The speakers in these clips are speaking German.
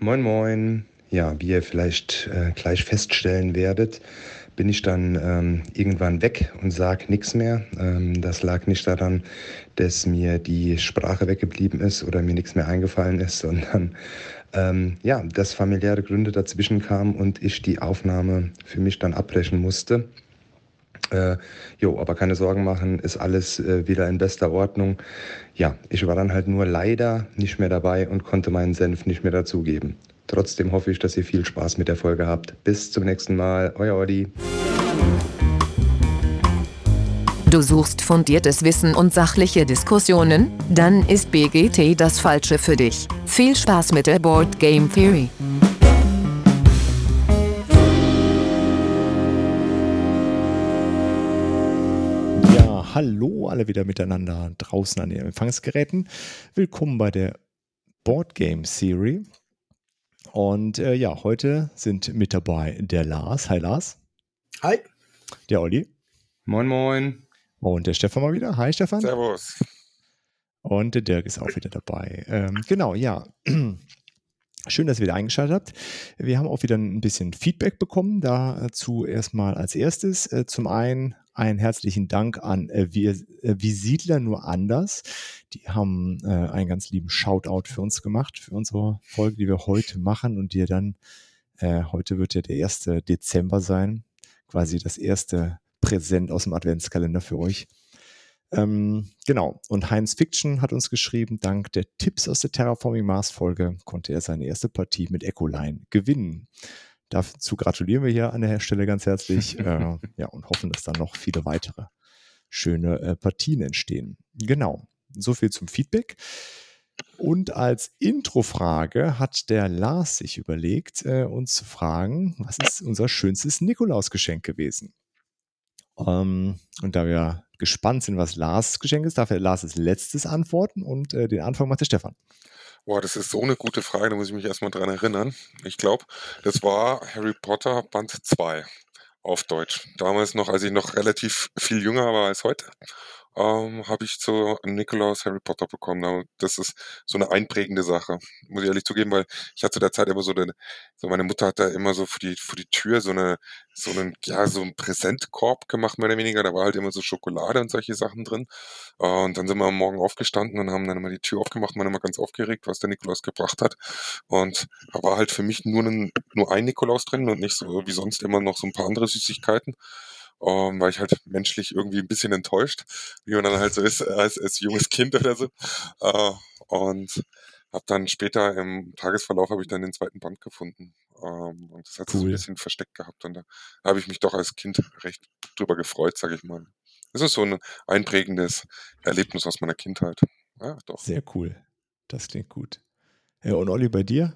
Moin, moin. Ja, wie ihr vielleicht äh, gleich feststellen werdet, bin ich dann ähm, irgendwann weg und sag nichts mehr. Ähm, das lag nicht daran, dass mir die Sprache weggeblieben ist oder mir nichts mehr eingefallen ist, sondern ähm, ja, dass familiäre Gründe dazwischen kamen und ich die Aufnahme für mich dann abbrechen musste. Äh, jo, aber keine Sorgen machen, ist alles äh, wieder in bester Ordnung. Ja, ich war dann halt nur leider nicht mehr dabei und konnte meinen Senf nicht mehr dazugeben. Trotzdem hoffe ich, dass ihr viel Spaß mit der Folge habt. Bis zum nächsten Mal, euer Olli. Du suchst fundiertes Wissen und sachliche Diskussionen? Dann ist BGT das Falsche für dich. Viel Spaß mit der Board Game Theory. Hallo alle wieder miteinander draußen an den Empfangsgeräten. Willkommen bei der Board Game Theory. Und äh, ja, heute sind mit dabei der Lars. Hi Lars. Hi. Der Olli. Moin, moin. Und der Stefan mal wieder. Hi Stefan. Servus. Und der Dirk ist auch wieder dabei. Ähm, genau, ja. Schön, dass ihr wieder eingeschaltet habt. Wir haben auch wieder ein bisschen Feedback bekommen. Dazu erstmal als erstes. Äh, zum einen einen herzlichen Dank an äh, Visiedler äh, nur anders. Die haben äh, einen ganz lieben Shoutout für uns gemacht, für unsere Folge, die wir heute machen und die dann, äh, heute wird ja der 1. Dezember sein, quasi das erste Präsent aus dem Adventskalender für euch. Ähm, genau. Und Heinz Fiction hat uns geschrieben, dank der Tipps aus der Terraforming Mars Folge konnte er seine erste Partie mit Ecoline gewinnen. Dazu gratulieren wir hier an der Stelle ganz herzlich äh, ja, und hoffen, dass dann noch viele weitere schöne äh, Partien entstehen. Genau, so viel zum Feedback. Und als Introfrage hat der Lars sich überlegt, äh, uns zu fragen, was ist unser schönstes Nikolausgeschenk gewesen? Ähm, und da wir gespannt sind, was Lars Geschenk ist, darf er Lars als letztes antworten und äh, den Anfang macht der Stefan. Boah, das ist so eine gute Frage, da muss ich mich erstmal dran erinnern. Ich glaube, das war Harry Potter Band 2 auf Deutsch. Damals noch, als ich noch relativ viel jünger war als heute ähm, habe ich zu Nikolaus Harry Potter bekommen. Das ist so eine einprägende Sache, muss ich ehrlich zugeben, weil ich hatte zu der Zeit immer so, eine, so meine Mutter hat da immer so für die, für die Tür so eine, so einen, ja, so einen Präsentkorb gemacht, mehr oder weniger. Da war halt immer so Schokolade und solche Sachen drin. Und dann sind wir am Morgen aufgestanden und haben dann immer die Tür aufgemacht, man immer ganz aufgeregt, was der Nikolaus gebracht hat. Und da war halt für mich nur ein, nur ein Nikolaus drin und nicht so wie sonst immer noch so ein paar andere Süßigkeiten ähm, war ich halt menschlich irgendwie ein bisschen enttäuscht, wie man dann halt so ist als, als junges Kind oder so. Uh, und habe dann später im Tagesverlauf habe ich dann den zweiten Band gefunden. Ähm, und das hat cool. sich ein bisschen versteckt gehabt. Und da habe ich mich doch als Kind recht drüber gefreut, sage ich mal. Das ist so ein einprägendes Erlebnis aus meiner Kindheit. Ja, doch. Sehr cool. Das klingt gut. Ja, und Olli, bei dir?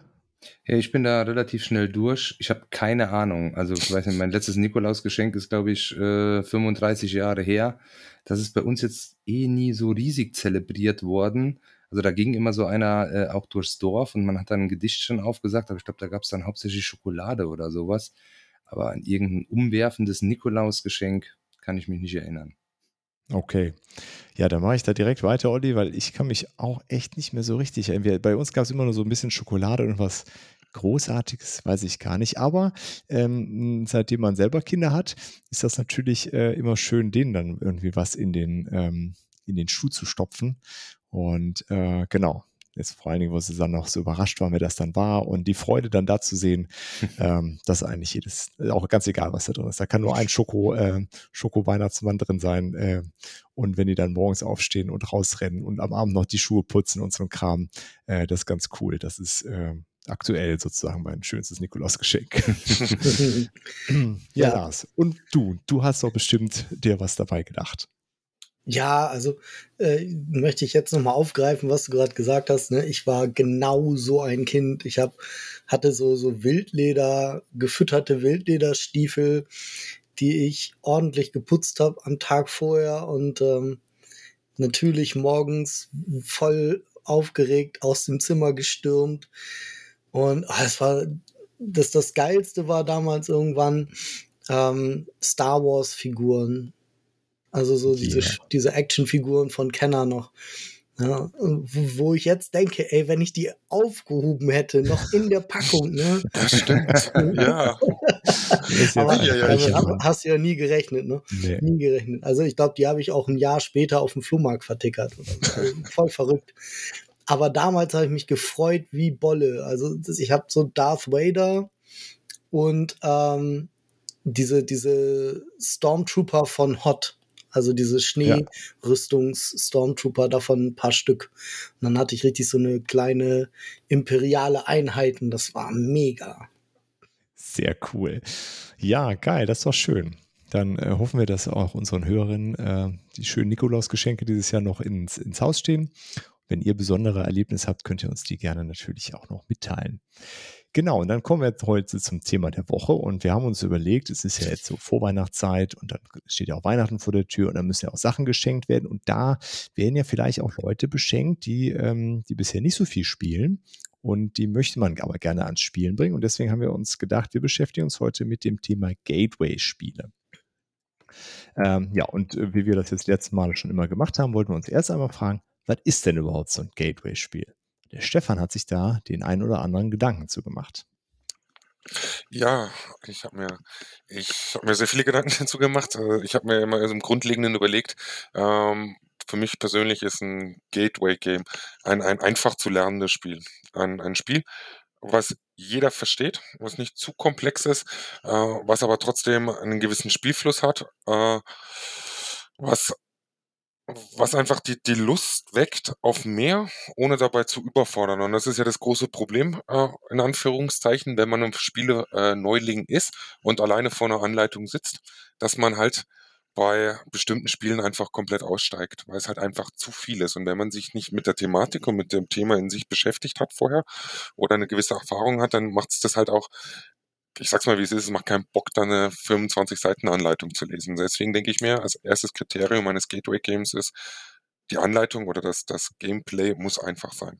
Ja, ich bin da relativ schnell durch. Ich habe keine Ahnung. Also, ich weiß nicht, mein letztes Nikolausgeschenk ist, glaube ich, äh, 35 Jahre her. Das ist bei uns jetzt eh nie so riesig zelebriert worden. Also da ging immer so einer äh, auch durchs Dorf und man hat dann ein Gedicht schon aufgesagt, aber ich glaube, da gab es dann hauptsächlich Schokolade oder sowas. Aber an irgendein umwerfendes Nikolausgeschenk kann ich mich nicht erinnern. Okay. Ja, dann mache ich da direkt weiter, Olli, weil ich kann mich auch echt nicht mehr so richtig erinnern. Bei uns gab es immer nur so ein bisschen Schokolade und was Großartiges, weiß ich gar nicht. Aber ähm, seitdem man selber Kinder hat, ist das natürlich äh, immer schön, denen dann irgendwie was in den, ähm, in den Schuh zu stopfen. Und äh, genau, Jetzt vor allen Dingen, wo sie dann noch so überrascht war, wer das dann war und die Freude dann da zu sehen, ähm, dass eigentlich jedes, auch ganz egal, was da drin ist. Da kann nur ein Schoko, äh, Schoko-Weihnachtsmann drin sein. Äh, und wenn die dann morgens aufstehen und rausrennen und am Abend noch die Schuhe putzen und so ein Kram, äh, das ist ganz cool. Das ist äh, aktuell sozusagen mein schönstes Nikolausgeschenk. ja, ja, Lars. Und du, du hast doch bestimmt dir was dabei gedacht. Ja, also äh, möchte ich jetzt nochmal aufgreifen, was du gerade gesagt hast. Ne? Ich war genau so ein Kind. Ich hab, hatte so, so Wildleder, gefütterte Wildlederstiefel, die ich ordentlich geputzt habe am Tag vorher und ähm, natürlich morgens voll aufgeregt aus dem Zimmer gestürmt. Und oh, es war das, das Geilste war damals irgendwann ähm, Star Wars-Figuren also so diese, yeah. diese Actionfiguren von Kenner noch. Ja, wo ich jetzt denke, ey, wenn ich die aufgehoben hätte, noch in der Packung, ne? Das stimmt, ja. Aber ja, ja, ja. hast du ja nie gerechnet, ne? Nee. Nie gerechnet. Also ich glaube, die habe ich auch ein Jahr später auf dem Flohmarkt vertickert. Also voll verrückt. Aber damals habe ich mich gefreut wie Bolle. Also ich habe so Darth Vader und ähm, diese, diese Stormtrooper von Hot also diese Schneerüstungs-Stormtrooper, davon ein paar Stück. Und dann hatte ich richtig so eine kleine imperiale Einheiten. Das war mega. Sehr cool. Ja, geil, das war schön. Dann äh, hoffen wir, dass auch unseren Hörern äh, die schönen Nikolaus-Geschenke dieses Jahr noch ins, ins Haus stehen. Wenn ihr besondere Erlebnisse habt, könnt ihr uns die gerne natürlich auch noch mitteilen. Genau, und dann kommen wir jetzt heute zum Thema der Woche und wir haben uns überlegt, es ist ja jetzt so Vorweihnachtszeit und dann steht ja auch Weihnachten vor der Tür und dann müssen ja auch Sachen geschenkt werden und da werden ja vielleicht auch Leute beschenkt, die, ähm, die bisher nicht so viel spielen und die möchte man aber gerne ans Spielen bringen und deswegen haben wir uns gedacht, wir beschäftigen uns heute mit dem Thema Gateway-Spiele. Ähm, ja, und äh, wie wir das jetzt letztes Mal schon immer gemacht haben, wollten wir uns erst einmal fragen, was ist denn überhaupt so ein Gateway-Spiel? Der Stefan hat sich da den ein oder anderen Gedanken zu gemacht. Ja, ich habe mir, habe mir sehr viele Gedanken dazu gemacht. Äh, ich habe mir immer im Grundlegenden überlegt, ähm, für mich persönlich ist ein Gateway-Game ein, ein einfach zu lernendes Spiel. Ein, ein Spiel, was jeder versteht, was nicht zu komplex ist, äh, was aber trotzdem einen gewissen Spielfluss hat, äh, was was einfach die, die Lust weckt auf mehr, ohne dabei zu überfordern. Und das ist ja das große Problem, äh, in Anführungszeichen, wenn man im Spiele äh, Neuling ist und alleine vor einer Anleitung sitzt, dass man halt bei bestimmten Spielen einfach komplett aussteigt, weil es halt einfach zu viel ist. Und wenn man sich nicht mit der Thematik und mit dem Thema in sich beschäftigt hat vorher oder eine gewisse Erfahrung hat, dann macht es das halt auch ich sag's mal, wie es ist, es macht keinen Bock, da eine 25 Seiten Anleitung zu lesen. Deswegen denke ich mir, als erstes Kriterium eines Gateway Games ist, die Anleitung oder das, das Gameplay muss einfach sein.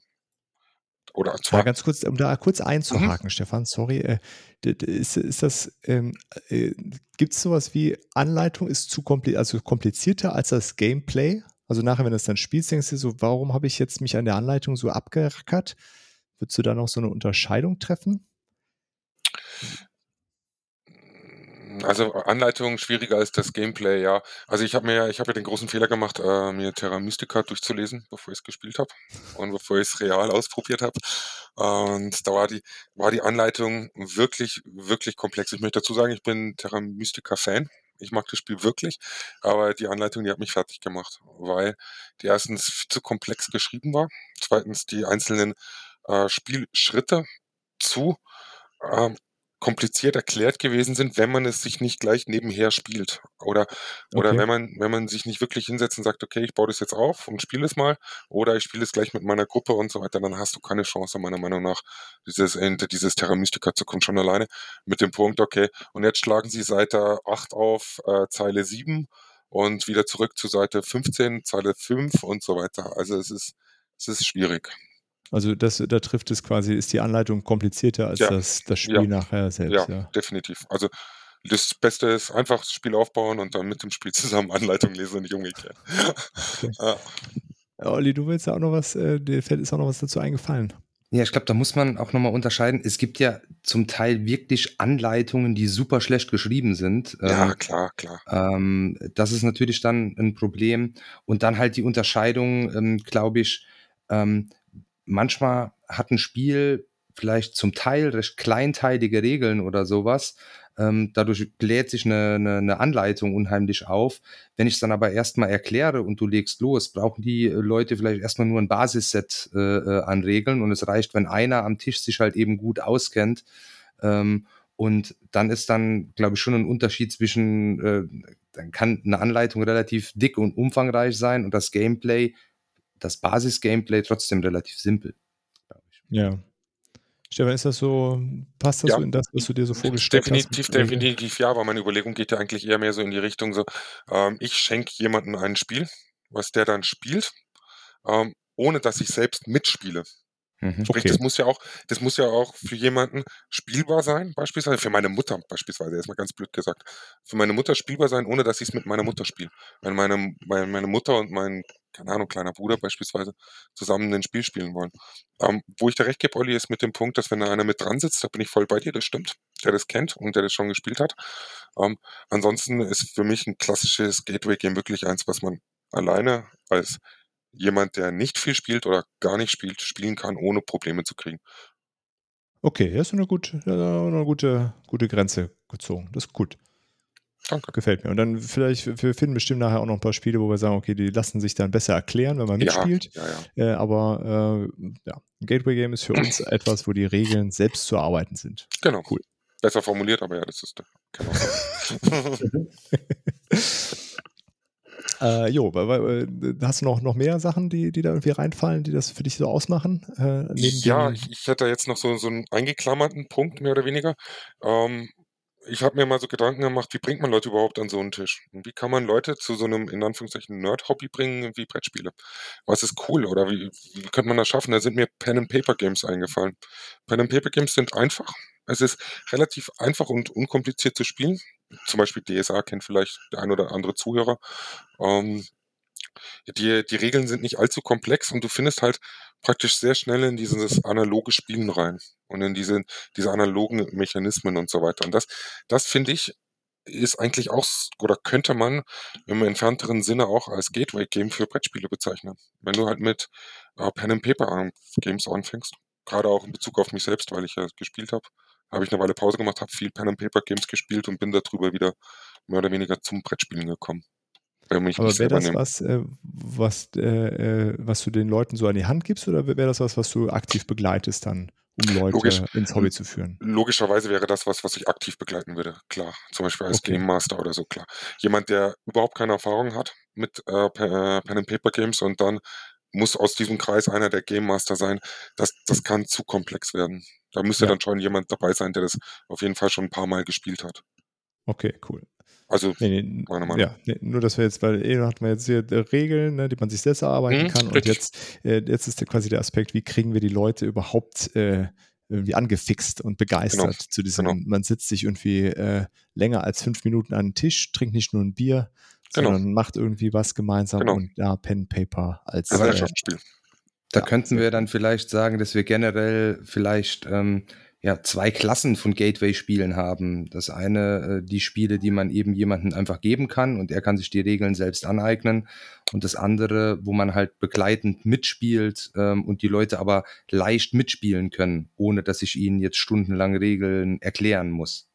Oder zwar. Ja, ganz kurz, um da kurz einzuhaken, mhm. Stefan, sorry. Äh, ist, ist das, ähm, äh, gibt es sowas wie Anleitung ist zu kompliziert, also komplizierter als das Gameplay? Also nachher, wenn du es dann spielst, denkst du so, warum habe ich jetzt mich an der Anleitung so abgerackert? Würdest du da noch so eine Unterscheidung treffen? Also Anleitung schwieriger als das Gameplay, ja. Also ich habe mir, ich habe ja den großen Fehler gemacht, äh, mir Terra Mystica durchzulesen, bevor ich es gespielt habe und bevor ich es real ausprobiert habe. Und da war die, war die Anleitung wirklich, wirklich komplex. Ich möchte dazu sagen, ich bin Terra Mystica Fan. Ich mag das Spiel wirklich, aber die Anleitung, die hat mich fertig gemacht, weil die erstens zu komplex geschrieben war, zweitens die einzelnen äh, Spielschritte zu ähm, kompliziert erklärt gewesen sind, wenn man es sich nicht gleich nebenher spielt. Oder, oder okay. wenn man, wenn man sich nicht wirklich hinsetzt und sagt, okay, ich baue das jetzt auf und spiele es mal, oder ich spiele es gleich mit meiner Gruppe und so weiter, dann hast du keine Chance, meiner Meinung nach, dieses, dieses Terra Mystica zu kommen schon alleine mit dem Punkt, okay, und jetzt schlagen sie Seite 8 auf, äh, Zeile 7 und wieder zurück zu Seite 15, Zeile 5 und so weiter. Also es ist, es ist schwierig. Also das, da trifft es quasi, ist die Anleitung komplizierter als ja. das, das Spiel ja. nachher selbst. Ja, ja, definitiv. Also das Beste ist einfach das Spiel aufbauen und dann mit dem Spiel zusammen Anleitung lesen und nicht umgekehrt. Okay. ja. Olli, du willst ja auch noch was, äh, dir fällt ist auch noch was dazu eingefallen. Ja, ich glaube, da muss man auch nochmal unterscheiden. Es gibt ja zum Teil wirklich Anleitungen, die super schlecht geschrieben sind. Ja, ähm, klar, klar. Ähm, das ist natürlich dann ein Problem. Und dann halt die Unterscheidung, ähm, glaube ich, ähm, manchmal hat ein Spiel vielleicht zum Teil recht kleinteilige Regeln oder sowas. Ähm, dadurch lädt sich eine, eine, eine Anleitung unheimlich auf. Wenn ich es dann aber erstmal erkläre und du legst los, brauchen die Leute vielleicht erstmal nur ein Basisset äh, äh, an Regeln und es reicht, wenn einer am Tisch sich halt eben gut auskennt. Ähm, und dann ist dann, glaube ich, schon ein Unterschied zwischen, äh, dann kann eine Anleitung relativ dick und umfangreich sein und das Gameplay das Basis-Gameplay trotzdem relativ simpel, glaube ich. Ja. Stefan, ist das so, passt das ja. so in das, was du dir so vorgestellt definitiv, hast? Definitiv, definitiv ja, aber meine Überlegung geht ja eigentlich eher mehr so in die Richtung so, ähm, ich schenke jemandem ein Spiel, was der dann spielt, ähm, ohne dass ich selbst mitspiele. Mhm, Sprich, okay. das muss ja auch, das muss ja auch für jemanden spielbar sein, beispielsweise, für meine Mutter beispielsweise, erstmal ganz blöd gesagt, für meine Mutter spielbar sein, ohne dass ich es mit meiner Mutter spiele. Wenn meine, meine Mutter und mein keine Ahnung, kleiner Bruder beispielsweise, zusammen ein Spiel spielen wollen. Ähm, wo ich dir recht gebe, Olli, ist mit dem Punkt, dass wenn da einer mit dran sitzt, da bin ich voll bei dir, das stimmt, der das kennt und der das schon gespielt hat. Ähm, ansonsten ist für mich ein klassisches Gateway-Game wirklich eins, was man alleine als jemand, der nicht viel spielt oder gar nicht spielt, spielen kann, ohne Probleme zu kriegen. Okay, das ist eine gute, eine gute, gute Grenze gezogen. Das ist gut. Danke. Gefällt mir. Und dann vielleicht, wir finden bestimmt nachher auch noch ein paar Spiele, wo wir sagen, okay, die lassen sich dann besser erklären, wenn man mitspielt. Ja, ja, ja. Äh, aber äh, ja, ein Gateway-Game ist für uns etwas, wo die Regeln selbst zu erarbeiten sind. Genau. Cool. Besser formuliert, aber ja, das ist genau so. Äh, jo, äh, hast du noch, noch mehr Sachen, die, die da irgendwie reinfallen, die das für dich so ausmachen? Äh, ja, ich, ich hätte jetzt noch so, so einen eingeklammerten Punkt, mehr oder weniger. Ähm, ich habe mir mal so Gedanken gemacht, wie bringt man Leute überhaupt an so einen Tisch? Und wie kann man Leute zu so einem, in Anführungszeichen, Nerd-Hobby bringen wie Brettspiele? Was ist cool oder wie, wie könnte man das schaffen? Da sind mir Pen-and-Paper-Games eingefallen. Pen-and-Paper-Games sind einfach. Es ist relativ einfach und unkompliziert zu spielen. Zum Beispiel DSA kennt vielleicht der ein oder andere Zuhörer. Ähm, die, die Regeln sind nicht allzu komplex und du findest halt praktisch sehr schnell in dieses analoge Spielen rein und in diese, diese analogen Mechanismen und so weiter. Und das, das finde ich, ist eigentlich auch, oder könnte man im entfernteren Sinne auch als Gateway-Game für Brettspiele bezeichnen. Wenn du halt mit äh, Pen-and-Paper-Games anfängst, gerade auch in Bezug auf mich selbst, weil ich ja gespielt habe, habe ich eine Weile Pause gemacht, habe viel Pen-and-Paper-Games gespielt und bin darüber wieder mehr oder weniger zum Brettspielen gekommen. Aber wäre das was, äh, was, äh, äh, was du den Leuten so an die Hand gibst oder wäre das was, was du aktiv begleitest dann, um Leute Logisch, ins Hobby zu führen? Logischerweise wäre das was, was ich aktiv begleiten würde, klar. Zum Beispiel als okay. Game Master oder so, klar. Jemand, der überhaupt keine Erfahrung hat mit äh, Pen and Paper Games und dann muss aus diesem Kreis einer der Game Master sein, das, das kann zu komplex werden. Da müsste ja. dann schon jemand dabei sein, der das auf jeden Fall schon ein paar Mal gespielt hat. Okay, cool. Also, nee, nee, meine Meinung. Ja, nee, nur, dass wir jetzt, weil eh hat man jetzt hier Regeln, ne, die man sich selbst erarbeiten mhm, kann. Und jetzt, äh, jetzt ist quasi der Aspekt, wie kriegen wir die Leute überhaupt äh, irgendwie angefixt und begeistert genau, zu diesem, genau. man sitzt sich irgendwie äh, länger als fünf Minuten an den Tisch, trinkt nicht nur ein Bier, genau. sondern macht irgendwie was gemeinsam genau. und ja, Pen, Paper als äh, Da ja, könnten wir dann vielleicht sagen, dass wir generell vielleicht ähm, ja, zwei Klassen von Gateway-Spielen haben. Das eine, äh, die Spiele, die man eben jemandem einfach geben kann und er kann sich die Regeln selbst aneignen. Und das andere, wo man halt begleitend mitspielt ähm, und die Leute aber leicht mitspielen können, ohne dass ich ihnen jetzt stundenlang Regeln erklären muss.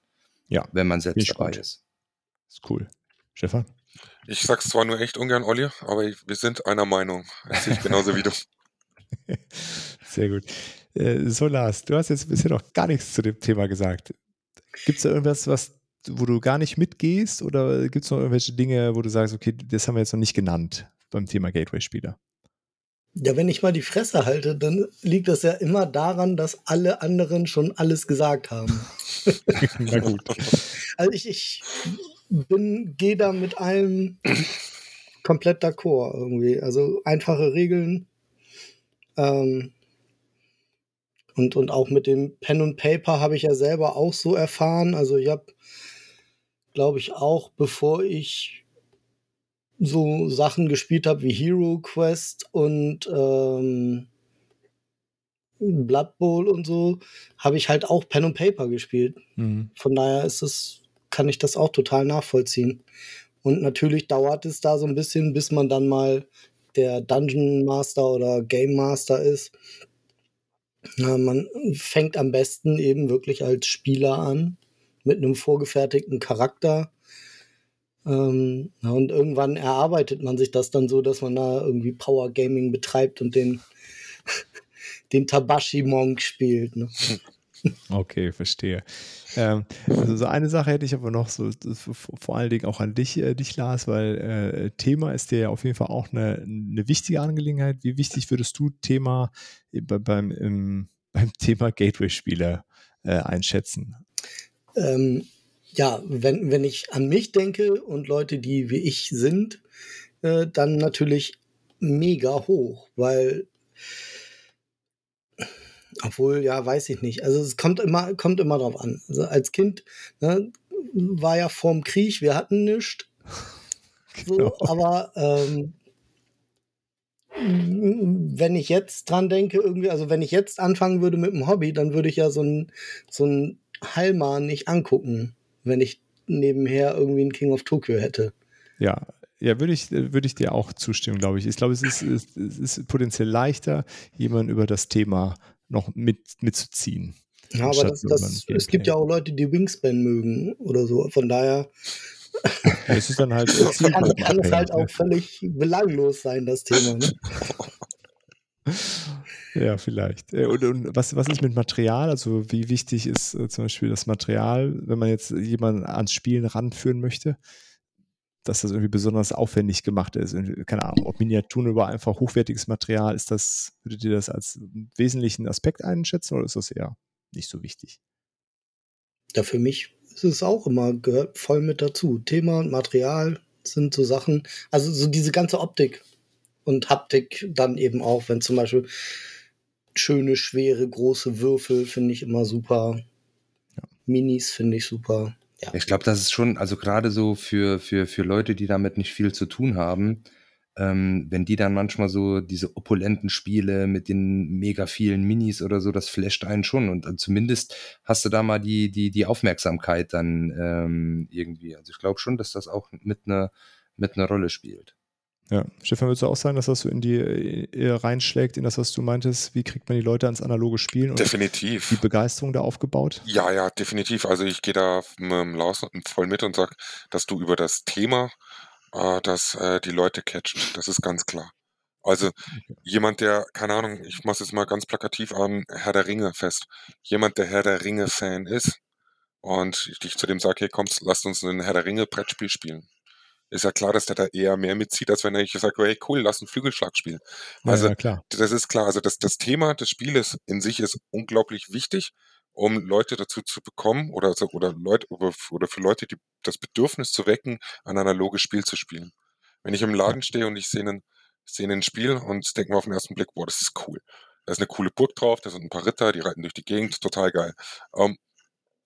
Ja. Wenn man selbst dabei gut. ist. Ist cool. Stefan? Ich sag's zwar nur echt ungern, Olli, aber wir sind einer Meinung. Das sehe ich genauso wie du. Sehr gut. Äh, so, Lars, du hast jetzt bisher noch gar nichts zu dem Thema gesagt. Gibt es da irgendwas, was, wo du gar nicht mitgehst oder gibt es noch irgendwelche Dinge, wo du sagst, okay, das haben wir jetzt noch nicht genannt beim Thema Gateway-Spieler? Ja, wenn ich mal die Fresse halte, dann liegt das ja immer daran, dass alle anderen schon alles gesagt haben. Na gut. Also ich, ich bin, gehe da mit allem komplett d'accord irgendwie. Also einfache Regeln. Ähm, und, und auch mit dem Pen und Paper habe ich ja selber auch so erfahren. Also ich habe, glaube ich, auch bevor ich so Sachen gespielt habe wie Hero Quest und ähm, Blood Bowl und so, habe ich halt auch Pen und Paper gespielt. Mhm. Von daher ist es, kann ich das auch total nachvollziehen. Und natürlich dauert es da so ein bisschen, bis man dann mal der Dungeon Master oder Game Master ist. Ja, man fängt am besten eben wirklich als Spieler an, mit einem vorgefertigten Charakter. Ähm, und irgendwann erarbeitet man sich das dann so, dass man da irgendwie Power Gaming betreibt und den, den Tabashi Monk spielt. Ne? Okay, verstehe. Ähm, also so eine Sache hätte ich aber noch so, vor allen Dingen auch an dich, äh, dich Lars, weil äh, Thema ist dir ja auf jeden Fall auch eine, eine wichtige Angelegenheit. Wie wichtig würdest du Thema beim, im, beim Thema Gateway-Spieler äh, einschätzen? Ähm, ja, wenn, wenn ich an mich denke und Leute, die wie ich sind, äh, dann natürlich mega hoch, weil obwohl, ja, weiß ich nicht. Also es kommt immer, kommt immer drauf an. Also als Kind ne, war ja vorm Krieg, wir hatten nichts. Genau. So, aber ähm, wenn ich jetzt dran denke, irgendwie, also wenn ich jetzt anfangen würde mit dem Hobby, dann würde ich ja so ein, so ein Halma nicht angucken, wenn ich nebenher irgendwie ein King of Tokyo hätte. Ja, ja, würde ich, würde ich dir auch zustimmen, glaube ich. Ich glaube, es ist, es ist potenziell leichter, jemanden über das Thema noch mit, mitzuziehen. Ja, aber das, das, es gibt ja auch Leute, die Wingspan mögen oder so. Von daher. Es ist dann halt. kann, kann es halt auch völlig belanglos sein, das Thema. Ne? Ja, vielleicht. Äh, und, und, was, was ist mit Material? Also, wie wichtig ist äh, zum Beispiel das Material, wenn man jetzt jemanden ans Spielen ranführen möchte? Dass das irgendwie besonders aufwendig gemacht ist. Keine Ahnung, ob Miniaturen über einfach hochwertiges Material, ist das, würdet ihr das als wesentlichen Aspekt einschätzen oder ist das eher nicht so wichtig? Ja, für mich ist es auch immer, gehört voll mit dazu. Thema und Material sind so Sachen, also so diese ganze Optik und Haptik dann eben auch, wenn zum Beispiel schöne, schwere, große Würfel finde ich immer super. Ja. Minis finde ich super. Ja. Ich glaube, das ist schon, also gerade so für, für, für Leute, die damit nicht viel zu tun haben, ähm, wenn die dann manchmal so diese opulenten Spiele mit den mega vielen Minis oder so, das flasht einen schon. Und, und zumindest hast du da mal die, die, die Aufmerksamkeit dann ähm, irgendwie. Also ich glaube schon, dass das auch mit einer mit einer Rolle spielt. Ja, Stefan, würdest du auch sagen, dass das so in die äh, reinschlägt, in das, was du meintest? Wie kriegt man die Leute ans analoge Spielen? definitiv. Die Begeisterung da aufgebaut? Ja, ja, definitiv. Also ich gehe da voll mit und sage, dass du über das Thema, äh, dass äh, die Leute catcht. Das ist ganz klar. Also jemand, der, keine Ahnung, ich mache es jetzt mal ganz plakativ an Herr der Ringe fest. Jemand, der Herr der Ringe-Fan ist und ich dich zu dem sage, hey, komm, lasst uns ein Herr der Ringe-Brettspiel spielen ist ja klar, dass der da eher mehr mitzieht, als wenn er sagt, hey cool, lass einen Flügelschlag spielen. Also ja, klar. das ist klar. Also das, das Thema des Spieles in sich ist unglaublich wichtig, um Leute dazu zu bekommen oder, oder Leute oder für Leute, die das Bedürfnis zu wecken, ein analoges Spiel zu spielen. Wenn ich im Laden stehe und ich sehe einen, sehe ein Spiel und denke mir auf den ersten Blick, boah, das ist cool. Da ist eine coole Burg drauf, da sind ein paar Ritter, die reiten durch die Gegend, total geil. Um, ähm,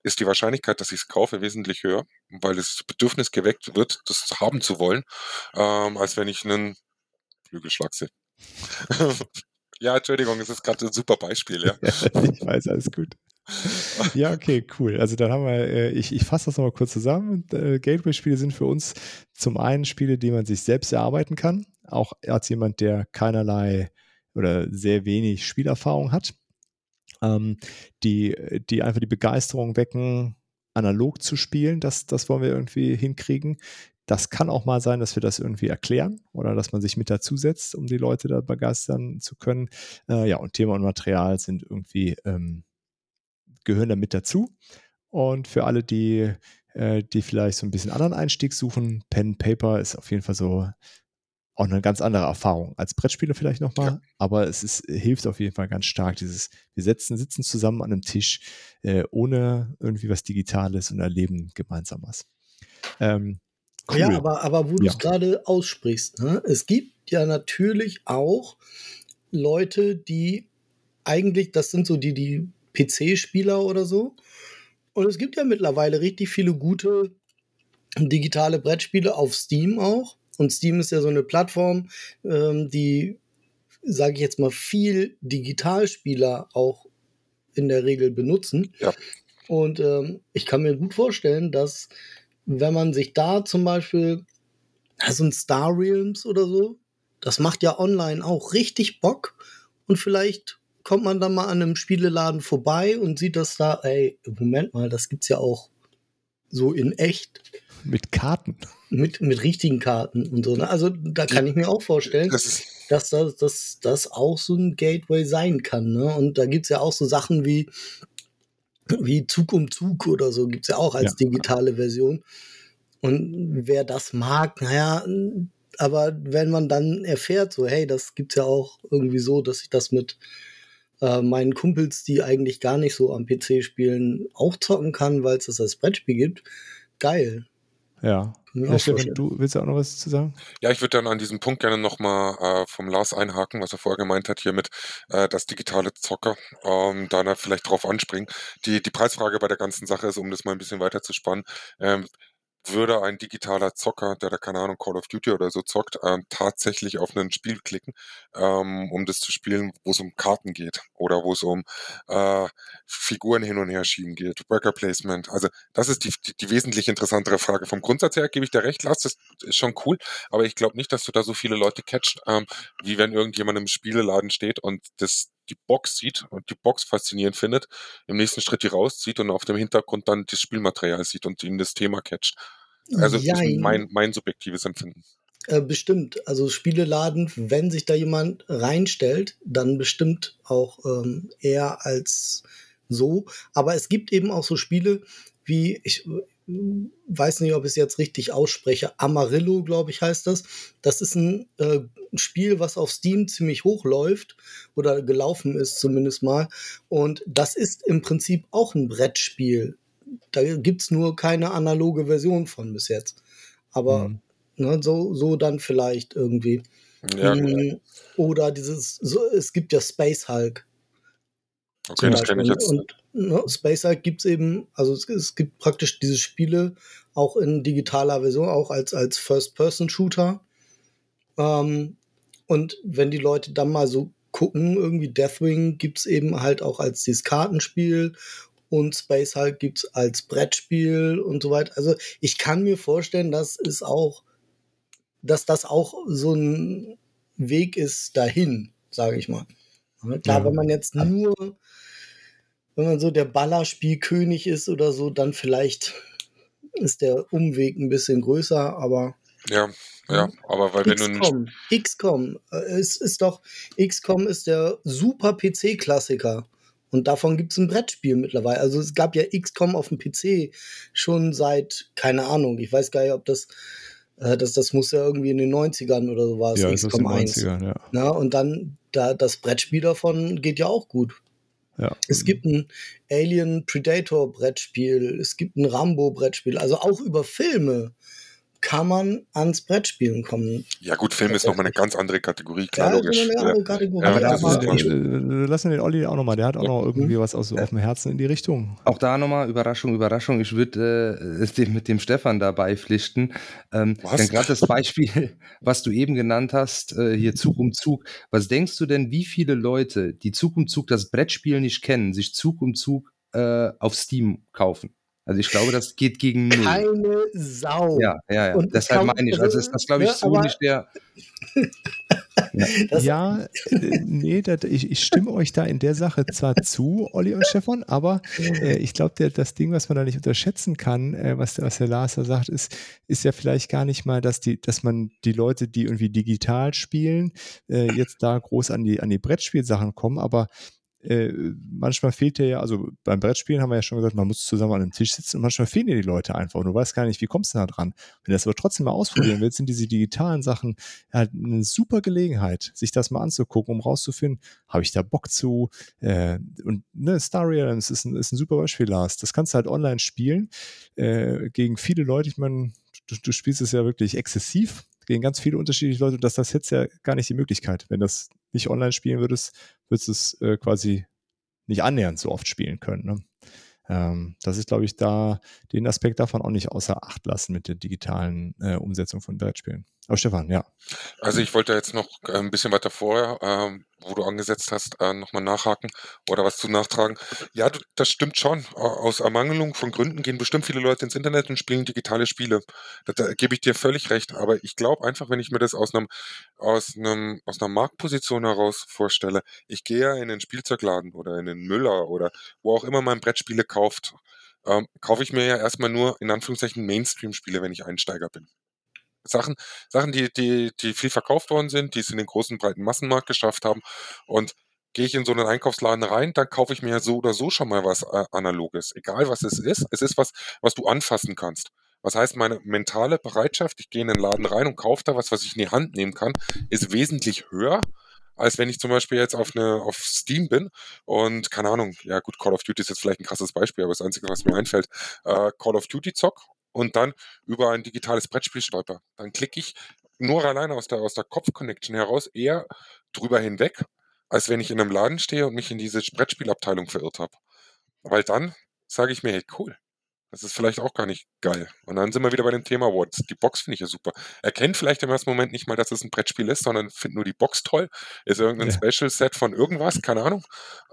ist die Wahrscheinlichkeit, dass ich es kaufe, wesentlich höher, weil das Bedürfnis geweckt wird, das haben zu wollen, ähm, als wenn ich einen Flügelschlag sehe. ja, Entschuldigung, es ist gerade ein super Beispiel, ja. ich weiß, alles gut. Ja, okay, cool. Also dann haben wir, äh, ich, ich fasse das nochmal kurz zusammen. Äh, Gateway-Spiele sind für uns zum einen Spiele, die man sich selbst erarbeiten kann, auch als jemand, der keinerlei oder sehr wenig Spielerfahrung hat ähm, die, die einfach die Begeisterung wecken, analog zu spielen. Das, das wollen wir irgendwie hinkriegen. Das kann auch mal sein, dass wir das irgendwie erklären oder dass man sich mit dazusetzt, um die Leute da begeistern zu können. Äh, ja, und Thema und Material sind irgendwie, ähm, gehören da mit dazu. Und für alle, die, äh, die vielleicht so ein bisschen anderen Einstieg suchen, Pen Paper ist auf jeden Fall so auch eine ganz andere Erfahrung als Brettspieler vielleicht nochmal, ja. aber es ist, hilft auf jeden Fall ganz stark, dieses, wir setzen, sitzen zusammen an einem Tisch, äh, ohne irgendwie was Digitales und erleben gemeinsam was. Ähm, cool. Ja, aber, aber wo du es gerade aussprichst, ne? es gibt ja natürlich auch Leute, die eigentlich, das sind so die, die PC-Spieler oder so, und es gibt ja mittlerweile richtig viele gute digitale Brettspiele auf Steam auch und Steam ist ja so eine Plattform, ähm, die, sage ich jetzt mal, viel Digitalspieler auch in der Regel benutzen. Ja. Und ähm, ich kann mir gut vorstellen, dass wenn man sich da zum Beispiel, also ein Star Realms oder so, das macht ja online auch richtig Bock. Und vielleicht kommt man dann mal an einem Spieleladen vorbei und sieht das da, ey, Moment mal, das gibt's ja auch so in echt. Mit Karten. Mit, mit richtigen Karten und so. Ne? Also da kann ich mir auch vorstellen, das dass das, dass das auch so ein Gateway sein kann. Ne? Und da gibt es ja auch so Sachen wie, wie Zug um Zug oder so, gibt es ja auch als ja. digitale Version. Und wer das mag, naja, aber wenn man dann erfährt, so, hey, das gibt es ja auch irgendwie so, dass ich das mit äh, meinen Kumpels, die eigentlich gar nicht so am PC spielen, auch zocken kann, weil es das als Brettspiel gibt, geil. Ja. ja Stefan, du willst ja auch noch was zu sagen? Ja, ich würde dann an diesem Punkt gerne nochmal äh, vom Lars einhaken, was er vorher gemeint hat, hier mit äh, das digitale Zocker, ähm, da vielleicht drauf anspringen. Die, die Preisfrage bei der ganzen Sache ist, um das mal ein bisschen weiter zu spannen, ähm, würde ein digitaler Zocker, der da keine Ahnung Call of Duty oder so zockt, ähm, tatsächlich auf ein Spiel klicken, ähm, um das zu spielen, wo es um Karten geht oder wo es um äh, Figuren hin und her schieben geht, Worker Placement. Also das ist die, die, die wesentlich interessantere Frage. Vom Grundsatz her gebe ich dir recht, Lars, das ist schon cool, aber ich glaube nicht, dass du da so viele Leute catcht, ähm, wie wenn irgendjemand im Spieleladen steht und das die Box sieht und die Box faszinierend findet, im nächsten Schritt die rauszieht und auf dem Hintergrund dann das Spielmaterial sieht und ihn das Thema catcht. Also das ist mein, mein subjektives Empfinden. Äh, bestimmt. Also Spieleladen, wenn sich da jemand reinstellt, dann bestimmt auch ähm, eher als so. Aber es gibt eben auch so Spiele wie, ich weiß nicht, ob ich es jetzt richtig ausspreche, Amarillo, glaube ich, heißt das. Das ist ein äh, Spiel, was auf Steam ziemlich hoch läuft oder gelaufen ist zumindest mal. Und das ist im Prinzip auch ein Brettspiel. Da gibt es nur keine analoge Version von bis jetzt. Aber mhm. ne, so, so dann vielleicht irgendwie. Ja, mhm. Oder dieses, so, es gibt ja Space Hulk. Okay, das kenne ich jetzt. Und ne, Space Hulk gibt es eben, also es, es, gibt praktisch diese Spiele auch in digitaler Version, auch als, als First-Person-Shooter. Ähm, und wenn die Leute dann mal so gucken, irgendwie Deathwing gibt es eben halt auch als dieses Kartenspiel und Space Hulk gibt es als Brettspiel und so weiter. Also ich kann mir vorstellen, dass es auch, dass das auch so ein Weg ist dahin, sage ich mal. Klar, ja. wenn man jetzt nur wenn man so der Ballerspielkönig ist oder so, dann vielleicht ist der Umweg ein bisschen größer, aber. Ja, ja, aber weil wenn XCOM, du XCOM, äh, es ist doch, XCOM ist der super PC-Klassiker. Und davon gibt es ein Brettspiel mittlerweile. Also es gab ja XCOM auf dem PC schon seit, keine Ahnung, ich weiß gar nicht, ob das, äh, das, das muss ja irgendwie in den 90ern oder so war. Ja, XCOM 1. 90ern, ja. Na, und dann da, das Brettspiel davon geht ja auch gut. Ja. Es gibt ein Alien Predator Brettspiel, es gibt ein Rambo Brettspiel, also auch über Filme kann man ans Brettspielen kommen. Ja gut, Film ist nochmal eine ganz andere Kategorie, klar, ja, logisch. Eine andere Kategorie. Ja, aber da mal, lassen wir den Olli auch nochmal, der hat auch noch irgendwie was aus, auf dem Herzen in die Richtung. Auch da nochmal, Überraschung, Überraschung, ich würde äh, mit dem Stefan dabei pflichten. Ähm, was? Denn gerade das Beispiel, was du eben genannt hast, äh, hier Zug um Zug, was denkst du denn, wie viele Leute, die Zug um Zug das Brettspiel nicht kennen, sich Zug um Zug äh, auf Steam kaufen? Also ich glaube, das geht gegen null. Keine Sau. Ja, ja, ja. Und Deshalb meine ich, also ist das, glaube ich, ja, so nicht der. ja, ja äh, nee, das, ich, ich, stimme euch da in der Sache zwar zu, Olli und Stefan, aber äh, ich glaube, das Ding, was man da nicht unterschätzen kann, äh, was, was der Lars da sagt, ist, ist ja vielleicht gar nicht mal, dass, die, dass man die Leute, die irgendwie digital spielen, äh, jetzt da groß an die, an die Brettspielsachen kommen, aber äh, manchmal fehlt dir ja, also beim Brettspielen haben wir ja schon gesagt, man muss zusammen an einem Tisch sitzen und manchmal fehlen dir die Leute einfach und du weißt gar nicht, wie kommst du da dran. Wenn du das aber trotzdem mal ausprobieren willst, sind diese digitalen Sachen halt eine super Gelegenheit, sich das mal anzugucken, um rauszufinden, habe ich da Bock zu? Äh, und ne, Star Realms ist ein, ist ein super Beispiel, Lars. Das kannst du halt online spielen äh, gegen viele Leute. Ich meine, du, du spielst es ja wirklich exzessiv gegen ganz viele unterschiedliche Leute. Das, das hätte ja gar nicht die Möglichkeit. Wenn das nicht online spielen würdest, würdest du es äh, quasi nicht annähernd so oft spielen können. Ne? Ähm, das ist, glaube ich, da den Aspekt davon auch nicht außer Acht lassen mit der digitalen äh, Umsetzung von Brettspielen. Aber Stefan, ja. Also ich wollte jetzt noch äh, ein bisschen weiter vorher, ähm, wo du angesetzt hast, äh, nochmal nachhaken oder was zu nachtragen. Ja, du, das stimmt schon. Aus Ermangelung von Gründen gehen bestimmt viele Leute ins Internet und spielen digitale Spiele. Da, da gebe ich dir völlig recht. Aber ich glaube einfach, wenn ich mir das aus einem, aus einem, aus einer Marktposition heraus vorstelle, ich gehe ja in den Spielzeugladen oder in den Müller oder wo auch immer man Brettspiele kauft, ähm, kaufe ich mir ja erstmal nur in Anführungszeichen Mainstream-Spiele, wenn ich Einsteiger bin. Sachen, Sachen, die, die, die viel verkauft worden sind, die es in den großen, breiten Massenmarkt geschafft haben. Und gehe ich in so einen Einkaufsladen rein, dann kaufe ich mir so oder so schon mal was äh, Analoges. Egal was es ist, es ist was, was du anfassen kannst. Was heißt, meine mentale Bereitschaft, ich gehe in den Laden rein und kaufe da was, was ich in die Hand nehmen kann, ist wesentlich höher, als wenn ich zum Beispiel jetzt auf eine auf Steam bin und keine Ahnung, ja gut, Call of Duty ist jetzt vielleicht ein krasses Beispiel, aber das Einzige, was mir einfällt, äh, Call of Duty zock und dann über ein digitales Brettspiel stolper. Dann klicke ich nur alleine aus der, aus der Kopf-Connection heraus eher drüber hinweg, als wenn ich in einem Laden stehe und mich in diese Brettspielabteilung verirrt habe. Weil dann sage ich mir, hey, cool, Das ist vielleicht auch gar nicht geil. Und dann sind wir wieder bei dem Thema Awards. Die Box finde ich ja super. Erkennt vielleicht im ersten Moment nicht mal, dass es ein Brettspiel ist, sondern findet nur die Box toll. Ist irgendein Ja. Special Set von irgendwas, keine Ahnung.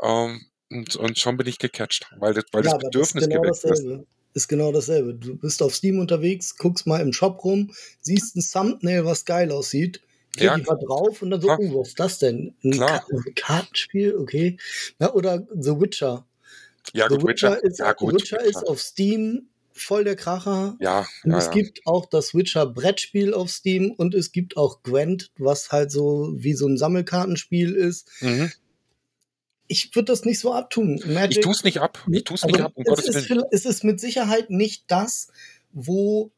Ähm, und, und schon bin ich gecatcht, weil das, weil Ja, das Bedürfnis ist genau geweckt ist. Ist genau dasselbe. Du bist auf Steam unterwegs, guckst mal im Shop rum, siehst ein Thumbnail, was geil aussieht, Ja, einfach drauf und dann so, klar. oh, was ist das denn? Ein, Klar. Kartenspiel, okay. Na, oder The Witcher. Ja, The gut, Witcher. ist, Ja, gut. Witcher ist auf Steam voll der Kracher. Ja, Und ja, es ja. gibt auch das Witcher Brettspiel auf Steam und es gibt auch Gwent, was halt so wie so ein Sammelkartenspiel ist. Mhm. Ich würde das nicht so abtun. Magic, Ich tue es nicht ab. Ich tue es nicht ab, um es, ist, es ist mit Sicherheit nicht das, wo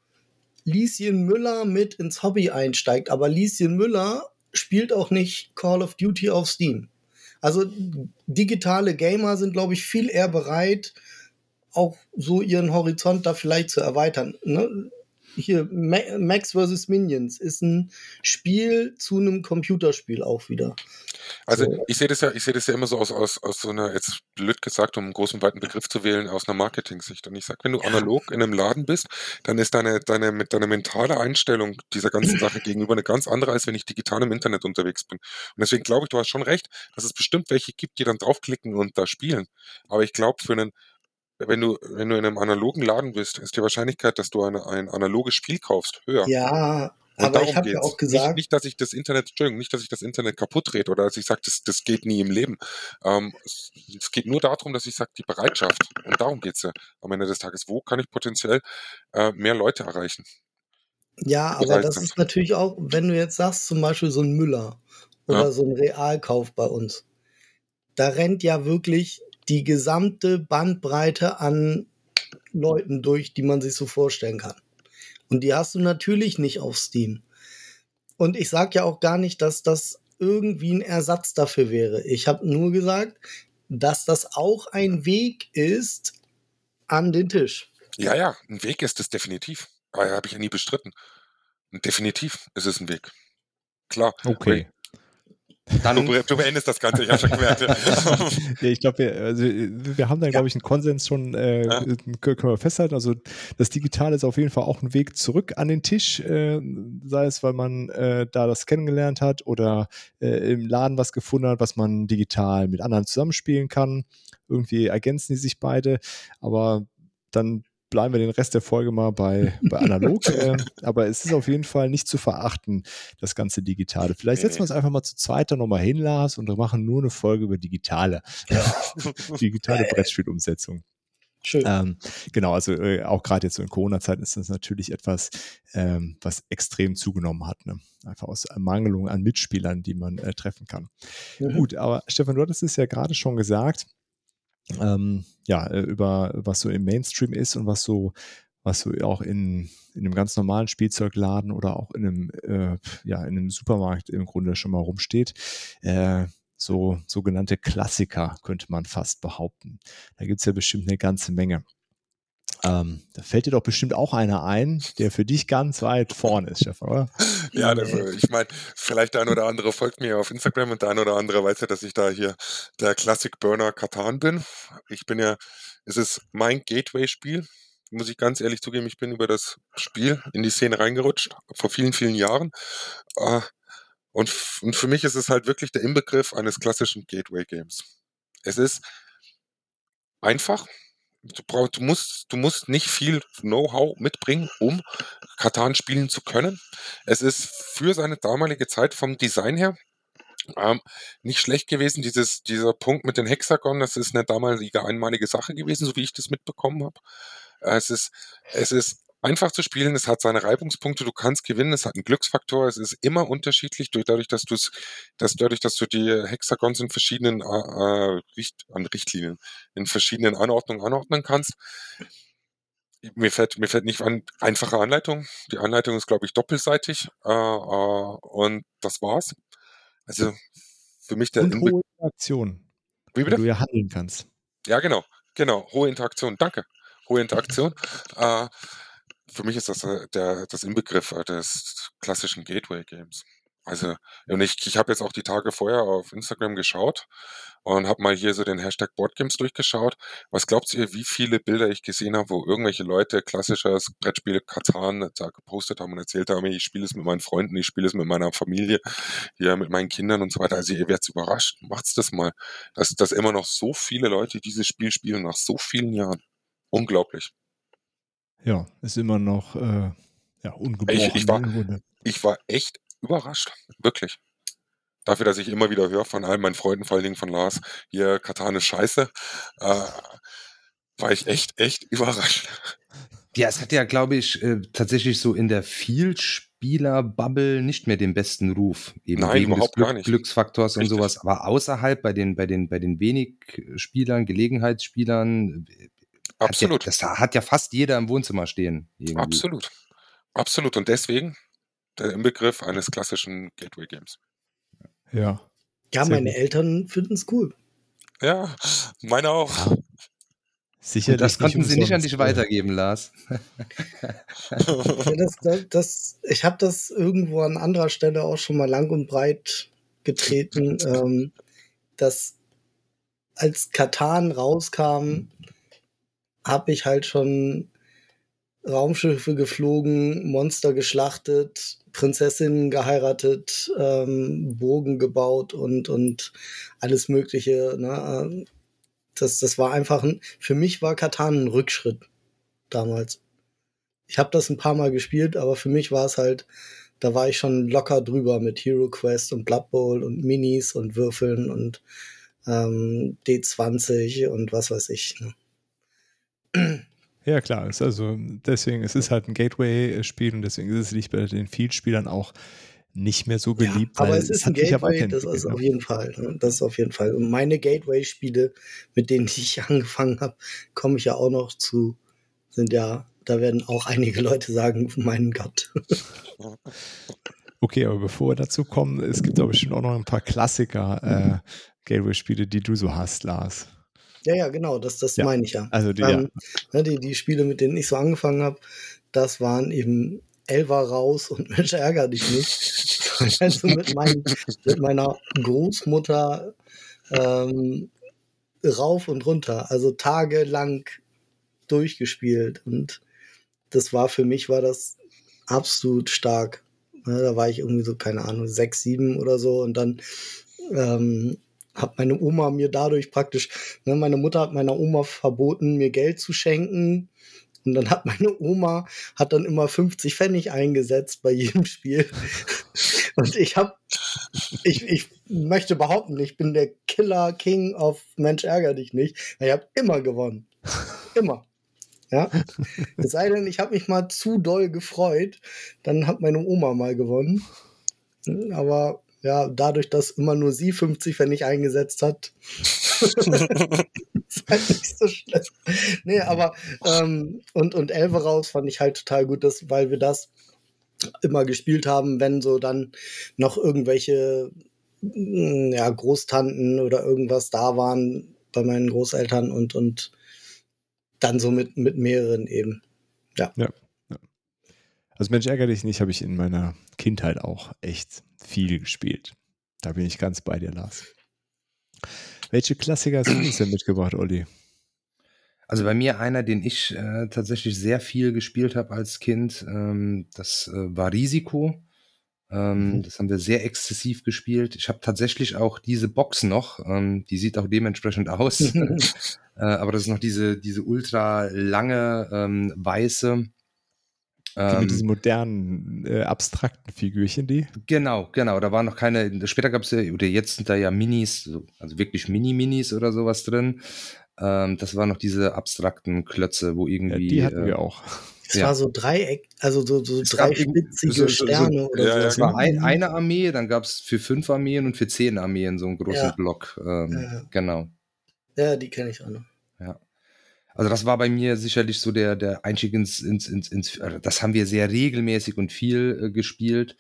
Lieschen Müller mit ins Hobby einsteigt. Aber Lieschen Müller spielt auch nicht Call of Duty auf Steam. Also digitale Gamer sind, glaube ich, viel eher bereit, auch so ihren Horizont da vielleicht zu erweitern. Ne? Hier, Ma Max vs. Minions ist ein Spiel zu einem Computerspiel auch wieder. Also So. ich sehe das ja, ich sehe das ja immer so aus, aus, aus so einer, jetzt blöd gesagt, um einen großen weiten Begriff zu wählen, aus einer Marketing-Sicht. Und ich sag, wenn du analog in einem Laden bist, dann ist deine, deine, mit deiner mentale Einstellung dieser ganzen Sache gegenüber eine ganz andere, als wenn ich digital im Internet unterwegs bin. Und deswegen glaube ich, du hast schon recht, dass es bestimmt welche gibt, die dann draufklicken und da spielen. Aber ich glaube, für einen, wenn du, wenn du in einem analogen Laden bist, ist die Wahrscheinlichkeit, dass du eine, ein analoges Spiel kaufst, höher. Ja, Und aber ich habe ja auch gesagt, Nicht, nicht, dass ich das Internet, Entschuldigung, nicht, dass ich das Internet kaputt rede oder dass ich sage, das, das geht nie im Leben. Ähm, es, es geht nur darum, dass ich sage, die Bereitschaft. Und darum geht's ja am Ende des Tages. Wo kann ich potenziell äh, mehr Leute erreichen? Ja, aber das sind. ist natürlich auch, wenn du jetzt sagst, zum Beispiel so ein Müller oder Ja. so ein Realkauf bei uns, da rennt ja wirklich die gesamte Bandbreite an Leuten durch, die man sich so vorstellen kann. Und die hast du natürlich nicht auf Steam. Und ich sage ja auch gar nicht, dass das irgendwie ein Ersatz dafür wäre. Ich habe nur gesagt, dass das auch ein Weg ist an den Tisch. Ja, ja, ein Weg ist es definitiv. Aber habe ich ja nie bestritten. Definitiv ist es ein Weg. Klar. Okay. Dann, Du, du beendest das Ganze, ich habe schon gemerkt. Ja, ich glaube, wir, also, wir haben da, glaube ich, einen Konsens schon, äh, Ja. können wir festhalten. Also das Digitale ist auf jeden Fall auch ein Weg zurück an den Tisch, äh, sei es, weil man äh, da das kennengelernt hat oder äh, im Laden was gefunden hat, was man digital mit anderen zusammenspielen kann. Irgendwie ergänzen die sich beide, aber dann bleiben wir den Rest der Folge mal bei, bei analog. äh, aber es ist auf jeden Fall nicht zu verachten, das ganze Digitale. Vielleicht setzen wir uns einfach mal zu zweit dann nochmal hin, Lars, und machen nur eine Folge über digitale, digitale Brettspielumsetzung. Schön. Ähm, genau, also äh, auch gerade jetzt so in Corona-Zeiten ist das natürlich etwas, ähm, was extrem zugenommen hat. Ne? Einfach aus Ermangelung an Mitspielern, die man äh, treffen kann. Mhm. Gut, aber Stefan, du hattest es ja gerade schon gesagt, ähm, ja, äh, über was so im Mainstream ist und was so, was so auch in, in einem ganz normalen Spielzeugladen oder auch in einem, äh, ja, in einem Supermarkt im Grunde schon mal rumsteht. Äh, so sogenannte Klassiker, könnte man fast behaupten. Da gibt es ja bestimmt eine ganze Menge. Ähm, da fällt dir doch bestimmt auch einer ein, der für dich ganz weit vorne ist, Stefan, oder? Ja, das, ich meine, vielleicht der ein oder andere folgt mir auf Instagram und der ein oder andere weiß ja, dass ich da hier der Classic Burner Katan bin. Ich bin ja, es ist mein Gateway-Spiel, muss ich ganz ehrlich zugeben, ich bin über das Spiel in die Szene reingerutscht, vor vielen, vielen Jahren. Äh, Und, und für mich ist es halt wirklich der Inbegriff eines klassischen Gateway-Games. Es ist einfach. Du, brauchst, du, musst, du musst nicht viel Know-how mitbringen, um Katan spielen zu können. Es ist für seine damalige Zeit vom Design her ähm, nicht schlecht gewesen. Dieses, dieser Punkt mit den Hexagon, das ist eine damalige einmalige Sache gewesen, so wie ich das mitbekommen habe. Es ist, es ist einfach zu spielen, es hat seine Reibungspunkte, du kannst gewinnen, es hat einen Glücksfaktor, es ist immer unterschiedlich, durch, dadurch, dass du es, dass dadurch, dass du die Hexagons in verschiedenen äh, äh, Richt, an Richtlinien, in verschiedenen Anordnungen anordnen kannst. Mir fällt, mir fällt nicht an, einfache Anleitung. Die Anleitung ist, glaube ich, doppelseitig. Äh, äh, und das war's. Also für mich der Und Inbe hohe Interaktion, Wie wo bitte? du ja handeln kannst. Ja, genau, genau. Hohe Interaktion. Danke. Hohe Interaktion. Äh, für mich ist das äh, der, das Inbegriff äh, des klassischen Gateway-Games. Also, und ich, ich habe jetzt auch die Tage vorher auf Instagram geschaut und habe mal hier so den Hashtag Boardgames durchgeschaut. Was glaubt ihr, wie viele Bilder ich gesehen habe, wo irgendwelche Leute klassisches Brettspiel Katan da gepostet haben und erzählt haben, ich spiele es mit meinen Freunden, ich spiele es mit meiner Familie, hier mit meinen Kindern und so weiter. Also ihr werdet überrascht. Macht's das mal, dass, dass immer noch so viele Leute dieses Spiel spielen nach so vielen Jahren. Unglaublich. Ja, ist immer noch äh, ja, ungebrochen. Ich, ich, war, ich war echt überrascht. Wirklich. Dafür, dass ich immer wieder höre von all meinen Freunden, vor allen Dingen von Lars, hier Katan ist scheiße, äh, war ich echt, echt überrascht. Ja, es hat ja, glaube ich, äh, tatsächlich so in der Vielspieler-Bubble nicht mehr den besten Ruf. Eben Nein, wegen überhaupt des Glück, gar nicht. Glücksfaktors Richtig. und sowas. Aber außerhalb bei den, bei den, bei den wenig Spielern, Gelegenheitsspielern, Absolut. Hat ja, das hat ja fast jeder im Wohnzimmer stehen. Irgendwie. Absolut. Absolut. Und deswegen der Inbegriff eines klassischen Gateway Games. Ja. Ja, meine gut. Eltern finden es cool. Ja, meine auch. Sicher, das konnten sie nicht an dich weitergeben, Lars. ja, das, das, das, ich habe das irgendwo an anderer Stelle auch schon mal lang und breit getreten, ähm, dass als Katan rauskam, habe ich halt schon Raumschiffe geflogen, Monster geschlachtet, Prinzessinnen geheiratet, ähm, Bogen gebaut und, und alles Mögliche. Ne? Das, das war einfach ein, für mich war Katan ein Rückschritt damals. Ich habe das ein paar Mal gespielt, aber für mich war es halt, da war ich schon locker drüber mit Hero Quest und Blood Bowl und Minis und Würfeln und ähm, D20 und was weiß ich. Ne? Ja, klar. Ist also deswegen, es ist halt ein Gateway-Spiel und deswegen ist es nicht bei den Field-Spielern auch nicht mehr so beliebt. Ja, aber es ist ein Gateway, das ist auf jeden Fall. Ne? Das ist auf jeden Fall. Und meine Gateway-Spiele, mit denen ich angefangen habe, komme ich ja auch noch zu, sind ja, da werden auch einige Leute sagen, mein Gott. Okay, aber bevor wir dazu kommen, es gibt aber bestimmt auch noch ein paar Klassiker äh, Gateway-Spiele, die du so hast, Lars. Ja, ja, genau, das, das Ja. meine ich ja. Also die, Ähm, ne, die, die Spiele, mit denen ich so angefangen habe, das waren eben Elva raus und Mensch, ärger dich nicht. Also mit, mein, mit meiner Großmutter ähm, rauf und runter, also tagelang durchgespielt. Und das war für mich, war das absolut stark. Ne, da war ich irgendwie so, keine Ahnung, sechs, sieben oder so. Und dann ähm, hat meine Oma mir dadurch praktisch, ne, meine Mutter hat meiner Oma verboten, mir Geld zu schenken. Und dann hat meine Oma hat dann immer 50 Pfennig eingesetzt bei jedem Spiel. Und ich habe, ich, ich möchte behaupten, ich bin der Killer King auf Mensch ärger dich nicht. Ich habe immer gewonnen. Immer. Ja. Es sei denn, ich habe mich mal zu doll gefreut, dann hat meine Oma mal gewonnen. Aber ja, dadurch, dass immer nur sie 50 Pfennig eingesetzt hat, ist halt nicht so schlimm. Nee, aber ähm, und, und Elve raus fand ich halt total gut, dass, weil wir das immer gespielt haben, wenn so dann noch irgendwelche mm, ja, Großtanten oder irgendwas da waren bei meinen Großeltern und, und dann so mit, mit mehreren eben. Ja. ja. ja. Also Mensch, ärgere dich nicht, habe ich in meiner Kindheit auch echt viel gespielt. Da bin ich ganz bei dir, Lars. Welche Klassiker hast du uns denn mitgebracht, Olli? Also bei mir einer, den ich äh, tatsächlich sehr viel gespielt habe als Kind, ähm, das äh, war Risiko. Ähm, mhm. Das haben wir sehr exzessiv gespielt. Ich habe tatsächlich auch diese Box noch. Ähm, die sieht auch dementsprechend aus. äh, aber das ist noch diese, diese ultra lange ähm, weiße die mit ähm, diesen modernen, äh, abstrakten Figürchen, die? Genau, genau. Da waren noch keine, später gab es ja, oder jetzt sind da ja Minis, also wirklich Mini-Minis oder sowas drin. Ähm, das waren noch diese abstrakten Klötze, wo irgendwie. Ja, die hatten äh, wir auch. Es ja. war so Dreieck, also so, so drei spitzige so, so, Sterne oder ja, so. Es war ein, eine Armee, dann gab es für fünf Armeen und für zehn Armeen so einen großen Block. Ähm, genau. Ja, die kenne ich auch noch. Ja. Also das war bei mir sicherlich so der, der Einstieg ins, ins, ins, ins also das haben wir sehr regelmäßig und viel äh, gespielt.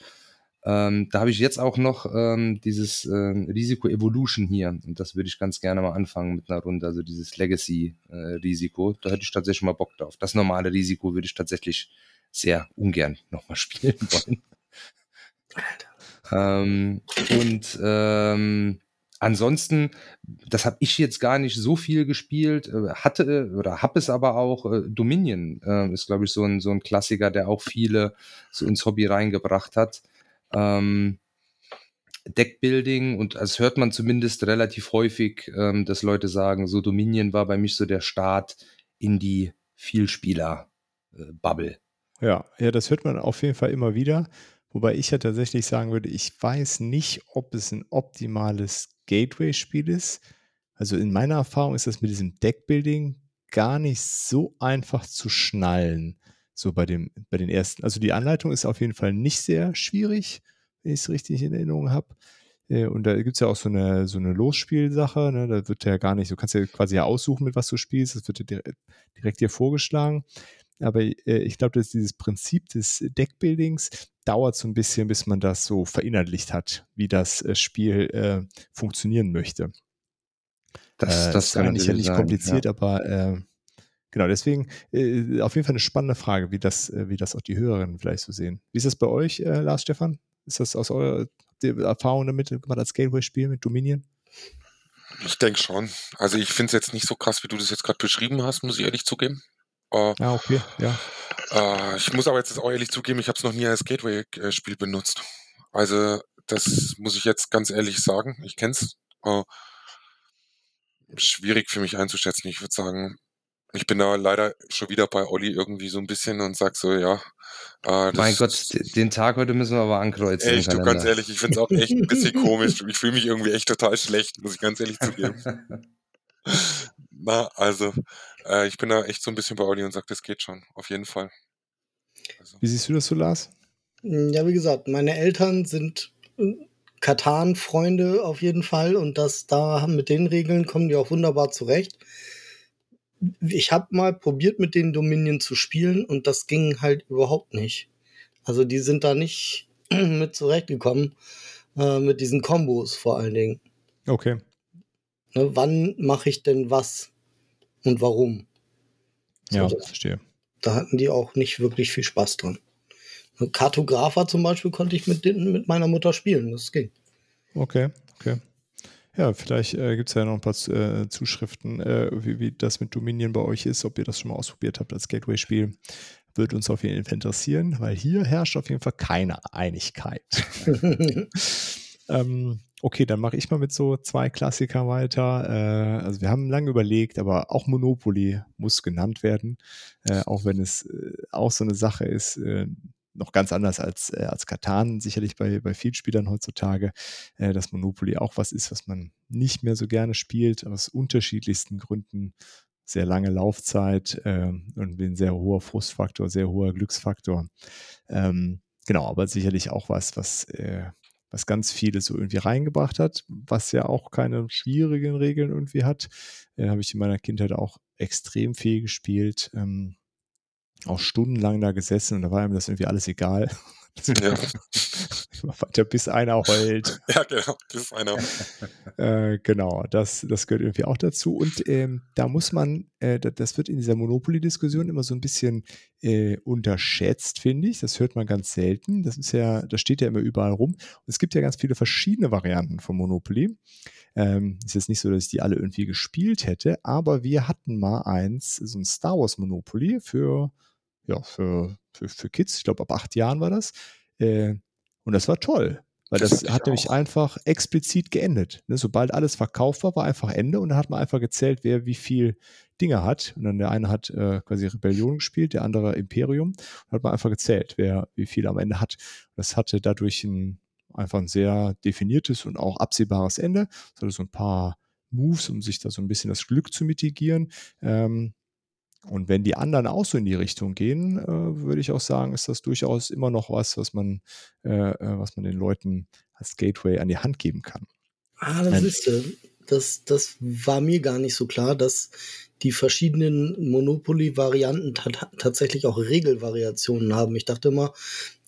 Ähm, da habe ich jetzt auch noch ähm, dieses äh, Risiko Evolution hier und das würde ich ganz gerne mal anfangen mit einer Runde, also dieses Legacy-Risiko. Äh, da hätte ich tatsächlich mal Bock drauf. Das normale Risiko würde ich tatsächlich sehr ungern nochmal spielen wollen. Alter. ähm, und ähm, ansonsten, das habe ich jetzt gar nicht so viel gespielt, äh, hatte oder habe es aber auch. Äh, Dominion äh, ist, glaube ich, so ein, so ein Klassiker, der auch viele so ins Hobby reingebracht hat. Ähm, Deckbuilding und das hört man zumindest relativ häufig, ähm, dass Leute sagen, so Dominion war bei mich so der Start in die Vielspieler-Bubble. Ja, ja, das hört man auf jeden Fall immer wieder. Wobei ich ja tatsächlich sagen würde, ich weiß nicht, ob es ein optimales Gateway-Spiel ist. Also in meiner Erfahrung ist das mit diesem Deckbuilding gar nicht so einfach zu schnallen. So bei, dem, bei den ersten. Also die Anleitung ist auf jeden Fall nicht sehr schwierig wenn ich es richtig in Erinnerung habe. Äh, und da gibt es ja auch so eine, so eine Losspielsache, ne? da wird ja gar nicht, du kannst ja quasi ja aussuchen, mit was du spielst, das wird dir direkt, direkt dir vorgeschlagen. Aber äh, ich glaube, dass dieses Prinzip des Deckbuildings dauert so ein bisschen, bis man das so verinnerlicht hat, wie das äh, Spiel äh, funktionieren möchte. Das, äh, das ist eigentlich ja nicht sein, kompliziert, ja. aber äh, genau, deswegen auf jeden Fall eine spannende Frage, wie das, wie das auch die Hörerinnen vielleicht so sehen. Wie ist das bei euch, Lars Stefan? Ist das aus eurer Erfahrung damit gemacht als Gateway-Spiel mit Dominion? Ich denke schon. Also ich finde es jetzt nicht so krass, wie du das jetzt gerade beschrieben hast, muss ich ehrlich zugeben. Uh, ah, okay, ja. Uh, ich muss aber jetzt auch ehrlich zugeben, ich habe es noch nie als Gateway-Spiel benutzt. Also das muss ich jetzt ganz ehrlich sagen. Ich kenne es. Uh, schwierig für mich einzuschätzen. Ich würde sagen, ich bin da leider schon wieder bei Olli irgendwie so ein bisschen und sag so, ja. Äh, mein Gott, den Tag heute müssen wir aber ankreuzen. Echt, du ganz ehrlich, ich finde es auch echt ein bisschen komisch. Ich fühle mich irgendwie echt total schlecht, muss ich ganz ehrlich zugeben. Na, also, äh, ich bin da echt so ein bisschen bei Olli und sag, das geht schon, auf jeden Fall. Also. Wie siehst du das so, Lars? Ja, wie gesagt, meine Eltern sind äh, Katan-Freunde auf jeden Fall und das da mit den Regeln kommen die auch wunderbar zurecht ich habe mal probiert, mit den Dominion zu spielen und das ging halt überhaupt nicht. Also die sind da nicht mit zurechtgekommen, äh, mit diesen Kombos vor allen Dingen. Okay. Ne, wann mache ich denn was und warum? So, ja, das, verstehe. Da hatten die auch nicht wirklich viel Spaß dran. Kartografer zum Beispiel konnte ich mit, mit meiner Mutter spielen, das ging. Okay, okay. Ja, vielleicht äh, gibt es ja noch ein paar äh, Zuschriften, äh, wie, wie, das mit Dominion bei euch ist, ob ihr das schon mal ausprobiert habt als Gateway-Spiel. Würde uns auf jeden Fall interessieren, weil hier herrscht auf jeden Fall keine Einigkeit. ähm, okay, dann mache ich mal mit so zwei Klassikern weiter. Äh, also wir haben lange überlegt, aber auch Monopoly muss genannt werden, äh, auch wenn es äh, auch so eine Sache ist, noch ganz anders als, äh, als Katan, sicherlich bei, bei vielen Spielern heutzutage, äh, dass Monopoly auch was ist, was man nicht mehr so gerne spielt, aus unterschiedlichsten Gründen. Sehr lange Laufzeit äh, und ein sehr hoher Frustfaktor, sehr hoher Glücksfaktor. Ähm, genau, aber sicherlich auch was, was, äh, was ganz viele so irgendwie reingebracht hat, was ja auch keine schwierigen Regeln irgendwie hat. Äh, Habe ich in meiner Kindheit auch extrem viel gespielt. Ähm, auch stundenlang da gesessen und da war ihm das irgendwie alles egal. Ja. weiter, bis einer heult. Ja, genau, bis einer. äh, genau, das, das gehört irgendwie auch dazu. Und ähm, da muss man, äh, das wird in dieser Monopoly-Diskussion immer so ein bisschen äh, unterschätzt, finde ich. Das hört man ganz selten. Das ist ja, das steht ja immer überall rum. Und es gibt ja ganz viele verschiedene Varianten von Monopoly. Ähm, ist jetzt nicht so, dass ich die alle irgendwie gespielt hätte, aber wir hatten mal eins, so ein Star Wars Monopoly für ja, für, für, für Kids, ich glaube ab acht Jahren war das. Äh, und das war toll. Weil das, das hat nämlich einfach explizit geendet. Ne? Sobald alles verkauft war, war einfach Ende und dann hat man einfach gezählt, wer wie viel Dinge hat. Und dann der eine hat äh, quasi Rebellion gespielt, der andere Imperium. Und hat man einfach gezählt, wer wie viel am Ende hat. das hatte dadurch ein, einfach ein sehr definiertes und auch absehbares Ende. Es hatte so ein paar Moves, um sich da so ein bisschen das Glück zu mitigieren. Ähm, und wenn die anderen auch so in die Richtung gehen, äh, würde ich auch sagen, ist das durchaus immer noch was, was man, äh, äh was man den Leuten als Gateway an die Hand geben kann. Ah, das ist das, das war mir gar nicht so klar, dass die verschiedenen Monopoly-Varianten tatsächlich auch Regelvariationen haben. Ich dachte immer,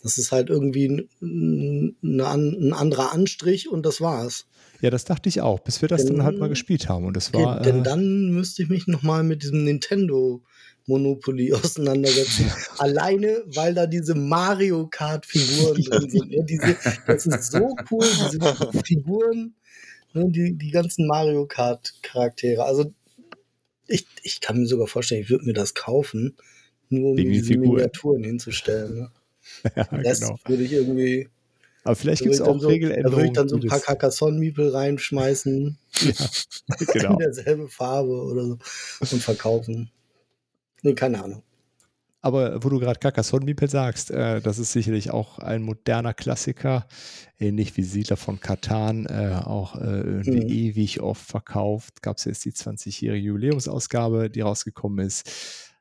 Das ist halt irgendwie ein, ein anderer Anstrich und das war's. Ja, das dachte ich auch, bis wir das denn, dann halt mal gespielt haben. Und das war. Denn äh, dann müsste ich mich nochmal mit diesem Nintendo Monopoly auseinandersetzen. Alleine, weil da diese Mario Kart Figuren drin sind. Ja, diese, das ist so cool, diese Figuren, ne, die, die ganzen Mario Kart Charaktere. Also ich, ich kann mir sogar vorstellen, ich würde mir das kaufen, nur um Wegen diese Figuren. Miniaturen hinzustellen. Ne? ja, Das genau. würde ich irgendwie. Aber vielleicht da gibt es auch so, Da Regeländerungen. würde ich dann so ein paar Carcassonne-Miepel reinschmeißen, genau. in derselbe Farbe oder so und verkaufen. Nee, keine Ahnung. Aber wo du gerade Carcassonne Miepel sagst, äh, das ist sicherlich auch ein moderner Klassiker, ähnlich wie Siedler von Katan, äh, auch äh, irgendwie Mhm. ewig oft verkauft. Gab es jetzt die 20-jährige Jubiläumsausgabe, die rausgekommen ist.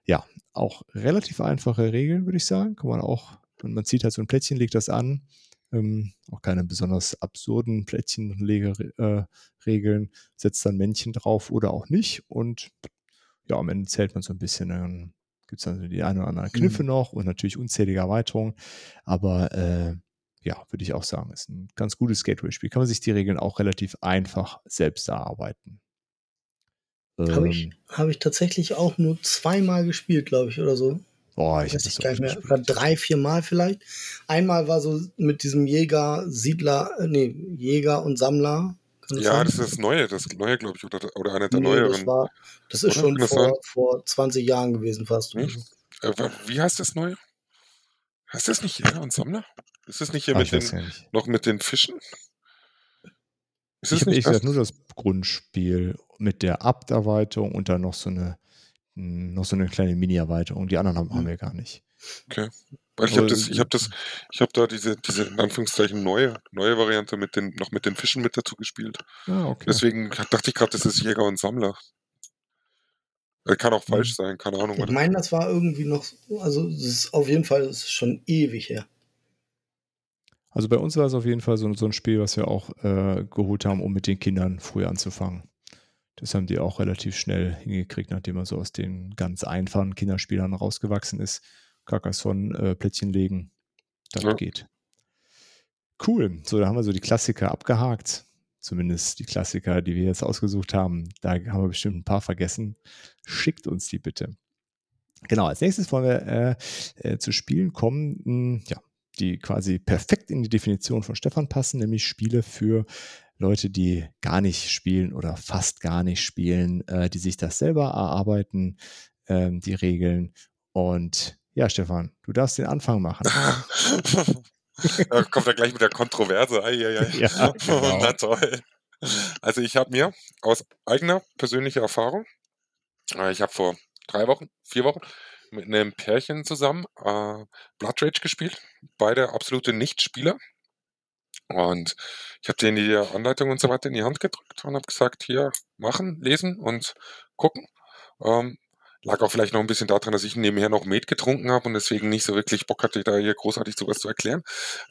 Ja, auch relativ einfache Regeln, würde ich sagen. Kann man auch, und man zieht halt so ein Plättchen, legt das an. Ähm, auch keine besonders absurden Plättchenlegeregeln, äh, setzt dann Männchen drauf oder auch nicht. Und ja, am Ende zählt man so ein bisschen. Dann gibt es dann die ein oder anderen Kniffe Mhm. noch und natürlich unzählige Erweiterungen. Aber äh, ja, würde ich auch sagen, ist ein ganz gutes Gateway-Spiel. Kann man sich die Regeln auch relativ einfach selbst erarbeiten. Habe ich, Ähm, hab ich tatsächlich auch nur zweimal gespielt, glaube ich, oder so. Boah, ich Weiß das ich gar nicht mehr. Oder drei, vier Mal vielleicht. Einmal war so mit diesem Jäger, Siedler, äh, nee, Jäger und Sammler. Das Ja, sein? das ist das Neue, das Neue, glaube ich, oder, oder einer der nee, das neueren. war, das ist Oder? schon das vor, vor 20 Jahren gewesen fast. so. Äh, wie heißt das Neue? Heißt das nicht Jäger und Sammler? Ist das nicht hier Ah, mit den, nicht. noch mit den Fischen? Ist Ich das habe das? nur das Grundspiel mit der Abt-Erweiterung und dann noch so eine, noch so eine kleine Mini-Erweiterung. Die anderen haben, haben Hm. wir gar nicht. Okay. Weil ich habe das, ich habe das, ich habe da diese, diese in Anführungszeichen neue, neue Variante mit den, noch mit den Fischen mit dazu gespielt. Ah, okay. Deswegen dachte ich gerade, das ist Jäger und Sammler. Äh, Kann auch falsch Hm. sein, keine Ahnung. Ich meine, das war irgendwie noch, also es ist auf jeden Fall, es ist schon ewig her. Also bei uns war es auf jeden Fall so, so ein Spiel, was wir auch äh, geholt haben, um mit den Kindern früh anzufangen. Das haben die auch relativ schnell hingekriegt, nachdem er so aus den ganz einfachen Kinderspielern rausgewachsen ist. Carcassonne, äh, Plättchen legen, das Ja. geht. Cool. So, da haben wir so die Klassiker abgehakt. Zumindest die Klassiker, die wir jetzt ausgesucht haben. Da haben wir bestimmt ein paar vergessen. Schickt uns die bitte. Genau, als nächstes wollen wir äh, äh, zu Spielen kommen, mh, ja, die quasi perfekt in die Definition von Stefan passen, nämlich Spiele für Leute, die gar nicht spielen oder fast gar nicht spielen, äh, die sich das selber erarbeiten, ähm, die Regeln. Und ja, Stefan, du darfst den Anfang machen. da kommt er gleich mit der Kontroverse. Ei, ei, ei. Ja, genau. Na toll. Also ich habe mir aus eigener persönlicher Erfahrung, äh, ich habe vor drei Wochen, vier Wochen mit einem Pärchen zusammen äh, Blood Rage gespielt. Beide absolute Nichtspieler. Und ich habe denen die Anleitung und so weiter in die Hand gedrückt und habe gesagt, hier machen, lesen und gucken. Ähm, lag auch vielleicht noch ein bisschen daran, dass ich nebenher noch Met getrunken habe und deswegen nicht so wirklich Bock hatte, da hier großartig sowas zu erklären.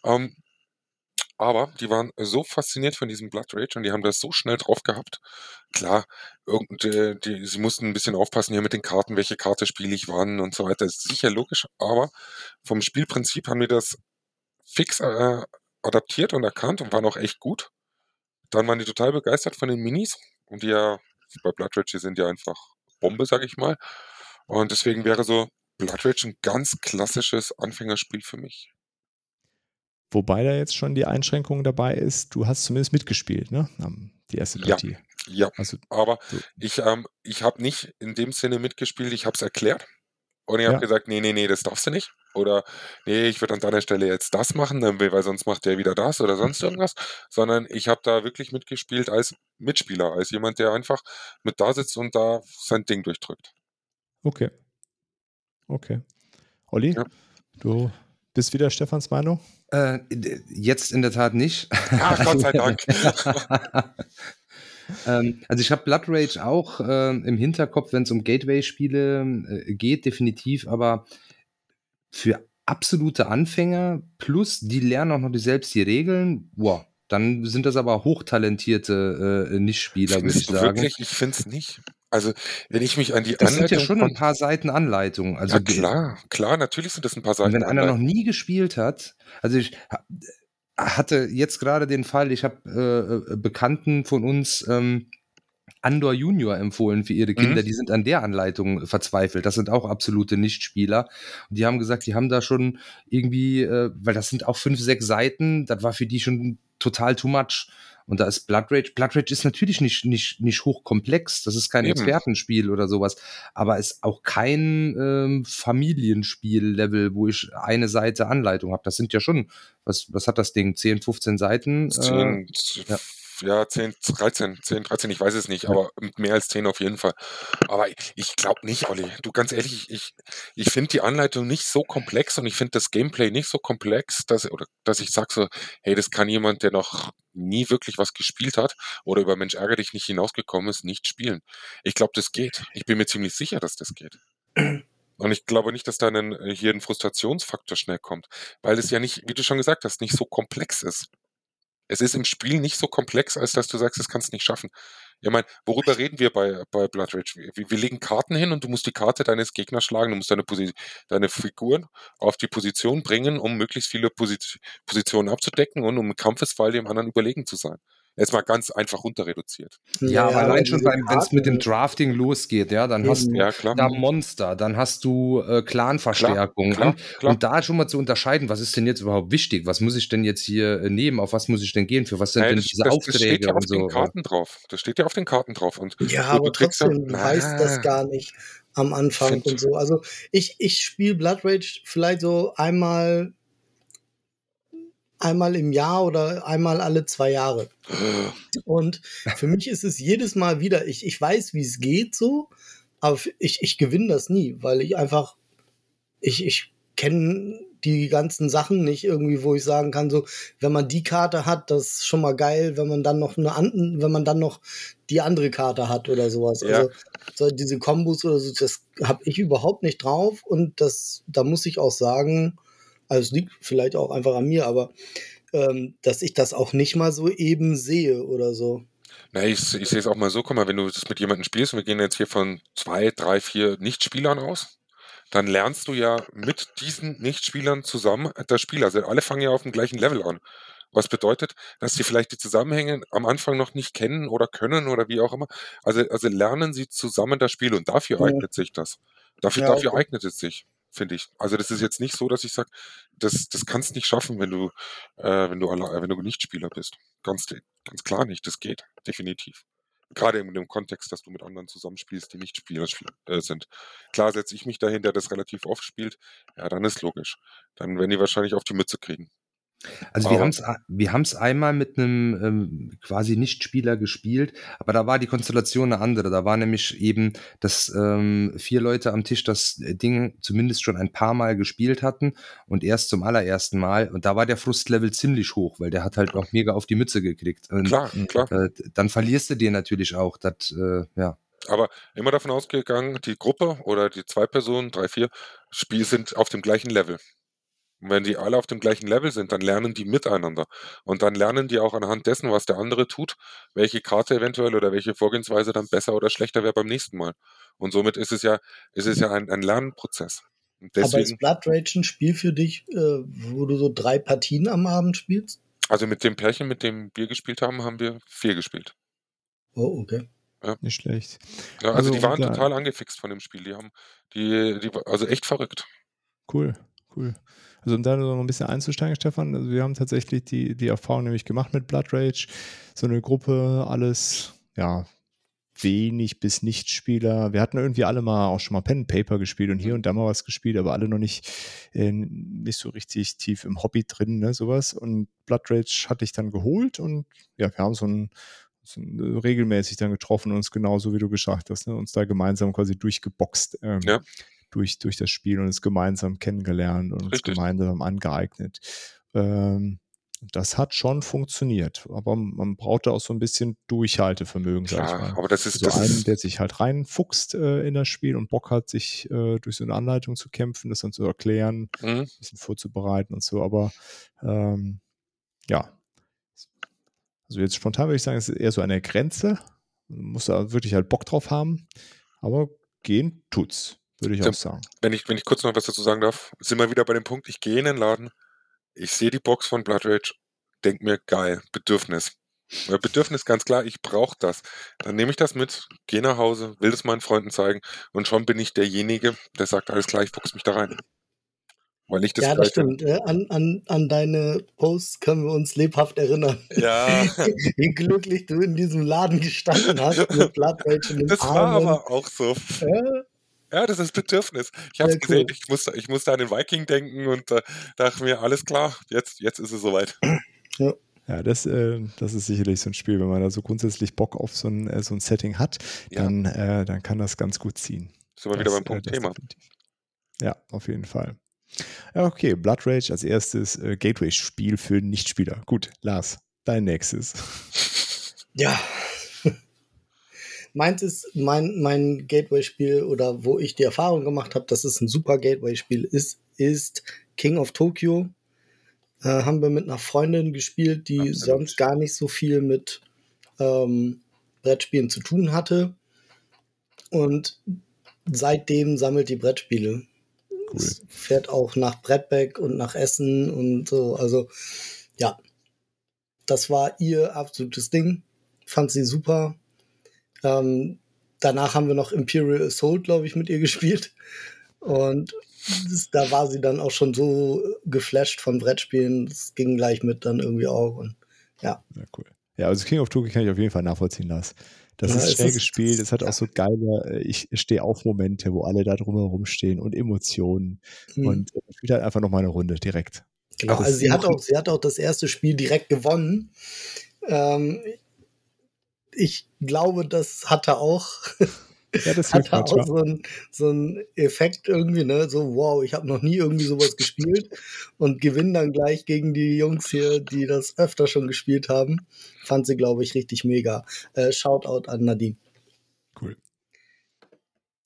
Ähm, aber die waren so fasziniert von diesem Blood Rage und die haben das so schnell drauf gehabt. Klar, irgend, äh, die, sie mussten ein bisschen aufpassen hier mit den Karten, welche Karte spiele ich wann und so weiter. ist sicher logisch, aber vom Spielprinzip haben wir das fix äh, adaptiert und erkannt und waren auch echt gut. Dann waren die total begeistert von den Minis und die ja bei Blood Rage, die sind ja einfach Bombe, sag ich mal. Und deswegen wäre so Blood Rage ein ganz klassisches Anfängerspiel für mich. Wobei da jetzt schon die Einschränkung dabei ist, du hast zumindest mitgespielt, ne? Am- Die erste Ja. Partie. Ja, Also, aber so. ich, ähm, ich habe nicht in dem Sinne mitgespielt, ich habe es erklärt. Und ich habe Ja. gesagt, nee, nee, nee, das darfst du nicht. Oder nee, ich würde an deiner Stelle jetzt das machen, dann, weil sonst macht der wieder das oder sonst irgendwas. Sondern ich habe da wirklich mitgespielt als Mitspieler, als jemand, der einfach mit da sitzt und da sein Ding durchdrückt. okay. Okay. Olli, Ja. du bist wieder Stefans Meinung? Äh, jetzt in der Tat nicht. Ach, Gott sei Dank. ähm, also ich habe Blood Rage auch äh, im Hinterkopf, wenn es um Gateway-Spiele äh, geht, definitiv, aber für absolute Anfänger plus die lernen auch noch die selbst die Regeln, wow, dann sind das aber hochtalentierte äh, Nicht-Spieler, würde ich sagen. wirklich? Ich finde es nicht. Also, wenn ich mich an die Das sind ja Anleitung schon ein paar Seiten Anleitung. Also ja klar, klar, natürlich sind das ein paar Seiten wenn einer noch Anleitung. nie gespielt hat also ich ha hatte jetzt gerade den Fall, ich habe, äh, äh, Bekannten von uns, ähm, Andor Junior empfohlen für ihre Kinder, Mhm. die sind an der Anleitung verzweifelt. Das sind auch absolute Nichtspieler. Und die haben gesagt, die haben da schon irgendwie, äh weil das sind auch 5, 6 Seiten, das war für die schon total too much. Und da ist Blood Rage Blood Rage ist natürlich nicht nicht nicht hochkomplex, das ist kein Eben. Expertenspiel oder so was, aber ist auch kein, ähm, Familienspiel-Level, wo ich eine Seite Anleitung habe. Das sind ja schon was was hat das Ding? 10, 15 Seiten? Äh, 10, z ja. Ja, 10, 13, 10, 13, ich weiß es nicht, aber mehr als 10 auf jeden Fall. Aber ich glaube nicht, Olli. Du, ganz ehrlich, ich ich finde die Anleitung nicht so komplex und ich finde das Gameplay nicht so komplex, dass oder dass ich sage so: „Hey, das kann jemand, der noch nie wirklich was gespielt hat oder über Mensch ärgere dich nicht hinausgekommen ist, nicht spielen.“ Ich glaube, das geht. Ich bin mir ziemlich sicher, dass das geht. Und ich glaube nicht, dass da äh, hier 'n Frustrationsfaktor schnell kommt, weil es ja nicht, wie du schon gesagt hast, nicht so komplex ist. Es ist im Spiel nicht so komplex, als dass du sagst, das kannst du nicht schaffen. Ich meine, worüber reden wir bei bei Blood Rage? Wir wir legen Karten hin und du musst die Karte deines Gegners schlagen. Du musst deine Posi deine Figuren auf die Position bringen, um möglichst viele Posit Positionen abzudecken und um im Kampfesfall dem anderen überlegen zu sein. Jetzt mal ganz einfach runter reduziert. Ja, aber allein schon beim wenn's mit dem Drafting losgeht, ja, dann hast du Ja, klar. da Monster, dann hast du, äh, Clanverstärkung. Klar, Und klar. und da schon mal zu unterscheiden, was ist denn jetzt überhaupt wichtig? Was muss ich denn jetzt hier, äh, nehmen? Auf was muss ich denn gehen? Für was sind Nein, denn das diese das das steht Aufträge ja auf den so? Äh, Karten drauf. Das steht ja auf den Karten drauf und Ja, du aber ja trotzdem, du weißt das na, gar nicht am Anfang Find und so. Also ich, ich spiele Blood Rage vielleicht so einmal, einmal im Jahr oder einmal alle zwei Jahre. Und für mich ist es jedes Mal wieder, ich, ich weiß, wie es geht so, aber ich, ich gewinne das nie, weil ich einfach, ich, ich kenne die ganzen Sachen nicht irgendwie, wo ich sagen kann, so, wenn man die Karte hat, das ist schon mal geil, wenn man dann noch eine wenn man dann noch die andere Karte hat oder sowas. Ja. Also so diese Kombos oder so, das habe ich überhaupt nicht drauf und das, da muss ich auch sagen, also es liegt vielleicht auch einfach an mir, aber ähm, dass ich das auch nicht mal so eben sehe oder so. Na, ich, ich sehe es auch mal so, guck mal, wenn du das mit jemandem spielst, und wir gehen jetzt hier von zwei, drei, vier Nichtspielern aus, dann lernst du ja mit diesen Nichtspielern zusammen das Spiel. Also alle fangen ja auf dem gleichen Level an. Was bedeutet, dass sie vielleicht die Zusammenhänge am Anfang noch nicht kennen oder können oder wie auch immer. Also, also lernen sie zusammen das Spiel und dafür Ja. eignet sich das. Dafür, Ja, dafür okay. eignet es sich, finde ich. Also das ist jetzt nicht so, dass ich sage, das, das kannst nicht schaffen, wenn du, äh, wenn du alle, wenn du Nichtspieler bist. Ganz, ganz klar nicht. Das geht definitiv. Gerade in dem Kontext, dass du mit anderen zusammenspielst, die nicht Spieler spiel- äh, sind. Klar setze ich mich dahin, der das relativ oft spielt. Ja, dann ist logisch. Dann werden die wahrscheinlich auf die Mütze kriegen. Also wir Aber- haben's a wir haben's einmal mit einem ähm, quasi Nichtspieler gespielt, aber da war die Konstellation eine andere. Da war nämlich eben, dass, ähm, 4 Leute am Tisch das Ding zumindest schon ein paar Mal gespielt hatten und erst zum allerersten Mal. Und da war der Frustlevel ziemlich hoch, weil der hat halt auch mega auf die Mütze gekriegt. Und, Klar, klar. äh, dann verlierst du dir natürlich auch das, äh, ja. Aber immer davon ausgegangen, die Gruppe oder die zwei Personen, drei, vier, Spiel sind auf dem gleichen Level. Und wenn die alle auf dem gleichen Level sind, dann lernen die miteinander. Und dann lernen die auch anhand dessen, was der andere tut, welche Karte eventuell oder welche Vorgehensweise dann besser oder schlechter wäre beim nächsten Mal. Und somit ist es ja, ist es ja ein, ein Lernprozess. Und Aber ist deswegen, Blood Rage ein Spiel für dich, äh, wo du so drei Partien am Abend spielst? also mit dem Pärchen, mit dem wir gespielt haben, haben wir vier gespielt. Oh, okay. Nicht schlecht. Ja, also, Also, die waren total angefixt von dem Spiel. Die haben, die, die, also echt verrückt. Cool, cool. Also um da noch ein bisschen einzusteigen, Stefan, also wir haben tatsächlich die, die Erfahrung nämlich gemacht mit Blood Rage. So eine Gruppe, alles, ja, wenig bis Nichtspieler. Wir hatten irgendwie alle mal auch schon mal Pen and Paper gespielt und hier und da mal was gespielt, aber alle noch nicht, äh, nicht so richtig tief im Hobby drin, ne, sowas. Und Blood Rage hatte ich dann geholt und ja, wir haben so ein, ein regelmäßig dann getroffen und uns genauso wie du gesagt hast, ne, uns da gemeinsam quasi durchgeboxt. Ähm, Ja. Durch, durch das Spiel und es gemeinsam kennengelernt und uns Richtig. gemeinsam angeeignet. Ähm, das hat schon funktioniert, aber man brauchte auch so ein bisschen Durchhaltevermögen, mal. aber das ist, So das einen, ist, der sich halt reinfuchst äh, in das Spiel und Bock hat, sich äh, durch so eine Anleitung zu kämpfen, das dann zu erklären, mhm. ein bisschen vorzubereiten und so, aber ähm, ja. Also jetzt spontan würde ich sagen, es ist eher so eine Grenze, Muss da wirklich halt Bock drauf haben. Aber gehen tut's, würde ich auch sagen. Wenn ich, wenn ich kurz noch was dazu sagen darf, sind wir wieder bei dem Punkt, ich gehe in den Laden, ich sehe die Box von Blood Rage, denke mir, geil, Bedürfnis. Bedürfnis ganz klar, ich brauche das. Dann nehme ich das mit, gehe nach Hause, will das meinen Freunden zeigen und schon bin ich derjenige, der sagt, alles klar, ich fuchs mich da rein. Weil ich das Ja, das stimmt. äh, An, an, an deine Posts können wir uns lebhaft erinnern. Ja, Wie glücklich du in diesem Laden gestanden hast mit Blood Rage in den das war Armen. aber auch so. Ja, Ja, das ist Bedürfnis. Ich habe Ja, es gesehen, cool. ich musste, ich musste an den Viking denken und äh, dachte mir, alles klar, jetzt, jetzt ist es soweit. Ja, das, äh, das ist sicherlich so ein Spiel, wenn man da so grundsätzlich Bock auf so ein, äh, so ein Setting hat, Ja. dann, äh, dann kann das ganz gut ziehen. Sind wir wieder beim Punkt äh, das Thema. definitiv. Ja, auf jeden Fall. Ja, okay, Blood Rage als erstes äh, Gateway-Spiel für Nichtspieler. Gut, Lars, dein nächstes. Ja. Meins ist mein, mein Gateway-Spiel oder wo ich die Erfahrung gemacht habe, dass es ein super Gateway-Spiel ist, ist King of Tokyo. Äh, haben wir mit einer Freundin gespielt, die Absolut. sonst gar nicht so viel mit ähm, Brettspielen zu tun hatte. Und seitdem sammelt die Brettspiele. Cool. Es fährt auch nach Brettbeck und nach Essen und so. Also, ja. Das war ihr absolutes Ding. Fand sie super. Ähm, danach haben wir noch Imperial Assault, glaube ich, mit ihr gespielt. Und das, da war sie dann auch schon so geflasht von Brettspielen. Das ging gleich mit dann irgendwie auch. Und Ja, cool. Ja, also King of Tokyo kann ich auf jeden Fall nachvollziehen, Lars. Das Ja, ist schnell gespielt, es hat ja. auch so geile, äh, ich stehe auf Momente, wo alle da drumherum stehen und Emotionen hm, und äh, spielt halt einfach nochmal eine Runde direkt. genau. Also sie hat auch, sie hat auch das erste Spiel direkt gewonnen. Ähm, ich glaube, das hatte auch Ja, das hatte auch so ein, so ein Effekt irgendwie, ne? So, wow, ich habe noch nie irgendwie sowas gespielt und gewinne dann gleich gegen die Jungs hier, die das öfter schon gespielt haben. Fand sie, glaube ich, richtig mega. Äh, Shoutout an Nadine. Cool.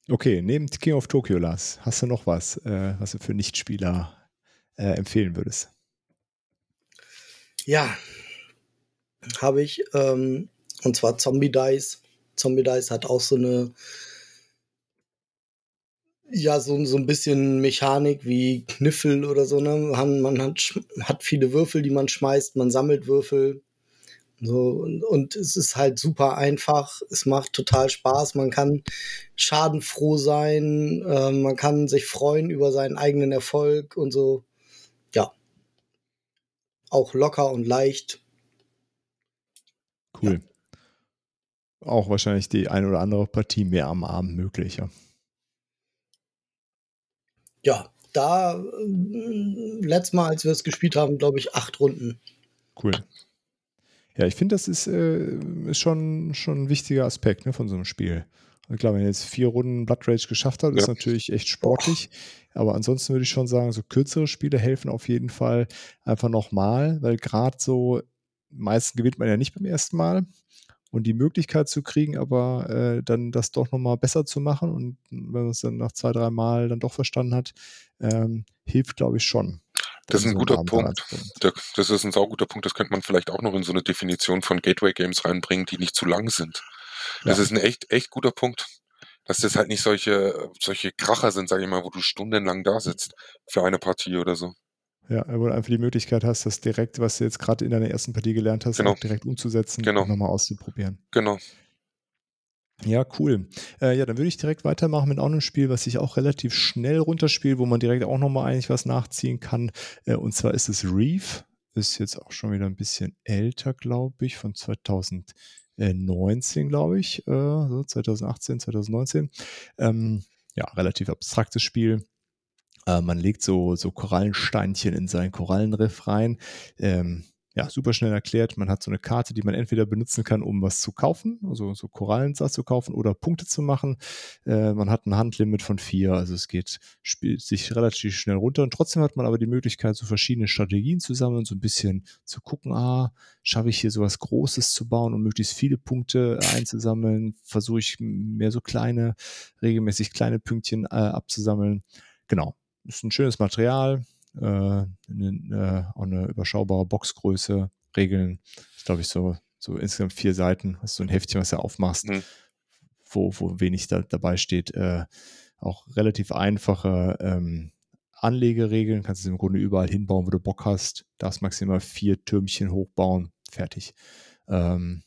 Okay, neben King of Tokyo, Lars, hast du noch was, äh, was du für Nichtspieler äh, empfehlen würdest? Ja, habe ich. Ähm, und zwar Zombie Dice. Zombie Dice hat auch so eine, ja, so, so ein bisschen Mechanik wie Kniffel oder so. Ne? Man, man hat, hat viele Würfel, die man schmeißt, man sammelt Würfel. So, und, und es ist halt super einfach. Es macht total Spaß. Man kann schadenfroh sein. Äh, man kann sich freuen über seinen eigenen Erfolg und so. Ja. Auch locker und leicht. Cool. Auch wahrscheinlich die ein oder andere Partie mehr am Abend möglich, ja. Ja, da äh, letztes Mal, als wir es gespielt haben, glaube ich, acht Runden. Cool. Ja, ich finde, das ist, äh, ist schon, schon ein wichtiger Aspekt ne, von so einem Spiel. Und klar, wenn ihr jetzt vier Runden Blood Rage geschafft habt, ist Ja. natürlich echt sportlich. Aber ansonsten würde ich schon sagen, so kürzere Spiele helfen auf jeden Fall einfach nochmal, weil gerade so, meistens gewinnt man ja nicht beim ersten Mal. Und die Möglichkeit zu kriegen, aber äh, dann das doch nochmal besser zu machen und wenn man es dann nach zwei, drei Mal dann doch verstanden hat, ähm, hilft, glaube ich, schon. Das ist ein so guter Punkt. Das ist ein sauguter Punkt. Das könnte man vielleicht auch noch in so eine Definition von Gateway Games reinbringen, die nicht zu lang sind. Das Ja. ist ein echt, echt guter Punkt. Dass das halt nicht solche, solche Kracher sind, sage ich mal, wo du stundenlang da sitzt für eine Partie oder so. Ja, wo du einfach die Möglichkeit hast, das direkt, was du jetzt gerade in deiner ersten Partie gelernt hast, Genau. auch direkt umzusetzen Genau. und nochmal auszuprobieren. Genau. Ja, cool. Äh, ja, dann würde ich direkt weitermachen mit auch einem Spiel, was ich auch relativ schnell runterspiele, wo man direkt auch nochmal eigentlich was nachziehen kann. Äh, und zwar ist es Reef. Ist jetzt auch schon wieder ein bisschen älter, glaube ich, von 2019, glaube ich. Äh, so 2018, 2019. Ähm, ja, relativ abstraktes Spiel. Äh, man legt so, so Korallensteinchen in sein Korallenriff rein. Ähm, ja, super schnell erklärt. Man hat so eine Karte, die man entweder benutzen kann, um was zu kaufen, also so Korallensatz zu kaufen oder Punkte zu machen. Äh, man hat ein Handlimit von vier, also es geht, spielt sich relativ schnell runter. Und trotzdem hat man aber die Möglichkeit, so verschiedene Strategien zu sammeln, so ein bisschen zu gucken, ah, schaffe ich hier sowas Großes zu bauen, um möglichst viele Punkte einzusammeln? Versuche ich mehr so kleine, regelmäßig kleine Pünktchen äh, abzusammeln? Genau. Ist ein schönes Material, äh, eine, äh, auch eine überschaubare Boxgröße, Regeln, ist glaube ich so so insgesamt vier Seiten, hast so ein Heftchen, was du aufmachst, Mhm. wo, wo wenig da, dabei steht. Äh, auch relativ einfache ähm, Anlegeregeln, kannst du im Grunde überall hinbauen, wo du Bock hast. Darfst maximal vier Türmchen hochbauen, fertig. Ähm,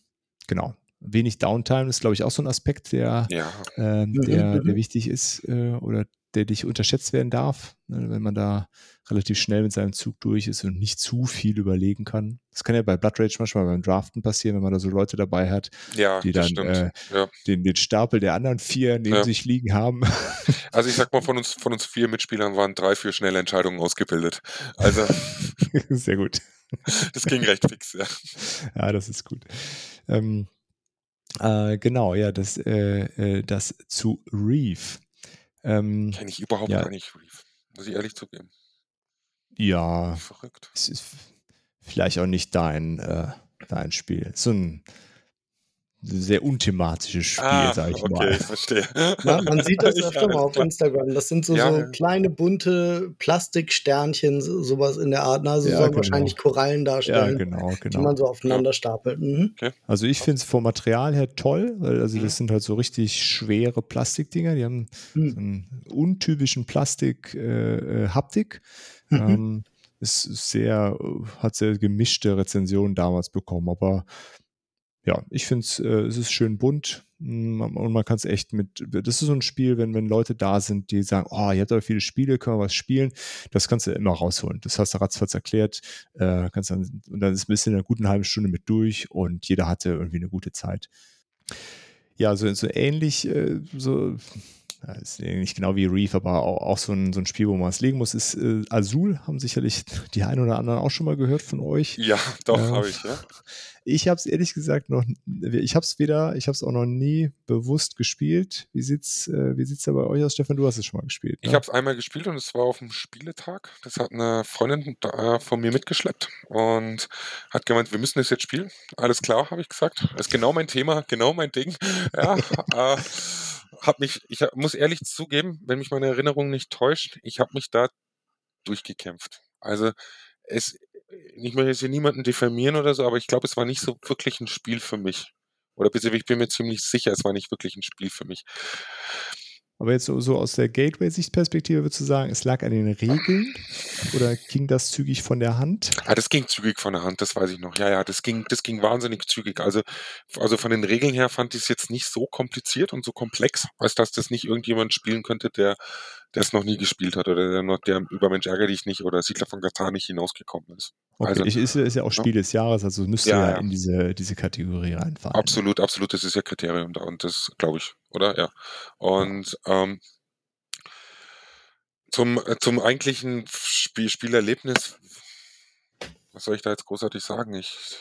genau. Wenig Downtime ist, glaube ich, auch so ein Aspekt, der, Ja, ähm, der, der wichtig ist äh, oder der nicht unterschätzt werden darf, ne, wenn man da relativ schnell mit seinem Zug durch ist und nicht zu viel überlegen kann. Das kann ja bei Blood Rage manchmal beim Draften passieren, wenn man da so Leute dabei hat, ja, die dann äh, ja. den, den Stapel der anderen vier neben Ja. sich liegen haben. Also ich sag mal, von uns, von uns vier Mitspielern waren drei für schnelle Entscheidungen ausgebildet. Also Sehr gut. das ging recht fix, ja. Ja, das ist gut. Ähm, äh, genau, ja, das, äh, äh, das zu Reef. Ähm, Kenne ich überhaupt Ja. gar nicht, Reef. Muss ich ehrlich zugeben. ja, Verrückt. es ist vielleicht auch nicht dein, äh, dein Spiel. So ein sehr unthematisches Spiel, Ah, sag ich okay, mal. ich verstehe. Ja, man sieht das Ja, öfter mal auf. Instagram. Das sind so, Ja, so kleine bunte Plastiksternchen, so- sowas in der Art. Na, Also Ja, sollen genau. wahrscheinlich Korallen Ja, darstellen, genau, die genau. man so aufeinander stapelt. Mhm. Also ich finde es vom Material her toll, weil also Mhm. das sind halt so richtig schwere Plastikdinger, die haben Mhm. so einen untypischen Plastik-Haptik. Mhm. Ähm, ist sehr, äh, hat sehr gemischte Rezensionen damals bekommen, aber ja, ich finde es, äh, es ist schön bunt mm, und man kann es echt mit, das ist so ein Spiel, wenn, wenn Leute da sind, die sagen, oh, ihr habt aber viele Spiele, können wir was spielen, das kannst du immer rausholen. Das hast du ratzfatz erklärt, äh, kannst dann, und dann ist ein bisschen in einer guten halben Stunde mit durch und jeder hatte irgendwie eine gute Zeit. Ja, so, so ähnlich, äh, so, ja, ist nicht genau wie Reef, aber auch, auch so, ein, so ein Spiel, wo man es legen muss, ist äh, Azul, haben sicherlich die einen oder anderen auch schon mal gehört von euch. Ja, doch, Ja. habe ich, ja. Ich habe es ehrlich gesagt noch, ich habe es weder, ich habe es auch noch nie bewusst gespielt. Wie sieht's, äh, wie sieht's da bei euch aus, Stefan? Du hast es schon mal gespielt. Ich ne? habe es einmal gespielt und es war auf dem Spieletag. Das hat eine Freundin da, von mir mitgeschleppt und hat gemeint, wir müssen das jetzt spielen. Alles klar, habe ich gesagt. Das ist genau mein Thema, genau mein Ding. Ja, äh, hab mich, ich muss ehrlich zugeben, wenn mich meine Erinnerung nicht täuscht, ich habe mich da durchgekämpft. Also es, ich möchte jetzt hier niemanden diffamieren oder so, aber ich glaube, es war nicht so wirklich ein Spiel für mich. Oder ich bin mir ziemlich sicher, es war nicht wirklich ein Spiel für mich. Aber jetzt so, so aus der Gateway-Sichtperspektive würdest du sagen, es lag an den Regeln oder ging das zügig von der Hand? Ah, das ging zügig von der Hand, das weiß ich noch. Ja, ja, das ging, das ging wahnsinnig zügig. Also, also von den Regeln her fand ich es jetzt nicht so kompliziert und so komplex, als dass das nicht irgendjemand spielen könnte, der der es noch nie gespielt hat oder der noch der über Mensch ärgere dich nicht oder Siedler von Catan nicht hinausgekommen ist. Okay, Also, ich, ist, ist ja auch ja. Spiel des Jahres, also müsste Ja, ja, ja. in diese, diese Kategorie reinfallen. absolut, absolut, das ist ja Kriterium da und das glaube ich, oder? Ja. Und ähm, zum, äh, zum eigentlichen Spiel, Spielerlebnis, was soll ich da jetzt großartig sagen? Ich,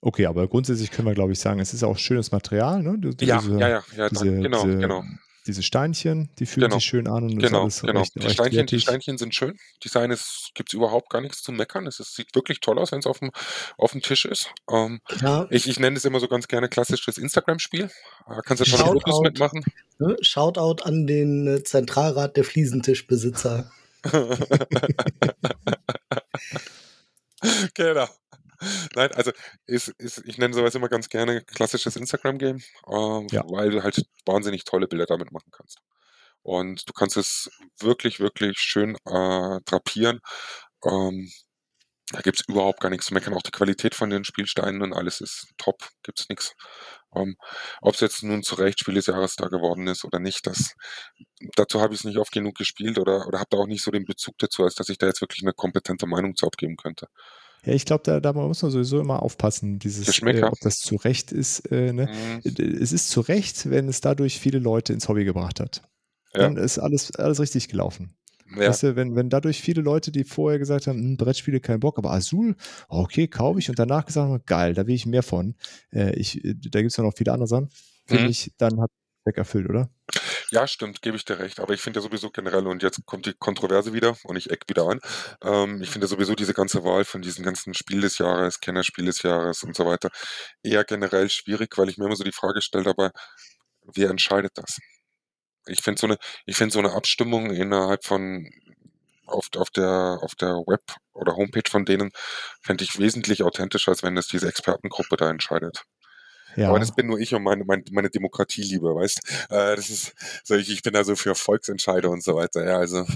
Okay, aber grundsätzlich können wir, glaube ich, sagen, es ist auch schönes Material, ne? Die- ja, diese, ja, ja, ja, diese, danke. genau, diese, genau. Diese Steinchen, die fühlen Genau. sich schön an und Genau, ist alles genau. recht, Die recht Steinchen, die. Steinchen sind schön. Design ist, gibt's überhaupt gar nichts zu meckern. Es ist, sieht wirklich toll aus, wenn es auf dem, auf dem Tisch ist. Ähm, Ja, ich, ich nenne es immer so ganz gerne klassisches Instagram-Spiel. Da kannst du Shoutout. Fotos mitmachen. ne? Shoutout an den äh, Zentralrat der Fliesentischbesitzer. genau. Nein, also ist, ist, ich nenne sowas immer ganz gerne klassisches Instagram-Game, ähm, Ja. weil du halt wahnsinnig tolle Bilder damit machen kannst. Und du kannst es wirklich, wirklich schön äh, drapieren. Ähm, da gibt's überhaupt gar nichts zu meckern. Auch die Qualität von den Spielsteinen und alles ist top, gibt's nichts. Ähm, Ob es jetzt nun zu Recht Spiel des Jahres da geworden ist oder nicht, das, dazu habe ich es nicht oft genug gespielt oder, oder habe da auch nicht so den Bezug dazu, als dass ich da jetzt wirklich eine kompetente Meinung zu abgeben könnte. Ja, ich glaube, da, da muss man sowieso immer aufpassen, dieses, äh, ob das zu Recht ist. Äh, ne? Mhm. Es ist zu Recht, wenn es dadurch viele Leute ins Hobby gebracht hat. Ja. Dann ist alles, alles richtig gelaufen. Ja, Weißt du, wenn, wenn dadurch viele Leute, die vorher gesagt haben, hm, Brettspiele kein Bock, aber Azul, okay, kaufe ich und danach gesagt haben, geil, da will ich mehr von. Äh, ich, äh, da gibt es ja noch viele andere Sachen. Finde Mhm. ich, dann hat Zweck erfüllt, oder? ja, stimmt, gebe ich dir recht. Aber ich finde ja sowieso generell, und jetzt kommt die Kontroverse wieder und ich eck wieder an, ähm, ich finde sowieso diese ganze Wahl von diesen ganzen Spiel des Jahres, Kennerspiel des Jahres und so weiter eher generell schwierig, weil ich mir immer so die Frage stelle dabei, wer entscheidet das? Ich finde so eine, so eine Abstimmung innerhalb von auf, auf der, auf der Web- oder Homepage von denen fände ich wesentlich authentischer, als wenn es diese Expertengruppe da entscheidet. Ja. Aber das bin nur ich und meine, meine, meine Demokratie lieber, weißt äh, Das ist so, ich, ich bin da so für Volksentscheide und so weiter. Ja, also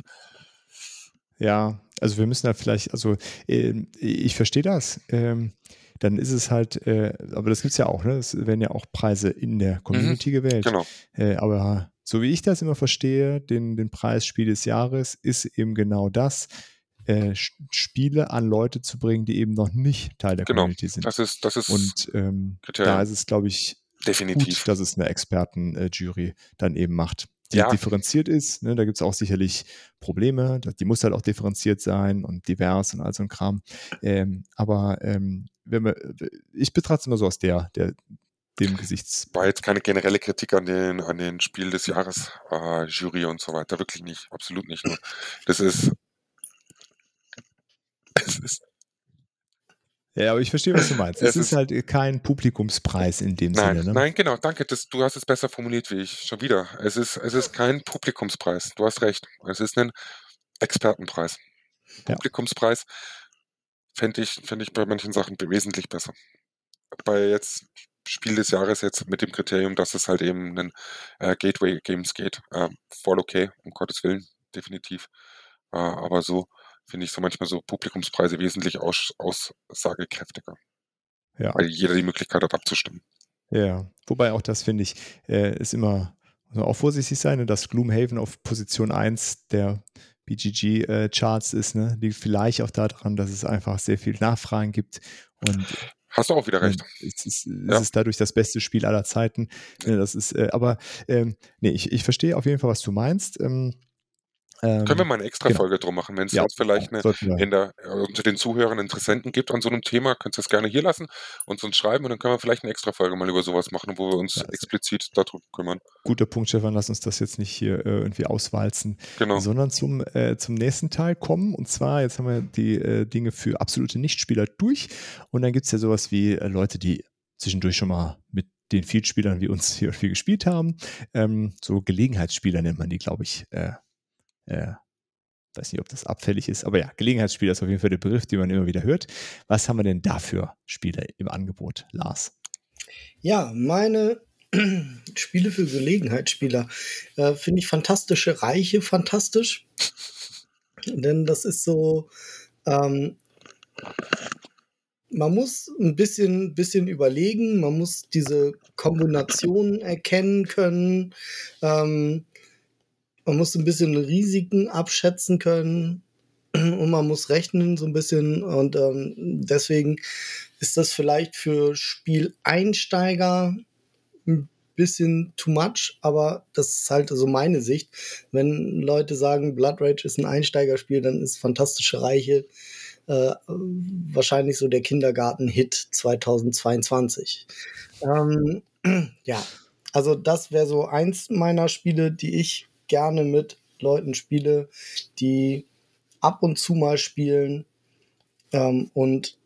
Ja, also wir müssen da vielleicht, also äh, ich verstehe das. Ähm, dann ist es halt, äh, aber das gibt es ja auch, ne? Es werden ja auch Preise in der Community gewählt. genau. Äh, aber so wie ich das immer verstehe, den, den Preis Spiel des Jahres ist eben genau das, äh, Spiele an Leute zu bringen, die eben noch nicht Teil der Genau. Community sind. Das ist, das ist Und ähm, da ist es, glaube ich, definitiv. gut, dass es eine Expertenjury dann eben macht. Die Ja. differenziert ist, ne, da gibt es auch sicherlich Probleme, die muss halt auch differenziert sein und divers und all so ein Kram. Ähm, aber ähm, wenn wir, ich betrachte es immer so aus der, der dem Gesichts. war jetzt keine generelle Kritik an den, an den Spiel des Jahres, äh, Jury und so weiter. Wirklich nicht. Absolut nicht. Nur. Das ist, es ist Ja, aber ich verstehe, was du meinst. Es, Es ist, ist- halt kein Publikumspreis in dem Nein, Sinne. Ne? nein, genau, danke. Das, du hast es besser formuliert wie ich. Schon wieder. Es ist, es ist kein Publikumspreis. Du hast recht. Es ist ein Expertenpreis. Publikumspreis fände ich, fände ich bei manchen Sachen wesentlich besser. Bei jetzt Spiel des Jahres jetzt mit dem Kriterium, dass es halt eben einen äh, Gateway Games geht. Äh, voll okay, um Gottes Willen, definitiv. Äh, aber so finde ich so manchmal so Publikumspreise wesentlich aus, aussagekräftiger, Ja. weil jeder die Möglichkeit hat abzustimmen. Ja, wobei auch das finde ich, äh, ist immer, muss man auch vorsichtig sein, ne, dass Gloomhaven auf Position 1 der BGG-Charts ist, ne? Liegt vielleicht auch daran, dass es einfach sehr viel Nachfragen gibt und Hast du auch wieder recht. äh, es ist, es Ja. ist dadurch das beste Spiel aller Zeiten. Ne, das ist, äh, aber ähm, nee, ich, ich verstehe auf jeden Fall, was du meinst. Ähm, ähm, Können wir mal eine extra genau. Folge drum machen, wenn es ja, jetzt vielleicht eine, in der, äh, unter den Zuhörern Interessenten gibt an so einem Thema, könnt ihr es gerne hier lassen und uns schreiben und dann können wir vielleicht eine extra Folge mal über sowas machen, wo wir uns also explizit darum kümmern. Guter Punkt, Stefan, lass uns das jetzt nicht hier äh, irgendwie auswalzen. Genau. sondern zum, äh, zum nächsten Teil kommen. Und zwar, jetzt haben wir die äh, Dinge für absolute Nichtspieler durch. Und dann gibt es ja sowas wie äh, Leute, die zwischendurch schon mal mit den Vielspielern wie uns hier viel gespielt haben. Ähm, so Gelegenheitsspieler nennt man die, glaube ich. Äh, äh, weiß nicht, ob das abfällig ist, aber ja, Gelegenheitsspieler ist auf jeden Fall der Begriff, den man immer wieder hört. Was haben wir denn dafür Spieler im Angebot, Lars? Ja, meine Spiele für Gelegenheitsspieler äh, finde ich fantastische Reiche fantastisch. Denn das ist so, ähm, man muss ein bisschen, bisschen überlegen, man muss diese Kombinationen erkennen können, ähm, man muss ein bisschen Risiken abschätzen können und man muss rechnen so ein bisschen und ähm, deswegen ist das vielleicht für Spieleinsteiger ein bisschen too much, aber das ist halt so meine Sicht. Wenn Leute sagen, Blood Rage ist ein Einsteigerspiel, dann ist Fantastische Reiche äh, wahrscheinlich so der Kindergarten-Hit 2022. Ähm, ja, also das wäre so eins meiner Spiele, die ich gerne mit Leuten spiele, die ab und zu mal spielen. Ähm, und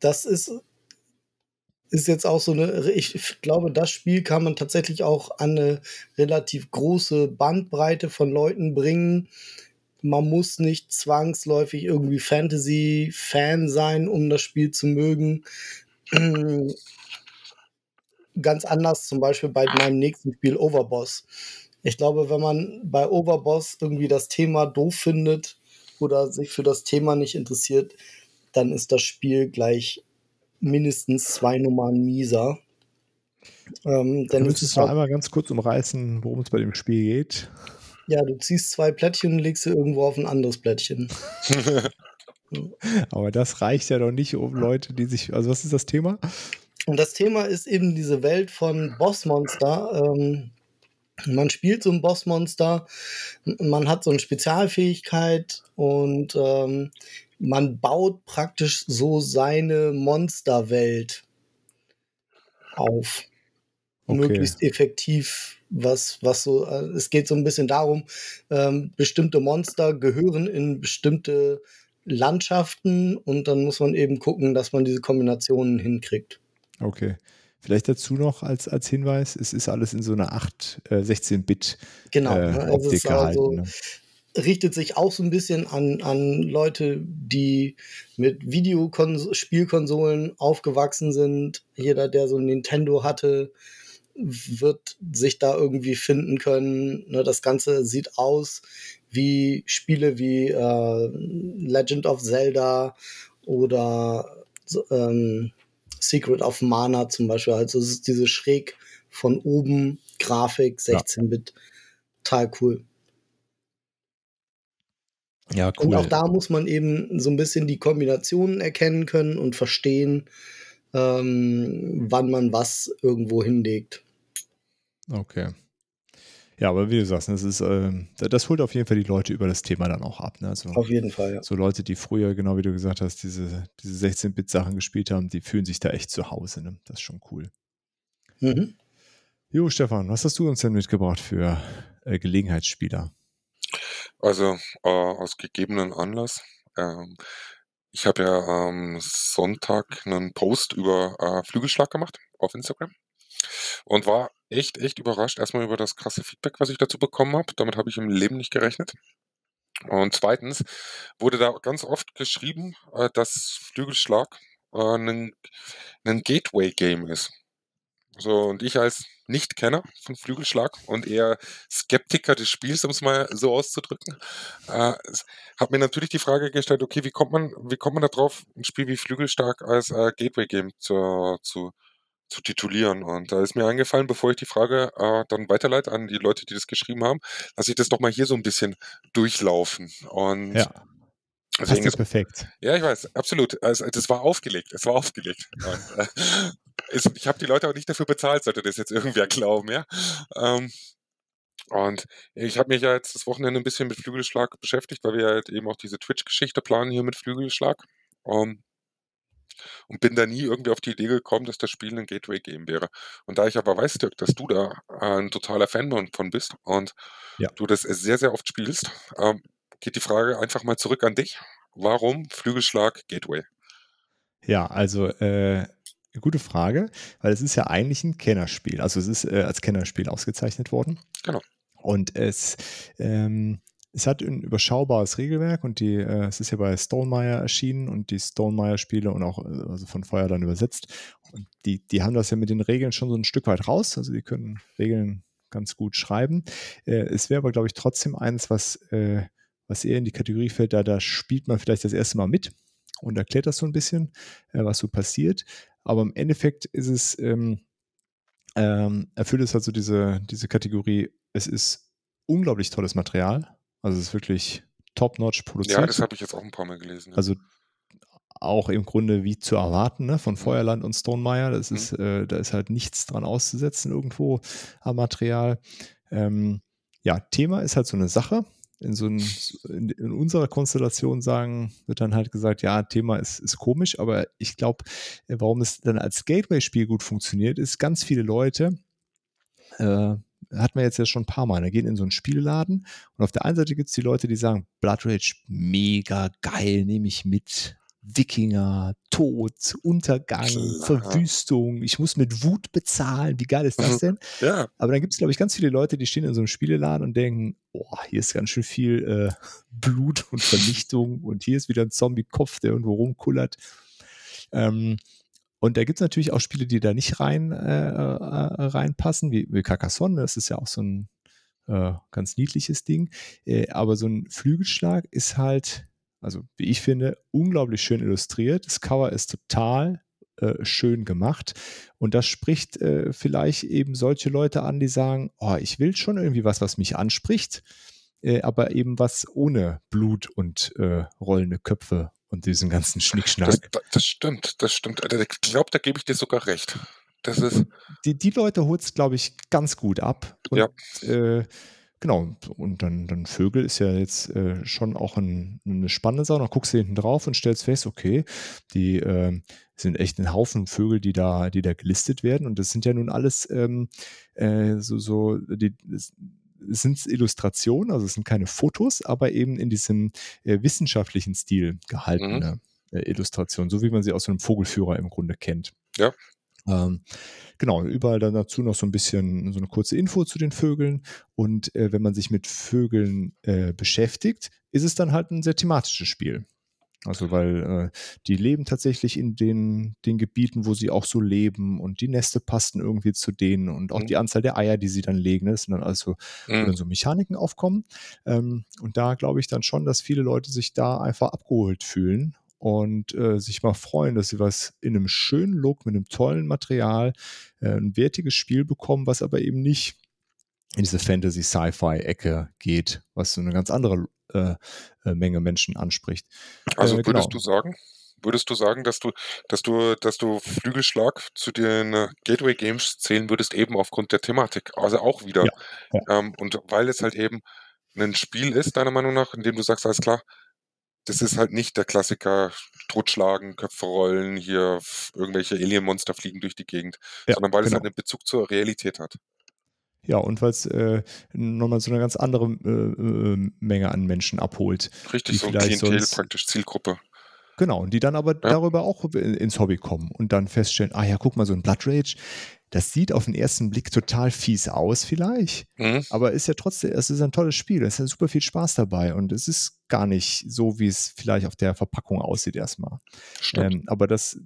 das ist, ist jetzt auch so eine, ich glaube, das Spiel kann man tatsächlich auch an eine relativ große Bandbreite von Leuten bringen. Man muss nicht zwangsläufig irgendwie Fantasy-Fan sein, um das Spiel zu mögen. Ganz anders zum Beispiel bei meinem nächsten Spiel Overboss. Ich glaube, wenn man bei Overboss irgendwie das Thema doof findet oder sich für das Thema nicht interessiert, dann ist das Spiel gleich mindestens zwei Nummern mieser. Ähm, denn es Müsstest du halt, einmal ganz kurz umreißen, worum es bei dem Spiel geht? ja, du ziehst zwei Plättchen und legst sie irgendwo auf ein anderes Plättchen. Aber das reicht ja doch nicht, um Leute, die sich. Also, was ist das Thema? Und das Thema ist eben diese Welt von Bossmonster. Ähm, man spielt so ein Bossmonster, man hat so eine Spezialfähigkeit und ähm, man baut praktisch so seine Monsterwelt auf. Okay. Möglichst effektiv, was, was so, äh, es geht so ein bisschen darum, ähm, bestimmte Monster gehören in bestimmte Landschaften und dann muss man eben gucken, dass man diese Kombinationen hinkriegt. Okay. Vielleicht dazu noch als, als Hinweis: Es ist alles in so einer 8, äh, 16-Bit Genau. äh, ne? Also es Optik also, gehalten. Ne? richtet sich auch so ein bisschen an, an Leute, die mit Videospielkonsolen aufgewachsen sind. Jeder, der so ein Nintendo hatte, wird sich da irgendwie finden können. Ne, das Ganze sieht aus wie Spiele wie äh, Legend of Zelda oder ähm, Secret of Mana zum Beispiel. Also es ist diese schräg von oben Grafik, 16-Bit, ja. total cool. Ja, cool. Und auch da muss man eben so ein bisschen die Kombinationen erkennen können und verstehen, ähm, wann man was irgendwo hinlegt. Okay. Ja, aber wie du sagst, das, ist, äh, das holt auf jeden Fall die Leute über das Thema dann auch ab. Ne? Also, auf jeden Fall, ja. So Leute, die früher, genau wie du gesagt hast, diese, diese 16-Bit-Sachen gespielt haben, die fühlen sich da echt zu Hause. Ne? Das ist schon cool. Mhm. Jo, Stefan, was hast du uns denn mitgebracht für äh, Gelegenheitsspieler? Also äh, aus gegebenen Anlass. Ähm, ich habe ja am Sonntag einen Post über äh, Flügelschlag gemacht auf Instagram und war echt, echt überrascht. Erstmal über das krasse Feedback, was ich dazu bekommen habe. Damit habe ich im Leben nicht gerechnet. Und zweitens wurde da ganz oft geschrieben, äh, dass Flügelschlag äh, ein, ein Gateway-Game ist. So, und ich als Nicht-Kenner von Flügelschlag und eher Skeptiker des Spiels, um es mal so auszudrücken, äh, habe mir natürlich die Frage gestellt, okay, wie kommt man, wie kommt man da drauf, ein Spiel wie Flügelschlag als äh, Gateway-Game zu, zu, zu titulieren? Und da ist mir eingefallen, bevor ich die Frage äh, dann weiterleite an die Leute, die das geschrieben haben, dass ich das doch mal hier so ein bisschen durchlaufen. Und ja. Deswegen das ist perfekt. Ja, ich weiß, absolut. Also, das war aufgelegt. Es war aufgelegt. Und, äh, ist, ich habe die Leute auch nicht dafür bezahlt, sollte das jetzt irgendwer glauben, ja. Ähm, und ich habe mich ja jetzt das Wochenende ein bisschen mit Flügelschlag beschäftigt, weil wir halt eben auch diese Twitch-Geschichte planen hier mit Flügelschlag. Um, und bin da nie irgendwie auf die Idee gekommen, dass das Spiel ein Gateway-Game wäre. Und da ich aber weiß, Dirk, dass du da ein totaler Fan von bist und ja. du das sehr, sehr oft spielst, ähm, geht die Frage einfach mal zurück an dich. Warum Flügelschlag Gateway? Ja, also äh, gute Frage, weil es ist ja eigentlich ein Kennerspiel. Also es ist äh, als Kennerspiel ausgezeichnet worden. Genau. Und es, ähm, es hat ein überschaubares Regelwerk und die, äh, es ist ja bei Stonemeyer erschienen und die Stonemeyer-Spiele und auch äh, also von Feuer dann übersetzt. Und die, die haben das ja mit den Regeln schon so ein Stück weit raus. Also die können Regeln ganz gut schreiben. Äh, es wäre aber, glaube ich, trotzdem eins, was, äh, was eher in die Kategorie fällt, da, da spielt man vielleicht das erste Mal mit und erklärt das so ein bisschen, äh, was so passiert. Aber im Endeffekt ist es, ähm, ähm, erfüllt es also diese, diese Kategorie, es ist unglaublich tolles Material. Also es ist wirklich top-notch produziert. Ja, das habe ich jetzt auch ein paar Mal gelesen. Ja. Also auch im Grunde wie zu erwarten, ne, von mhm. Feuerland und Stonemeyer. Das mhm. ist, äh, da ist halt nichts dran auszusetzen irgendwo am Material. Ähm, ja, Thema ist halt so eine Sache in so ein, in, in, unserer Konstellation sagen, wird dann halt gesagt, ja, Thema ist, ist komisch, aber ich glaube, äh, warum es dann als Gateway-Spiel gut funktioniert, ist ganz viele Leute, äh, hat man jetzt ja schon ein paar Mal, da gehen in so einen Spielladen und auf der einen Seite gibt es die Leute, die sagen, Blood Rage, mega geil, nehme ich mit. Wikinger, Tod, Untergang, Klar. Verwüstung. Ich muss mit Wut bezahlen. Wie geil ist das mhm. denn? Ja. Aber dann gibt es, glaube ich, ganz viele Leute, die stehen in so einem Spieleladen und denken, oh, hier ist ganz schön viel äh, Blut und Vernichtung und hier ist wieder ein Zombie-Kopf, der irgendwo rumkullert. Ähm, und da gibt es natürlich auch Spiele, die da nicht rein äh, äh, reinpassen, wie, wie Carcassonne. Das ist ja auch so ein äh, ganz niedliches Ding. Äh, aber so ein Flügelschlag ist halt also wie ich finde, unglaublich schön illustriert. Das Cover ist total äh, schön gemacht. Und das spricht äh, vielleicht eben solche Leute an, die sagen, oh, ich will schon irgendwie was, was mich anspricht, äh, aber eben was ohne Blut und äh, rollende Köpfe und diesen ganzen Schnickschnack. Das, das stimmt, das stimmt. Ich glaube, da gebe ich dir sogar recht. Das ist die, die Leute holt es, glaube ich, ganz gut ab. Und, ja. Äh, Genau, und dann, dann Vögel ist ja jetzt äh, schon auch ein, eine spannende Sache. Dann guckst du hinten drauf und stellst fest, okay, die äh, sind echt ein Haufen Vögel, die da, die da gelistet werden. Und das sind ja nun alles ähm, äh, so, so, die, es sind Illustrationen, also es sind keine Fotos, aber eben in diesem äh, wissenschaftlichen Stil gehaltene mhm. Äh, Illustrationen, so wie man sie aus einem Vogelführer im Grunde kennt. Ja. Ähm, genau, überall dann dazu noch so ein bisschen so eine kurze Info zu den Vögeln. Und äh, wenn man sich mit Vögeln äh, beschäftigt, ist es dann halt ein sehr thematisches Spiel. Also weil äh, die leben tatsächlich in den, den Gebieten, wo sie auch so leben und die Neste passen irgendwie zu denen und auch Mhm. die Anzahl der Eier, die sie dann legen, das sind dann also Mhm. dann so Mechaniken aufkommen. Ähm, und da glaube ich dann schon, dass viele Leute sich da einfach abgeholt fühlen und äh, sich mal freuen, dass sie was in einem schönen Look, mit einem tollen Material, äh, ein wertiges Spiel bekommen, was aber eben nicht in diese Fantasy-Sci-Fi-Ecke geht, was so eine ganz andere Menge Menschen anspricht. Also Äh, würdest genau. du sagen, würdest du sagen, dass du, dass du, dass du Flügelschlag zu den äh, Gateway Games zählen würdest, eben aufgrund der Thematik? Also auch wieder. Ja, ja. Ähm, und weil es halt eben ein Spiel ist, deiner Meinung nach, in dem du sagst, alles klar, das ist halt nicht der Klassiker, totschlagen, Köpfe rollen, hier irgendwelche Alien-Monster fliegen durch die Gegend, Ja, sondern weil es genau. halt einen Bezug zur Realität hat. Ja, und weil es äh, nochmal so eine ganz andere äh, äh, Menge an Menschen abholt. Richtig, so ein Klientel praktisch, Zielgruppe. Genau, und die dann aber darüber auch in- ins Hobby kommen und dann feststellen, ah ja, guck mal, so ein Blood Rage, das sieht auf den ersten Blick total fies aus vielleicht, Mhm. aber ist ja trotzdem, es ist ein tolles Spiel, es ist ja super viel Spaß dabei und es ist gar nicht so, wie es vielleicht auf der Verpackung aussieht erstmal. Stimmt. Ähm, aber das,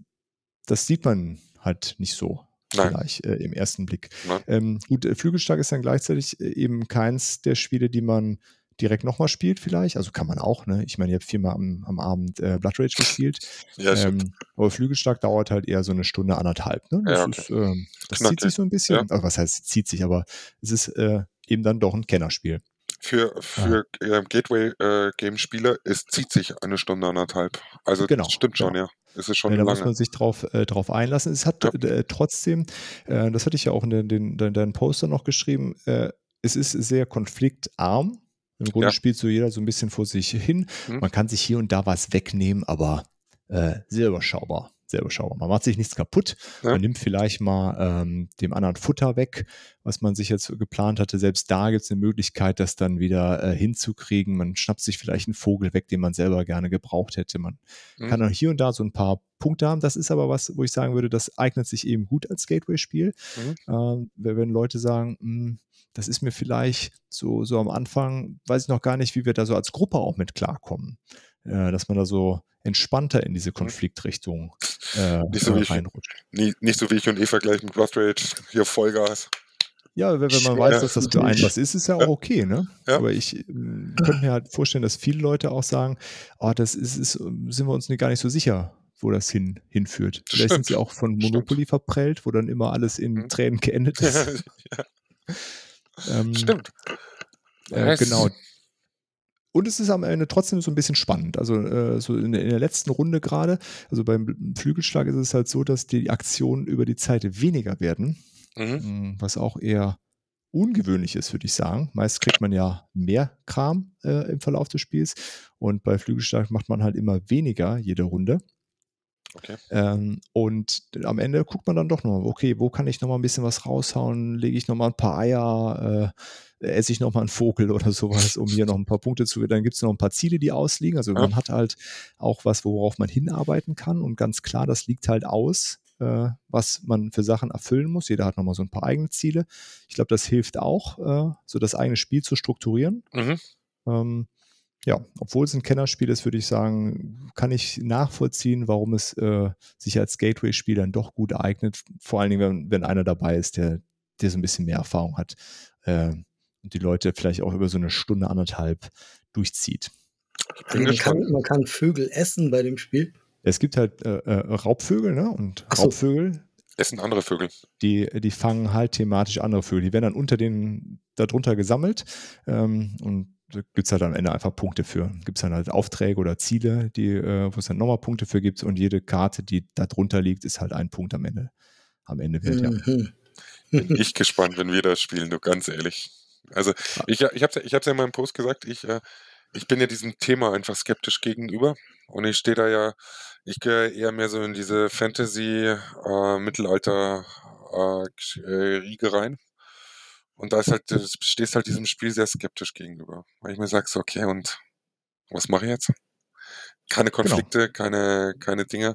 das sieht man halt nicht so Nein. vielleicht äh, im ersten Blick. Ähm, gut, äh, Flügelstark ist dann gleichzeitig äh, eben keins der Spiele, die man direkt nochmal spielt vielleicht. Also kann man auch, ne? Ich meine, ihr habt viermal am, am Abend äh, Blood Rage gespielt. Ja, ähm, aber Flügelstark dauert halt eher so eine Stunde, anderthalb. Ne? Das, Ja, okay. ist, ähm, das zieht sich so ein bisschen. Also was heißt zieht sich, aber es ist äh, eben dann doch ein Kennerspiel. Für, für äh, Gateway-Game-Spieler, es zieht sich eine Stunde, anderthalb. Also Genau, das stimmt schon, genau. ja. Es ist schon Ja, da muss lange. man sich drauf, äh, drauf einlassen. Es hat Ja. äh, trotzdem, äh, das hatte ich ja auch in den, den, den, deinen Poster noch geschrieben, äh, es ist sehr konfliktarm. Im Grunde Ja. spielt so jeder so ein bisschen vor sich hin. Mhm. Man kann sich hier und da was wegnehmen, aber äh, sehr überschaubar. Sehr überschaubar. Man macht sich nichts kaputt. Ja. Man nimmt vielleicht mal ähm, dem anderen Futter weg, was man sich jetzt geplant hatte. Selbst da gibt es eine Möglichkeit, das dann wieder äh, hinzukriegen. Man schnappt sich vielleicht einen Vogel weg, den man selber gerne gebraucht hätte. Man Mhm. kann dann hier und da so ein paar Punkte haben. Das ist aber was, wo ich sagen würde, das eignet sich eben gut als Gateway-Spiel. Mhm. Ähm, wenn wenn Leute sagen, "Hm, das ist mir vielleicht so, so am Anfang, weiß ich noch gar nicht, wie wir da so als Gruppe auch mit klarkommen. Äh, dass man da so entspannter in diese Konfliktrichtung äh, Nicht so wie äh, ich- reinrutscht. Nie, nicht so wie ich und Eva gleich mit Blood Rage, hier Vollgas. Ja, wenn, wenn man weiß, dass das für einen was ist, ist ja auch okay, ne? Ja. Aber ich äh, könnte mir halt vorstellen, dass viele Leute auch sagen, oh, das ist, ist sind wir uns nicht- gar nicht so sicher, wo das hin, hinführt. Vielleicht sind Stimmt. sie auch von Stimmt. Monopoly verprellt, wo dann immer alles in Mhm. Tränen geendet ist. ähm, Stimmt. Äh, Ja, genau. Und es ist am Ende trotzdem so ein bisschen spannend. Also äh, so in, der- in der letzten Runde gerade, also beim Flügelschlag ist es halt so, dass die Aktionen über die Zeit weniger werden, Mhm. Mm, was auch eher ungewöhnlich ist, würde ich sagen. Meist kriegt man ja mehr Kram äh, im Verlauf des Spiels und bei Flügelschlag macht man halt immer weniger jede Runde. Okay. Ähm, und am Ende guckt man dann doch noch, okay, wo kann ich noch mal ein bisschen was raushauen? Lege ich noch mal ein paar Eier, äh, esse ich noch mal einen Vogel oder sowas, um hier noch ein paar Punkte zu. Dann gibt es noch ein paar Ziele, die ausliegen. Also Ja. man hat halt auch was, worauf man hinarbeiten kann. Und ganz klar, das liegt halt aus, äh, was man für Sachen erfüllen muss. Jeder hat noch mal so ein paar eigene Ziele. Ich glaube, das hilft auch, äh, so das eigene Spiel zu strukturieren. Mhm. Ähm, ja, obwohl es ein Kennerspiel ist, würde ich sagen, kann ich nachvollziehen, warum es äh, sich als Gateway-Spiel dann doch gut eignet. Vor allen Dingen, wenn, wenn einer dabei ist, der, der so ein bisschen mehr Erfahrung hat äh, und die Leute vielleicht auch über so eine Stunde, anderthalb durchzieht. Man kann, man kann Vögel essen bei dem Spiel. Es gibt halt äh, äh, Raubvögel, ne? Und so. Raubvögel, Essen andere Vögel. die, die fangen halt thematisch andere Vögel. Die werden dann unter den, darunter gesammelt ähm, und gibt es halt am Ende einfach Punkte für. Gibt es dann halt Aufträge oder Ziele, die, äh, wo es dann nochmal Punkte für gibt und jede Karte, die da drunter liegt, ist halt ein Punkt am Ende. Am Ende wert, ja. Mhm. Bin ich gespannt, wenn wir das spielen, du ganz ehrlich. Also ich, ich habe ich hab's ja in meinem Post gesagt, ich, äh, ich bin ja diesem Thema einfach skeptisch gegenüber und ich stehe da ja, ich gehe eher mehr so in diese Fantasy, äh, Mittelalter äh, äh, Riege rein. Und da ist halt, du stehst halt diesem Spiel sehr skeptisch gegenüber. Weil ich mir sag so, okay, und was mache ich jetzt? Keine Konflikte, keine, keine Dinge.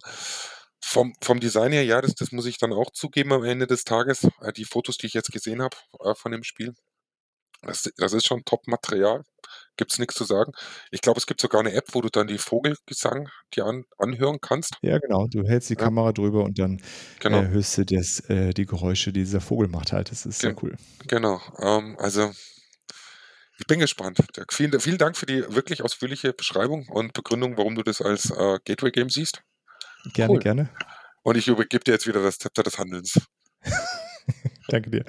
vom, vom Design her, ja, das, das muss ich dann auch zugeben am Ende des Tages. Äh, die Fotos, die ich jetzt gesehen habe äh, von dem Spiel, das, das ist schon Top-Material. Gibt's nichts zu sagen. Ich glaube, es gibt sogar eine App, wo du dann die Vogelgesang dir an, anhören kannst. Ja, genau. Du hältst die Ja. Kamera drüber und dann Genau. äh, hörst du das, äh, die Geräusche, die dieser Vogel macht halt. Das ist sehr Gen- cool. Genau. Ähm, also ich bin gespannt. Dirk. Vielen, vielen Dank für die wirklich ausführliche Beschreibung und Begründung, warum du das als äh, Gateway-Game siehst. Gerne, Cool. gerne. Und ich übergebe dir jetzt wieder das Zepter des Handelns. Danke dir.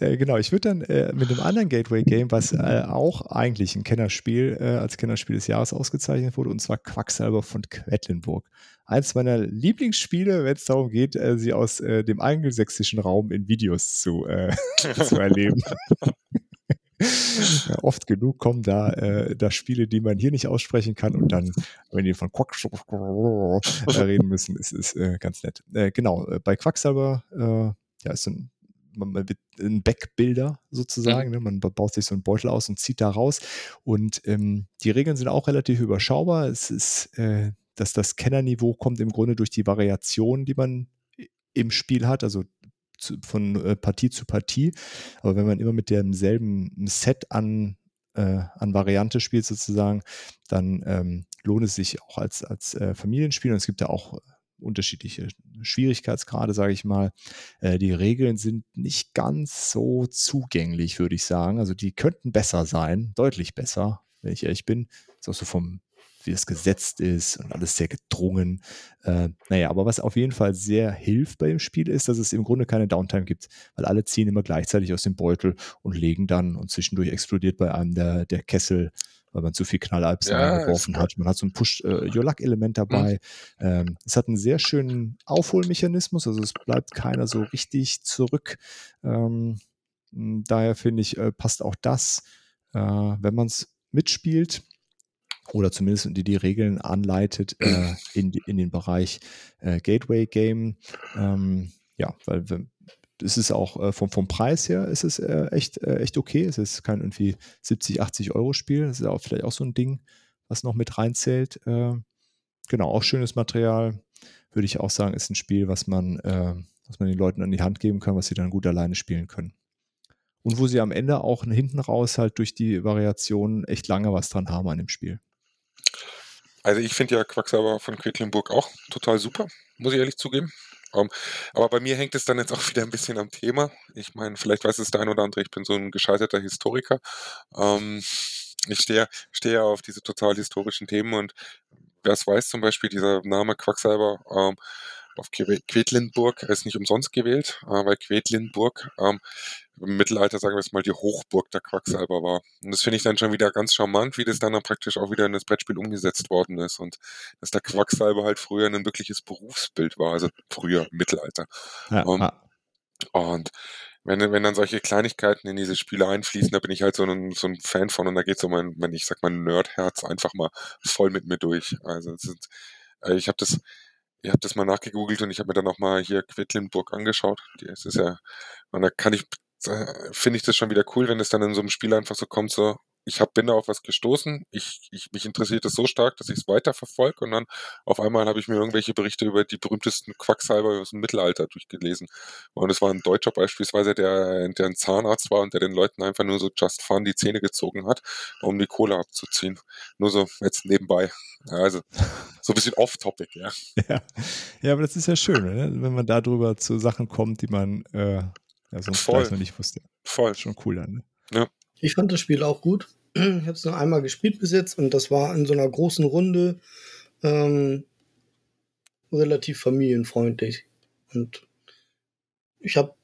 Äh, genau, ich würde dann äh, mit einem anderen Gateway-Game, was äh, auch eigentlich ein Kennerspiel, äh, als Kennerspiel des Jahres ausgezeichnet wurde, und zwar Quacksalber von Quedlinburg. Eins meiner Lieblingsspiele, wenn es darum geht, äh, sie aus äh, dem angelsächsischen Raum in Videos zu, zu erleben. Ja, oft genug kommen da, äh, da Spiele, die man hier nicht aussprechen kann und dann, wenn die von Quack reden müssen, ist es äh, ganz nett. Äh, genau, bei Quacksalber ja, ist ein, man, ein Backbilder sozusagen. Ne? Man baut sich so einen Beutel aus und zieht da raus. Und ähm, die Regeln sind auch relativ überschaubar. Es ist, äh, dass das Kennerniveau kommt im Grunde durch die Variation, die man im Spiel hat. Also zu, von äh, Partie zu Partie. Aber wenn man immer mit demselben Set an, äh, an Variante spielt sozusagen, dann ähm, lohnt es sich auch als, als äh, Familienspiel. Und es gibt ja auch unterschiedliche Schwierigkeitsgrade, sage ich mal. Äh, die Regeln sind nicht ganz so zugänglich, würde ich sagen. Also die könnten besser sein, deutlich besser, wenn ich ehrlich bin. Ist auch so vom wie es gesetzt ist und alles sehr gedrungen. Äh, naja, aber was auf jeden Fall sehr hilft bei dem Spiel ist, dass es im Grunde keine Downtime gibt, weil alle ziehen immer gleichzeitig aus dem Beutel und legen dann und zwischendurch explodiert bei einem der, der Kessel, weil man zu viel Knallerbsen Ja, geworfen hat. Man hat so ein Push-Your-Luck-Element dabei. Ähm, es hat einen sehr schönen Aufholmechanismus, also es bleibt keiner so richtig zurück. Ähm, daher finde ich, äh, passt auch das, äh, wenn man es mitspielt oder zumindest die, die Regeln anleitet äh, in, in den Bereich äh, Gateway Game. Ähm, ja, weil wenn, es ist auch äh, vom, vom Preis her ist es äh, echt, äh, echt okay. Es ist kein irgendwie 70, 80 Euro Spiel. Das ist auch vielleicht auch so ein Ding, was noch mit reinzählt. Äh, genau, auch schönes Material. Würde ich auch sagen, ist ein Spiel, was man, äh, was man den Leuten an die Hand geben kann, was sie dann gut alleine spielen können. Und wo sie am Ende auch hinten raus halt durch die Variationen echt lange was dran haben an dem Spiel. Also ich finde ja Quacksalber von Quedlinburg auch total super, muss ich ehrlich zugeben. Ähm, aber bei mir hängt es dann jetzt auch wieder ein bisschen am Thema. Ich meine, vielleicht weiß es der ein oder andere, ich bin so ein gescheiterter Historiker. Ähm, ich stehe stehe auf diese total historischen Themen und wer es weiß, zum Beispiel dieser Name Quacksalber ähm, auf Que- Quedlinburg ist nicht umsonst gewählt, äh, weil Quedlinburg ähm, im Mittelalter, sagen wir es mal, die Hochburg der Quacksalber war. Und das finde ich dann schon wieder ganz charmant, wie das dann, dann praktisch auch wieder in das Brettspiel umgesetzt worden ist und dass der Quacksalber halt früher ein wirkliches Berufsbild war, also früher Mittelalter. Ja, Ähm, ah, Und wenn, wenn dann solche Kleinigkeiten in diese Spiele einfließen, da bin ich halt so ein, so ein Fan von und da geht so mein, mein, ich sag mal, Nerdherz einfach mal voll mit mir durch. Also sind, äh, ich habe das, ich habe das mal nachgegoogelt und ich habe mir dann auch mal hier Quedlinburg angeschaut. Es ist ja, und da kann ich, finde ich das schon wieder cool, wenn es dann in so einem Spiel einfach so kommt, so, ich hab, bin da auf was gestoßen, ich, ich, mich interessiert das so stark, dass ich es weiterverfolge und dann auf einmal habe ich mir irgendwelche Berichte über die berühmtesten Quacksalber aus dem Mittelalter durchgelesen. Und es war ein Deutscher beispielsweise, der, der ein Zahnarzt war und der den Leuten einfach nur so just fun die Zähne gezogen hat, um die Kohle abzuziehen. Nur so jetzt nebenbei. Ja, also so ein bisschen off-topic, ja. ja. ja, aber das ist ja schön, ne? wenn man darüber zu Sachen kommt, die man äh, ja, sonst Voll. noch nicht wusste. Voll. Schon cool dann. Ne? Ich fand das Spiel auch gut. Ich habe es nur einmal gespielt bis jetzt und das war in so einer großen Runde ähm, relativ familienfreundlich. Und ich habe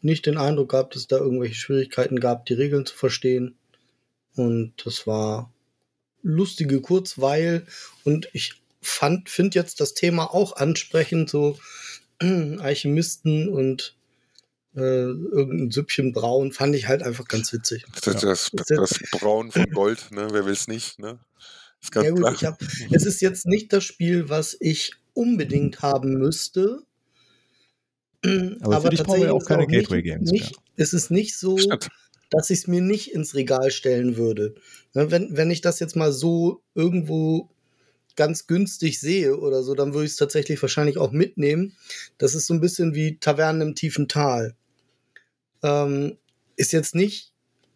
nicht den Eindruck gehabt, dass es da irgendwelche Schwierigkeiten gab, die Regeln zu verstehen. Und das war lustige Kurzweil. Und ich finde jetzt das Thema auch ansprechend, so Alchemisten und äh, irgendein Süppchen braun, fand ich halt einfach ganz witzig. Das, das, das, das Braun von Gold, ne? Wer will's nicht, ne? Ist ganz Ja gut, klar. ich hab, es ist jetzt nicht das Spiel, was ich unbedingt haben müsste. Aber wir tatsächlich auch ist keine nicht- Gateway-Games Nicht, es ist nicht so, Stimmt. dass ich es mir nicht ins Regal stellen würde. Ne, Wenn, wenn ich das jetzt mal so irgendwo ganz günstig sehe oder so, dann würde ich es tatsächlich wahrscheinlich auch mitnehmen. Das ist so ein bisschen wie Tavernen im tiefen Tal. Ähm, ist jetzt nicht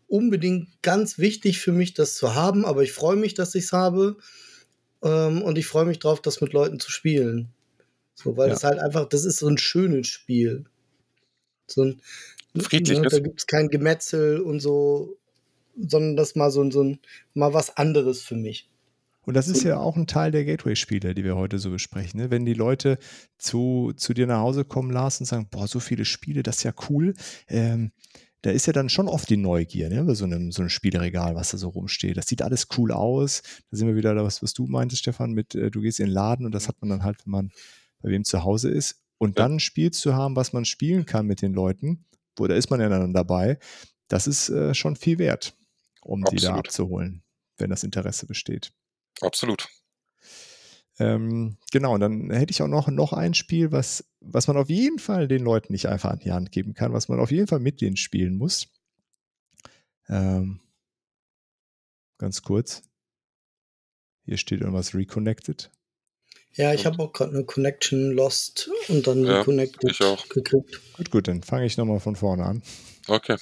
unbedingt ganz wichtig für mich, das zu haben, aber ich freue mich, dass ich es habe. Ähm, und ich freue mich drauf, das mit Leuten zu spielen. So, weil ja. das halt einfach, das ist so ein schönes Spiel. So ein, Friedliches. Ne, da gibt es kein Gemetzel und so, sondern das mal so, so ein, mal was anderes für mich. Und das ist ja auch ein Teil der Gateway-Spiele, die wir heute so besprechen. Ne? Wenn die Leute zu, zu dir nach Hause kommen, Lars, und sagen, boah, so viele Spiele, das ist ja cool. Ähm, da ist ja dann schon oft die Neugier, ne, bei so einem, so einem Spieleregal, was da so rumsteht. Das sieht alles cool aus. Da sind wir wieder da, was, was du meintest, Stefan, mit, äh, du gehst in den Laden und das hat man dann halt, wenn man bei wem zu Hause ist. Und dann ein Spiel zu haben, was man spielen kann mit den Leuten, wo da ist man ja dann dabei, das ist äh, schon viel wert, um Absolut. die da abzuholen, wenn das Interesse besteht. Absolut. Ähm, genau, und dann hätte ich auch noch, noch ein Spiel, was, was man auf jeden Fall den Leuten nicht einfach an die Hand geben kann, was man auf jeden Fall mit denen spielen muss. Ähm, ganz kurz. Hier steht irgendwas Reconnected. Ja, ich habe auch gerade eine Connection lost und dann ja, Reconnected gekriegt. Gut, gut, dann fange ich nochmal von vorne an. Okay.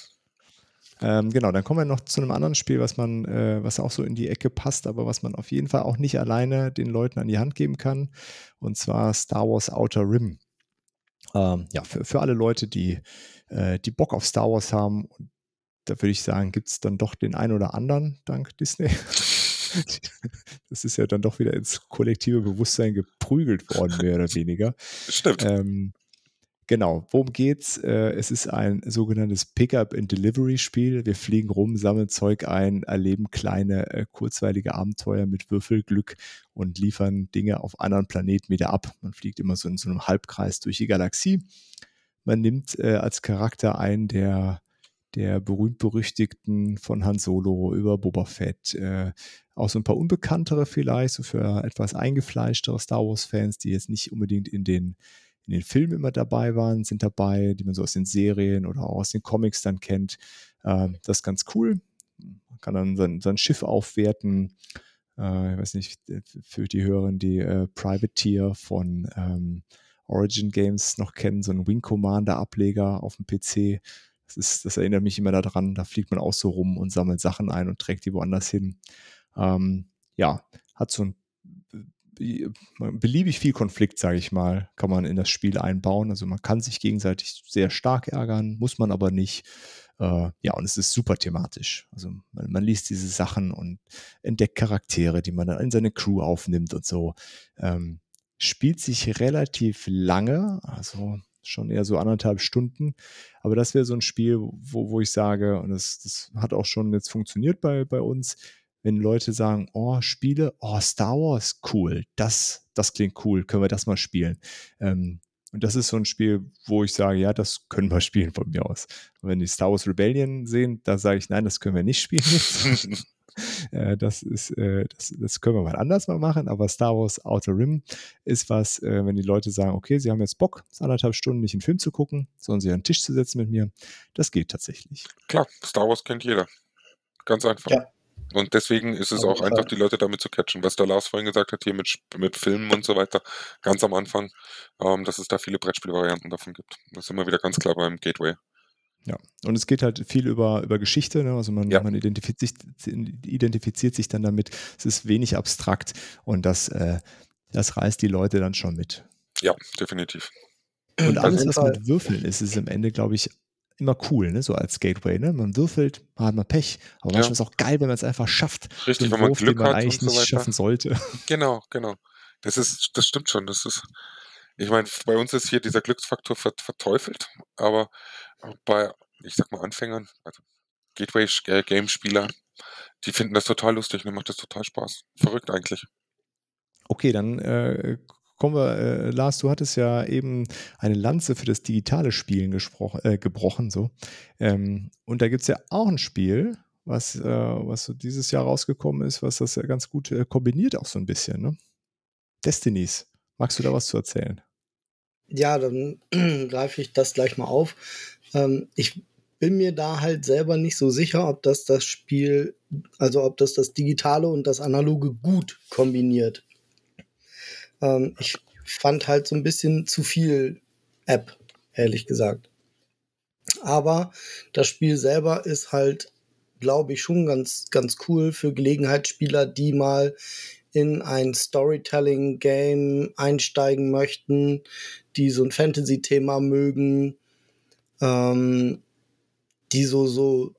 Ähm, genau, dann kommen wir noch zu einem anderen Spiel, was man, äh, was auch so in die Ecke passt, aber was man auf jeden Fall auch nicht alleine den Leuten an die Hand geben kann. Und zwar Star Wars Outer Rim. Ähm, ja, für, für alle Leute, die, äh, die Bock auf Star Wars haben, da würde ich sagen, gibt es dann doch den einen oder anderen, dank Disney. das ist ja dann doch wieder ins kollektive Bewusstsein geprügelt worden, mehr oder weniger. Stimmt. Ähm, Genau, worum geht's? Äh, es ist ein sogenanntes Pickup-and-Delivery-Spiel. Wir fliegen rum, sammeln Zeug ein, erleben kleine, äh, kurzweilige Abenteuer mit Würfelglück und liefern Dinge auf anderen Planeten wieder ab. Man fliegt immer so in so einem Halbkreis durch die Galaxie. Man nimmt äh, als Charakter einen der, der berühmt-berüchtigten von Han Solo über Boba Fett, auch so ein paar unbekanntere vielleicht, so für etwas eingefleischtere Star Wars-Fans, die jetzt nicht unbedingt in den in den Filmen immer dabei waren, sind dabei, die man so aus den Serien oder auch aus den Comics dann kennt. Ähm, das ist ganz cool. Man kann dann sein, sein Schiff aufwerten. Äh, ich weiß nicht, für die Hörer, die äh, Privateer von ähm, Origin Games noch kennen, so ein Wing Commander Ableger auf dem PC. Das, ist, das erinnert mich immer daran. Da fliegt man auch so rum und sammelt Sachen ein und trägt die woanders hin. Ähm, ja, hat so ein beliebig viel Konflikt, sage ich mal, kann man in das Spiel einbauen. Also man kann sich gegenseitig sehr stark ärgern, muss man aber nicht. Äh, ja, und es ist super thematisch. Also man, man, liest diese Sachen und entdeckt Charaktere, die man dann in seine Crew aufnimmt und so. Ähm, spielt sich relativ lange, also schon eher so anderthalb Stunden. Aber das wäre so ein Spiel, wo, wo ich sage, und das, das hat auch schon jetzt funktioniert bei, bei uns, wenn Leute sagen, oh, Spiele, oh, Star Wars, cool, das, das klingt cool, können wir das mal spielen. Ähm, und das ist so ein Spiel, wo ich sage, ja, das können wir spielen von mir aus. Und wenn die Star Wars Rebellion sehen, da sage ich, nein, das können wir nicht spielen. äh, das ist, äh, das, das können wir mal anders mal machen, aber Star Wars Outer Rim ist was, äh, wenn die Leute sagen, okay, sie haben jetzt Bock, anderthalb Stunden nicht einen Film zu gucken, sondern sie an den Tisch zu setzen mit mir, das geht tatsächlich. Klar, Star Wars kennt jeder. Ganz einfach. Ja. Und deswegen ist es auch einfach, die Leute damit zu catchen, was der Lars vorhin gesagt hat, hier mit, mit Filmen und so weiter, ganz am Anfang, ähm, dass es da viele Brettspielvarianten davon gibt. Das ist immer wieder ganz klar beim Gateway. Ja, und es geht halt viel über, über Geschichte, ne? also man, ja. man identifiziert, identifiziert, sich dann damit, es ist wenig abstrakt und das, äh, das reißt die Leute dann schon mit. Ja, definitiv. Und alles, was mit Würfeln ist, ist am Ende, glaube ich, immer cool, ne? so als Gateway. Ne? Man würfelt, man hat mal Pech, aber manchmal ist es auch geil, wenn man es einfach schafft. Richtig, wenn man Wurf, Glück man hat eigentlich und so nicht schaffen sollte. Genau, genau. Das ist, das stimmt schon. Das ist, ich meine, bei uns ist hier dieser Glücksfaktor verteufelt, aber bei, ich sag mal, Anfängern, also Gateway-Game-Spieler, die finden das total lustig, mir macht das total Spaß. Verrückt eigentlich. Okay, dann äh, kommen wir, äh, Lars, du hattest ja eben eine Lanze für das digitale Spielen äh, gebrochen. So. Ähm, und da gibt es ja auch ein Spiel, was, äh, was so dieses Jahr rausgekommen ist, was das ja ganz gut äh, kombiniert, auch so ein bisschen. Ne? Destinies. Magst du da was zu erzählen? Ja, dann greife ich das gleich mal auf. Ähm, ich bin mir da halt selber nicht so sicher, ob das das Spiel, also ob das das Digitale und das Analoge gut kombiniert. Ähm, ich fand halt so ein bisschen zu viel App, ehrlich gesagt. Aber das Spiel selber ist halt, glaube ich, schon ganz, ganz cool für Gelegenheitsspieler, die mal in ein Storytelling-Game einsteigen möchten, die so ein Fantasy-Thema mögen, ähm, die so, so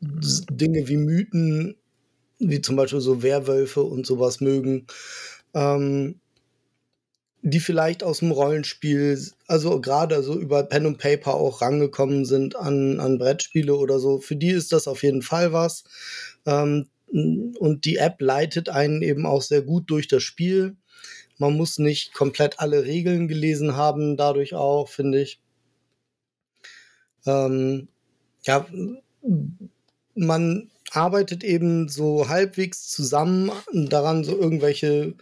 Dinge wie Mythen, wie zum Beispiel so Werwölfe und sowas mögen, ähm, die vielleicht aus dem Rollenspiel, also gerade so über Pen und Paper auch rangekommen sind an, an Brettspiele oder so, für die ist das auf jeden Fall was. Ähm, und die App leitet einen eben auch sehr gut durch das Spiel. Man muss nicht komplett alle Regeln gelesen haben, dadurch auch, finde ich. Ähm, ja, man arbeitet eben so halbwegs zusammen daran, so irgendwelche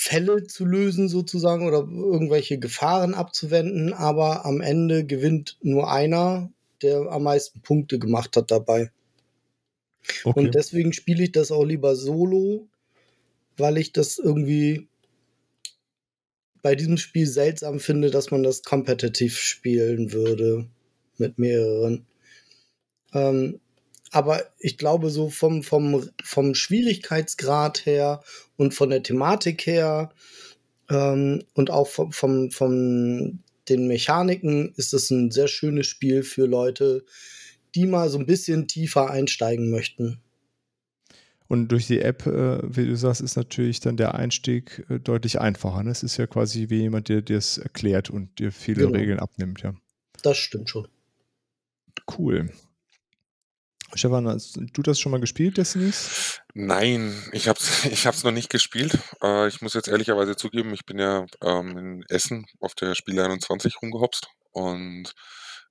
Fälle zu lösen sozusagen oder irgendwelche Gefahren abzuwenden, aber am Ende gewinnt nur einer, der am meisten Punkte gemacht hat dabei. Okay. Und deswegen spiele ich das auch lieber solo, weil ich das irgendwie bei diesem Spiel seltsam finde, dass man das kompetitiv spielen würde mit mehreren. Ähm, aber ich glaube, so vom, vom, vom Schwierigkeitsgrad her und von der Thematik her ähm, und auch vom, vom, vom den Mechaniken ist es ein sehr schönes Spiel für Leute, die mal so ein bisschen tiefer einsteigen möchten. Und durch die App, äh, wie du sagst, ist natürlich dann der Einstieg äh, deutlich einfacher. Ne? Es ist ja quasi wie jemand, der dir es erklärt und dir viele genau. Regeln abnimmt, ja. Das stimmt schon. Cool. Stefan, hast du das schon mal gespielt, Destinies? Nein, ich habe es ich hab's noch nicht gespielt. Äh, ich muss jetzt ehrlicherweise zugeben, ich bin ja ähm, in Essen auf der Spiele 21 rumgehopst und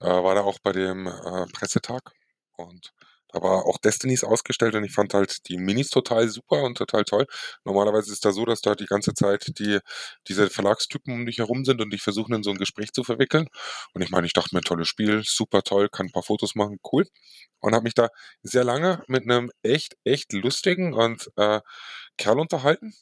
äh, war da auch bei dem äh, Pressetag und da war auch Destinies ausgestellt und ich fand halt die Minis total super und total toll. Normalerweise ist da so, dass da die ganze Zeit die, diese Verlagstypen um dich herum sind und dich versuchen in so ein Gespräch zu verwickeln. Und ich meine, ich dachte mir, tolles Spiel, super toll, kann ein paar Fotos machen, cool. Und habe mich da sehr lange mit einem echt, echt lustigen und äh, Kerl unterhalten,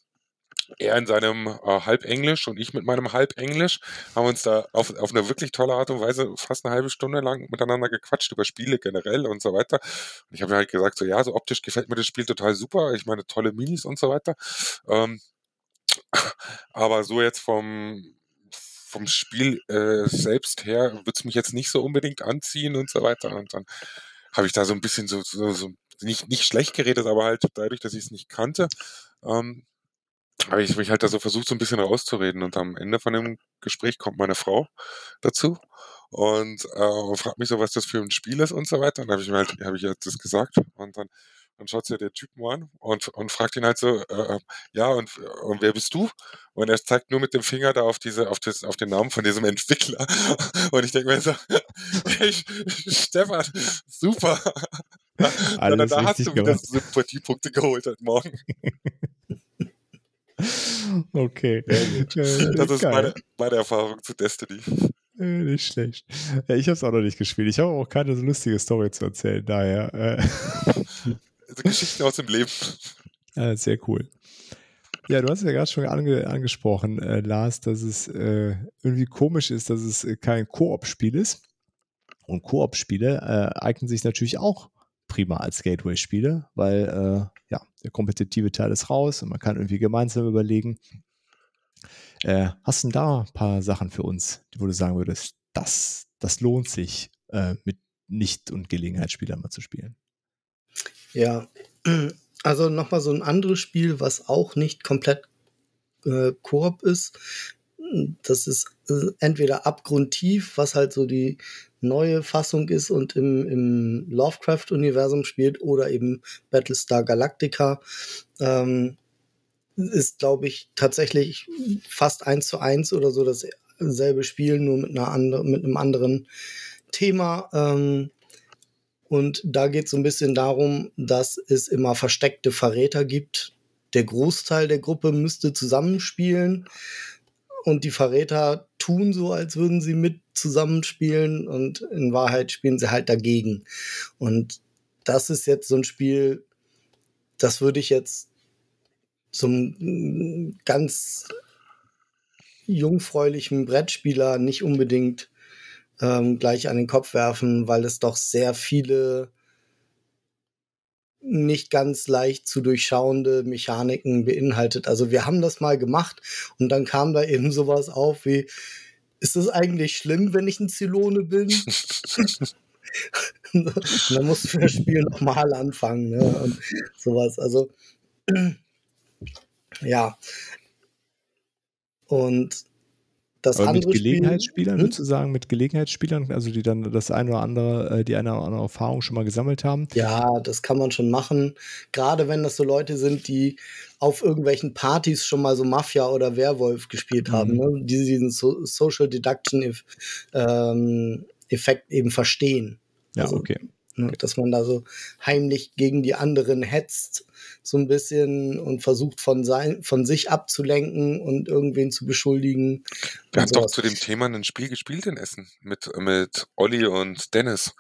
er in seinem äh, Halbenglisch und ich mit meinem Halbenglisch haben uns da auf, auf eine wirklich tolle Art und Weise fast eine halbe Stunde lang miteinander gequatscht über Spiele generell und so weiter. Und ich habe halt gesagt, so ja, so optisch gefällt mir das Spiel total super. Ich meine, tolle Minis und so weiter. Ähm, aber so jetzt vom, vom Spiel äh, selbst her wird es mich jetzt nicht so unbedingt anziehen und so weiter. Und dann habe ich da so ein bisschen so, so, so nicht, nicht schlecht geredet, aber halt dadurch, dass ich es nicht kannte, ähm, habe ich mich halt da so versucht, so ein bisschen rauszureden. Und am Ende von dem Gespräch kommt meine Frau dazu und äh, fragt mich so, was das für ein Spiel ist und so weiter. Und dann habe ich mir halt, habe ich jetzt das gesagt und dann dann schaut sich der Typ mal an und, und fragt ihn halt so, äh, ja, und, und wer bist du? Und er zeigt nur mit dem Finger da auf diese, auf das, auf den Namen von diesem Entwickler. Und ich denke mir so, hey, Stefan, super. Alles da hast du wieder Sympathiepunkte geholt heute Morgen. Okay. Das ist meine, meine, Erfahrung zu Destiny. Nicht schlecht. Ja, ich habe es auch noch nicht gespielt. Ich habe auch keine so lustige Story zu erzählen, daher. Äh. Also Geschichten aus dem Leben. Ja, sehr cool. Ja, du hast ja gerade schon ange angesprochen, äh, Lars, dass es äh, irgendwie komisch ist, dass es kein Koop-Spiel ist. Und Koop-Spiele äh, eignen sich natürlich auch prima als Gateway-Spiele, weil äh, ja, der kompetitive Teil ist raus und man kann irgendwie gemeinsam überlegen. Äh, hast du da ein paar Sachen für uns, wo du sagen würdest, das, das lohnt sich, äh, mit Nicht- und Gelegenheitsspielern mal zu spielen? Ja, also nochmal so ein anderes Spiel, was auch nicht komplett äh, Koop ist. Das ist äh, entweder abgrundtief, was halt so die neue Fassung ist und im, im Lovecraft-Universum spielt oder eben Battlestar Galactica. Ähm, ist, glaube ich, tatsächlich fast eins zu eins oder so dasselbe Spiel, nur mit, einer andre, mit einem anderen Thema. Ähm, und da geht es so ein bisschen darum, dass es immer versteckte Verräter gibt. Der Großteil der Gruppe müsste zusammenspielen und die Verräter tun so, als würden sie mit zusammenspielen und in Wahrheit spielen sie halt dagegen. Und das ist jetzt so ein Spiel, das würde ich jetzt zum ganz jungfräulichem Brettspieler nicht unbedingt ähm, gleich an den Kopf werfen, weil es doch sehr viele nicht ganz leicht zu durchschauende Mechaniken beinhaltet. Also wir haben das mal gemacht und dann kam da eben sowas auf wie, ist es eigentlich schlimm, wenn ich ein Zylone bin? dann musst du das Spiel nochmal anfangen ne? und sowas. Also ja. Und das Aber andere mit Gelegenheitsspielern, Spiel, hm? sagen, mit Gelegenheitsspielern, also die dann das eine oder andere, äh, die eine oder andere Erfahrung schon mal gesammelt haben? Ja, das kann man schon machen. Gerade wenn das so Leute sind, die auf irgendwelchen Partys schon mal so Mafia oder Werwolf gespielt haben, Mhm. ne? die diesen so Social Deduction ähm, Effekt eben verstehen. Ja, Also, okay. Ne, dass man da so heimlich gegen die anderen hetzt, so ein bisschen und versucht von, sein, von sich abzulenken und irgendwen zu beschuldigen. Wir haben doch zu dem Thema ein Spiel gespielt in Essen mit, mit Olli und Dennis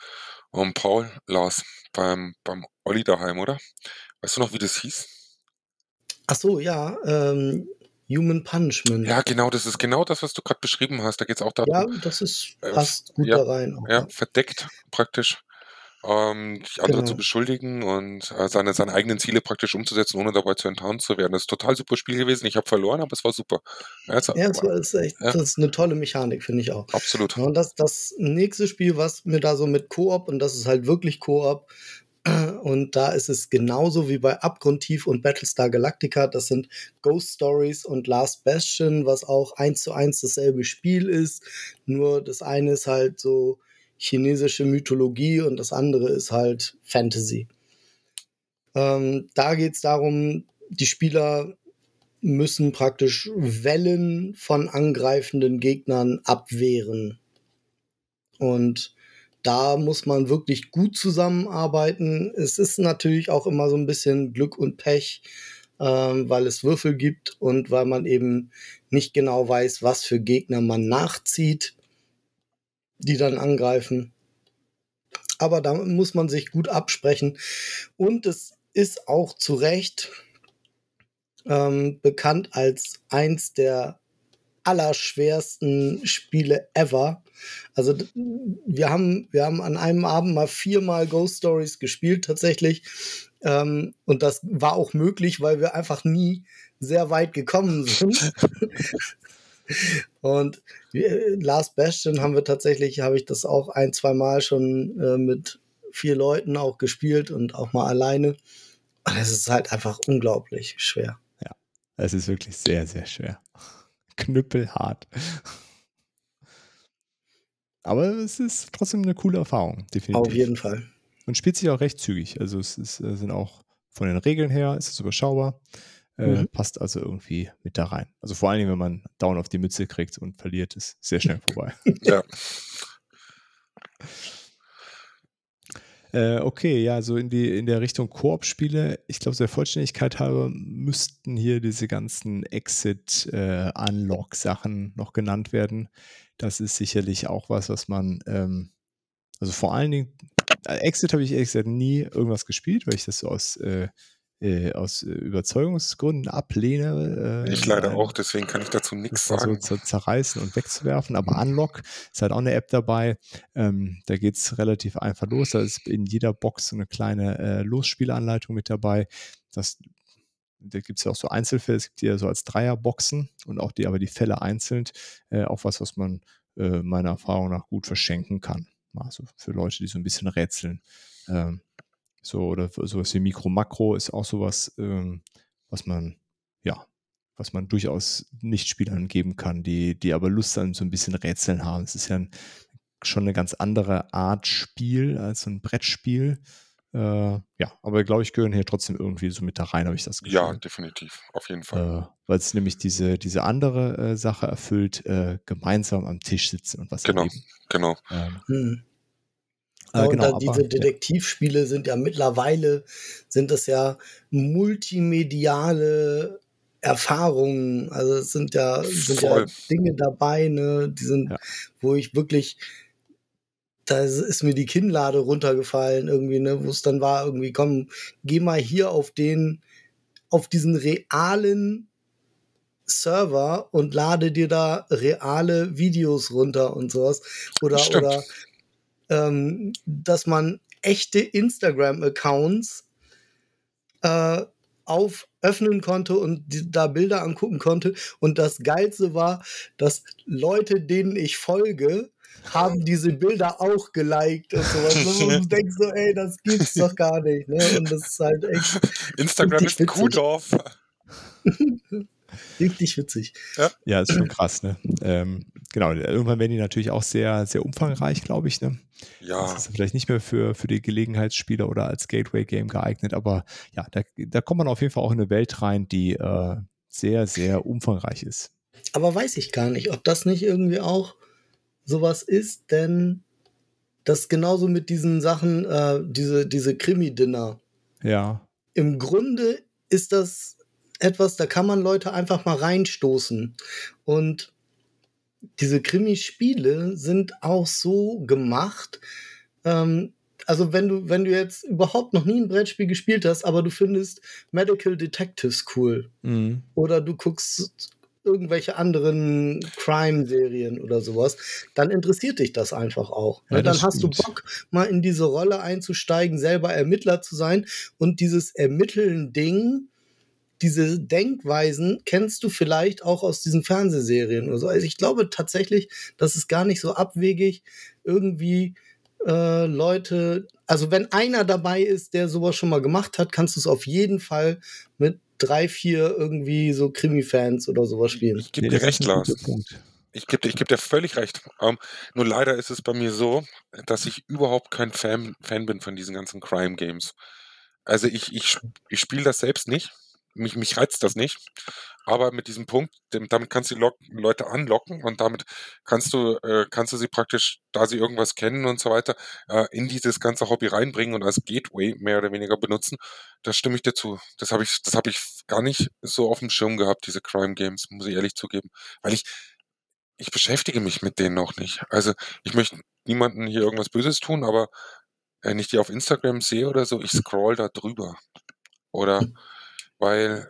und Paul Lars beim, beim Olli daheim, oder? Weißt du noch, wie das hieß? Ach so, ja, ähm, Human Punishment. Ja, genau, das ist genau das, was du gerade beschrieben hast. Da geht es auch darum, Ja, das ist, Äh, passt gut ja, da rein. Auch, ja, verdeckt praktisch, ähm, andere zu Genau. beschuldigen und äh, seine, seine eigenen Ziele praktisch umzusetzen, ohne dabei zu enttarnt zu werden. Das ist ein total super Spiel gewesen. Ich habe verloren, aber es war super. Ja, es Ja, war, ist echt, Ja. das ist eine tolle Mechanik, finde ich auch. absolut. Ja, und das, das nächste Spiel, was mir da so mit Koop, und das ist halt wirklich Koop, und da ist es genauso wie bei Abgrundtief und Battlestar Galactica. Das sind Ghost Stories und Last Bastion, was auch eins zu eins dasselbe Spiel ist. Nur das eine ist halt so chinesische Mythologie und das andere ist halt Fantasy. Ähm, da geht es darum, die Spieler müssen praktisch Wellen von angreifenden Gegnern abwehren. Und da muss man wirklich gut zusammenarbeiten. Es ist natürlich auch immer so ein bisschen Glück und Pech, ähm, weil es Würfel gibt und weil man eben nicht genau weiß, was für Gegner man nachzieht, die dann angreifen. Aber da muss man sich gut absprechen. Und es ist auch zu Recht ähm, bekannt als eins der allerschwersten Spiele ever. Also wir haben, wir haben an einem Abend mal viermal Ghost Stories gespielt tatsächlich. Ähm, und das war auch möglich, weil wir einfach nie sehr weit gekommen sind. und wir, Last Bastion haben wir tatsächlich, habe ich das auch ein, zwei Mal schon äh, mit vier Leuten auch gespielt und auch mal alleine. Und es ist halt einfach unglaublich schwer. Es ist wirklich sehr, sehr schwer. Knüppelhart. Aber es ist trotzdem eine coole Erfahrung, definitiv. Auf jeden Fall. Und spielt sich auch recht zügig. Also es ist, äh, sind auch von den Regeln her ist es überschaubar. Äh, Mhm. Passt also irgendwie mit da rein. Also vor allen Dingen, wenn man Down auf die Mütze kriegt und verliert, ist sehr schnell vorbei. Ja. Äh, okay, ja, so in die in der Richtung Koop-Spiele. Ich glaube, der Vollständigkeit halber müssten hier diese ganzen Exit-Unlock-Sachen noch genannt werden. Das ist sicherlich auch was, was man, ähm, also vor allen Dingen, äh, Exit habe ich ehrlich gesagt nie irgendwas gespielt, weil ich das so aus, äh, aus äh, Überzeugungsgründen ablehne. Äh, Ich leider auch, deswegen kann ich dazu nichts mal so sagen. zu zerreißen und wegzuwerfen. Aber Unlock ist halt auch eine App dabei. Ähm, da geht es relativ einfach los. Da ist in jeder Box so eine kleine äh, Losspielanleitung mit dabei. Das, da gibt es ja auch so Einzelfälle, es gibt die ja so als Dreierboxen und auch die, aber die Fälle einzeln. Äh, auch was, was man äh, meiner Erfahrung nach gut verschenken kann. Also für Leute, die so ein bisschen rätseln. Ähm, so, oder sowas wie Mikro-Makro ist auch sowas, ähm, was man, ja, was man durchaus Nichtspielern geben kann, die, die aber Lust an so ein bisschen Rätseln haben. Es ist ja ein, schon eine ganz andere Art Spiel als ein Brettspiel. Äh, ja, aber glaube ich, gehören hier trotzdem irgendwie so mit da rein, habe ich das Gefühl. Ja, definitiv. Auf jeden Fall. Äh, Weil es nämlich diese, diese andere äh, Sache erfüllt, äh, gemeinsam am Tisch sitzen und was Genau. erleben. Genau. Ähm, Hm. äh, Ja, und genau, aber- diese ja. Detektivspiele sind ja mittlerweile, sind das ja multimediale Erfahrungen. Also es sind ja, sind ja. Dinge dabei, ne, die sind, Ja. wo ich wirklich, da ist mir die Kinnlade runtergefallen irgendwie, ne, wo es dann war, irgendwie, komm, geh mal hier auf den, auf diesen realen Server und lade dir da reale Videos runter und sowas. Oder, Stimmt. oder ähm, dass man echte Instagram-Accounts äh, auf öffnen konnte und die, da Bilder angucken konnte. Und das Geilste war, dass Leute, denen ich folge, haben diese Bilder auch geliked und sowas. Und du denkst so, ey, das gibt's doch gar nicht. Ne? Und das ist halt echt Instagram ist ein witzig. Kuhdorf. richtig witzig. Ja, ist schon krass, ne? Ähm, genau, irgendwann werden die natürlich auch sehr, sehr umfangreich, glaube ich, ne? Ja, Das ist vielleicht nicht mehr für, für die Gelegenheitsspieler oder als Gateway-Game geeignet, aber ja, da, da kommt man auf jeden Fall auch in eine Welt rein, die äh, sehr, sehr umfangreich ist. Aber weiß ich gar nicht, ob das nicht irgendwie auch sowas ist, denn das genauso mit diesen Sachen, äh, diese, diese Krimi-Dinner. Ja, Im Grunde ist das etwas, da kann man Leute einfach mal reinstoßen. Und diese Krimi-Spiele sind auch so gemacht, ähm, also wenn du, wenn du jetzt überhaupt noch nie ein Brettspiel gespielt hast, aber du findest Medical Detectives cool, mhm. oder du guckst irgendwelche anderen Crime-Serien oder sowas, dann interessiert dich das einfach auch. Ja, dann hast du stimmt. Bock, mal in diese Rolle einzusteigen, selber Ermittler zu sein und dieses Ermitteln-Ding, diese Denkweisen kennst du vielleicht auch aus diesen Fernsehserien oder so. Also ich glaube tatsächlich, das ist gar nicht so abwegig, irgendwie äh, Leute, also wenn einer dabei ist, der sowas schon mal gemacht hat, kannst du es auf jeden Fall mit drei, vier irgendwie so Krimi-Fans oder sowas spielen. ich gebe dir recht, Lars. Ich gebe ich geb dir völlig recht. Ähm, nur leider ist es bei mir so, dass ich überhaupt kein Fan, Fan bin von diesen ganzen Crime Games. Also ich, ich, ich spiele das selbst nicht. Mich, mich reizt das nicht. Aber mit diesem Punkt, damit kannst du Leute anlocken und damit kannst du, äh, kannst du sie praktisch, da sie irgendwas kennen und so weiter, äh, in dieses ganze Hobby reinbringen und als Gateway mehr oder weniger benutzen. Da stimme ich dir zu. Das habe ich, das habe ich gar nicht so auf dem Schirm gehabt, diese Crime Games, muss ich ehrlich zugeben. Weil ich, ich beschäftige mich mit denen noch nicht. Also ich möchte niemanden hier irgendwas Böses tun, aber wenn ich die auf Instagram sehe oder so, ich scroll da drüber. Oder weil.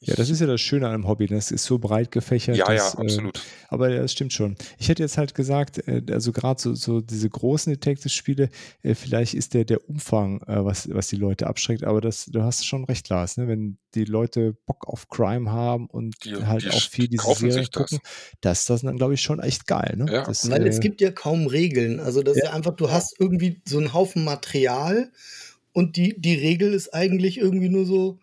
Ja, das ist ja das Schöne an einem Hobby. Das ist so breit gefächert. Ja, dass, ja, äh, absolut. aber ja, das stimmt schon. Ich hätte jetzt halt gesagt, äh, also gerade so, so diese großen Detective-Spiele, äh, vielleicht ist der, der Umfang, äh, was, was die Leute abschreckt, aber das, du hast schon recht, Lars, ne? wenn die Leute Bock auf Crime haben und Die- halt die auch viel diese Serie sich das. gucken, das ist das dann, glaube ich, schon echt geil. Ne? Ja. das, Weil äh, es gibt ja kaum Regeln. Also das ist ja einfach, du hast irgendwie so einen Haufen Material und die, die Regel ist eigentlich irgendwie nur so,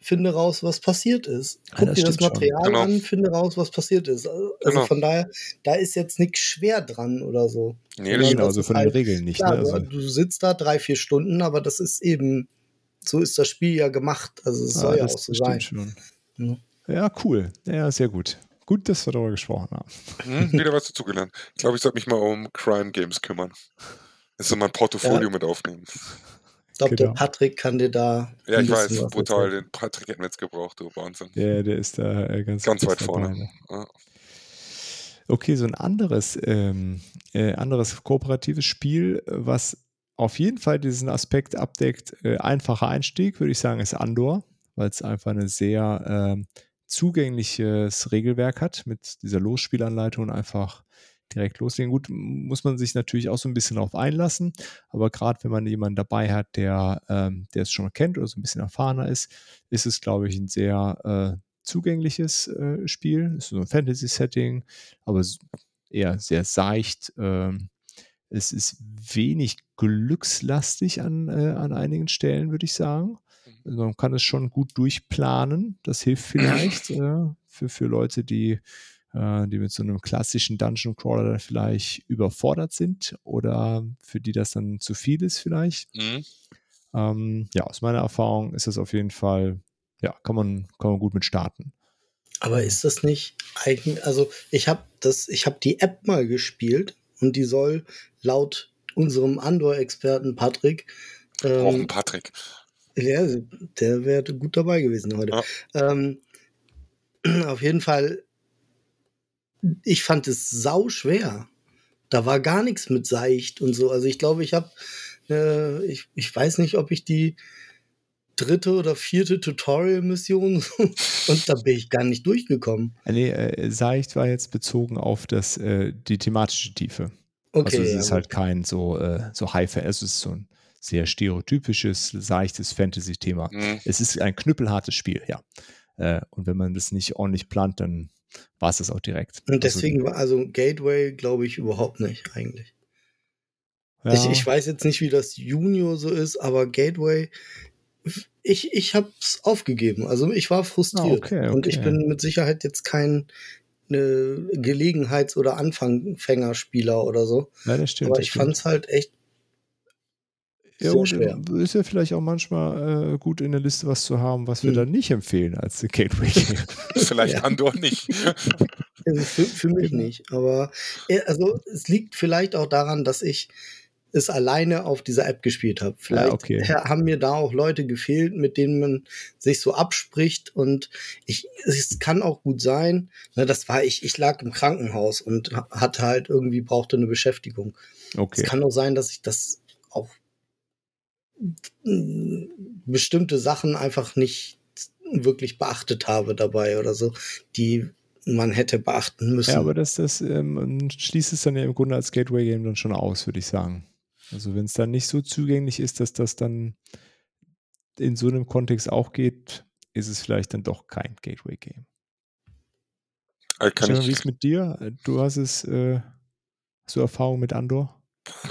finde raus, was passiert ist. Ah, Guck das dir das. Material Genau. an, finde raus, was passiert ist. Also Genau. von daher, da ist jetzt nichts schwer dran oder so. Nee, Ja, das genau, das so ist von den halt- Regeln nicht. Klar, ne? also, du, sitzt da drei, vier Stunden, aber das ist eben, so ist das Spiel ja gemacht. Also es ah, soll ja auch so stimmt sein. schon. Ja. Ja, cool. Ja, sehr gut. Gut, dass wir darüber gesprochen haben. hm, wieder was dazugelernt. Ich glaube, ich sollte mich mal um Crime Games kümmern. In mein Portfolio mit aufnehmen. Ich glaube, Genau. der Patrick kann dir da. Ja, ich weiß, brutal. Den Patrick hätten wir jetzt gebraucht, du Wahnsinn. Der, der ist da äh, ganz, Ganz weit vorne. ne? Ja. Okay, so ein anderes, ähm, äh, anderes kooperatives Spiel, äh, was auf jeden Fall diesen Aspekt abdeckt, äh, einfacher Einstieg, würde ich sagen, ist Andor, weil es einfach ein sehr ähm, zugängliches Regelwerk hat mit dieser Losspielanleitung und einfach direkt loslegen. Gut, muss man sich natürlich auch so ein bisschen auf einlassen, aber gerade wenn man jemanden dabei hat, der, ähm, der es schon kennt oder so ein bisschen erfahrener ist, ist es, glaube ich, ein sehr äh, zugängliches äh, Spiel. Es ist so ein Fantasy-Setting, aber eher sehr seicht. Ähm, es ist wenig glückslastig an, äh, an einigen Stellen, würde ich sagen. Also man kann es schon gut durchplanen. Das hilft vielleicht äh, für, für Leute, die, äh, die mit so einem klassischen Dungeon Crawler dann vielleicht überfordert sind oder für die das dann zu viel ist vielleicht. Mhm. Ähm, ja, aus meiner Erfahrung ist das auf jeden Fall, ja, kann man, kann man gut mit starten. Aber ist das nicht eigentlich, also ich habe das, ich habe die App mal gespielt und die soll laut unserem Andor-Experten Patrick, Brauchen ähm, Patrick. ja, der wäre gut dabei gewesen heute. Ähm, auf jeden Fall, ich fand es sau schwer. Da war gar nichts mit seicht und so. Also ich glaube, ich habe, äh, ich, ich weiß nicht, ob ich die dritte oder vierte Tutorial-Mission und da bin ich gar nicht durchgekommen. Äh, nee, äh, seicht war jetzt bezogen auf das, äh, die thematische Tiefe. Okay, also es ja, ist halt kein so, äh, so high es ist so ein sehr stereotypisches, seichtes Fantasy-Thema. Hm. Es ist ein knüppelhartes Spiel, ja. Äh, und wenn man das nicht ordentlich plant, dann war es das auch direkt. Und deswegen war also Gateway, glaube ich, überhaupt nicht eigentlich. also, Ich, ich weiß jetzt nicht, wie das Junior so ist, aber Gateway, ich, ich habe es aufgegeben. Also ich war frustriert. Ah, okay, Und ich okay. bin mit Sicherheit jetzt kein äh, Gelegenheits- oder Anfängerspieler oder so. ja, das stimmt. aber ich fand es halt echt Ja, sehr und schwer. ist ja vielleicht auch manchmal äh, gut in der Liste was zu haben, was wir Hm. dann nicht empfehlen als Gateway Game. Vielleicht Ja. Andor nicht. Also für, für mich Genau. nicht. Aber äh, also es liegt vielleicht auch daran, dass ich es alleine auf dieser App gespielt habe. Vielleicht okay. ha- haben mir da auch Leute gefehlt, mit denen man sich so abspricht. Und ich, es kann auch gut sein, ne, das war ich, ich lag im Krankenhaus und ha- hatte halt irgendwie brauchte eine Beschäftigung. Okay. Es kann auch sein, dass ich das bestimmte Sachen einfach nicht wirklich beachtet habe dabei oder so, die man hätte beachten müssen. Ja, aber das, das ähm, schließt es dann ja im Grunde als Gateway Game dann schon aus, würde ich sagen. Also wenn es dann nicht so zugänglich ist, dass das dann in so einem Kontext auch geht, ist es vielleicht dann doch kein Gateway Game. Äh, Kann Stefan, wie ich ist mit dir? Du hast es, äh, hast du Erfahrung mit Andor?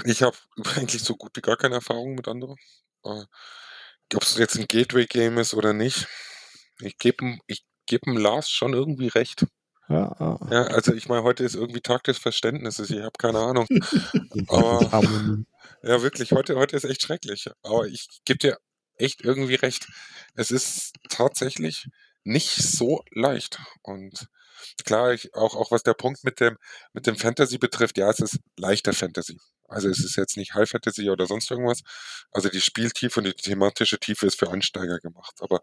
Ich habe eigentlich so gut wie gar keine Erfahrung mit anderen. Äh, Ob es jetzt ein Gateway-Game ist oder nicht, ich gebe ich geb dem Lars schon irgendwie recht. Ja, ah, Ja, also ich meine, heute ist irgendwie Tag des Verständnisses. Ich habe keine Ahnung. aber ja, wirklich, heute, heute ist echt schrecklich. Aber ich gebe dir echt irgendwie recht. Es ist tatsächlich nicht so leicht. Und klar, ich, auch, auch was der Punkt mit dem, mit dem Fantasy betrifft, ja, es ist leichter Fantasy. Also es ist jetzt nicht High Fantasy oder sonst irgendwas. Also die Spieltiefe und die thematische Tiefe ist für Ansteiger gemacht. Aber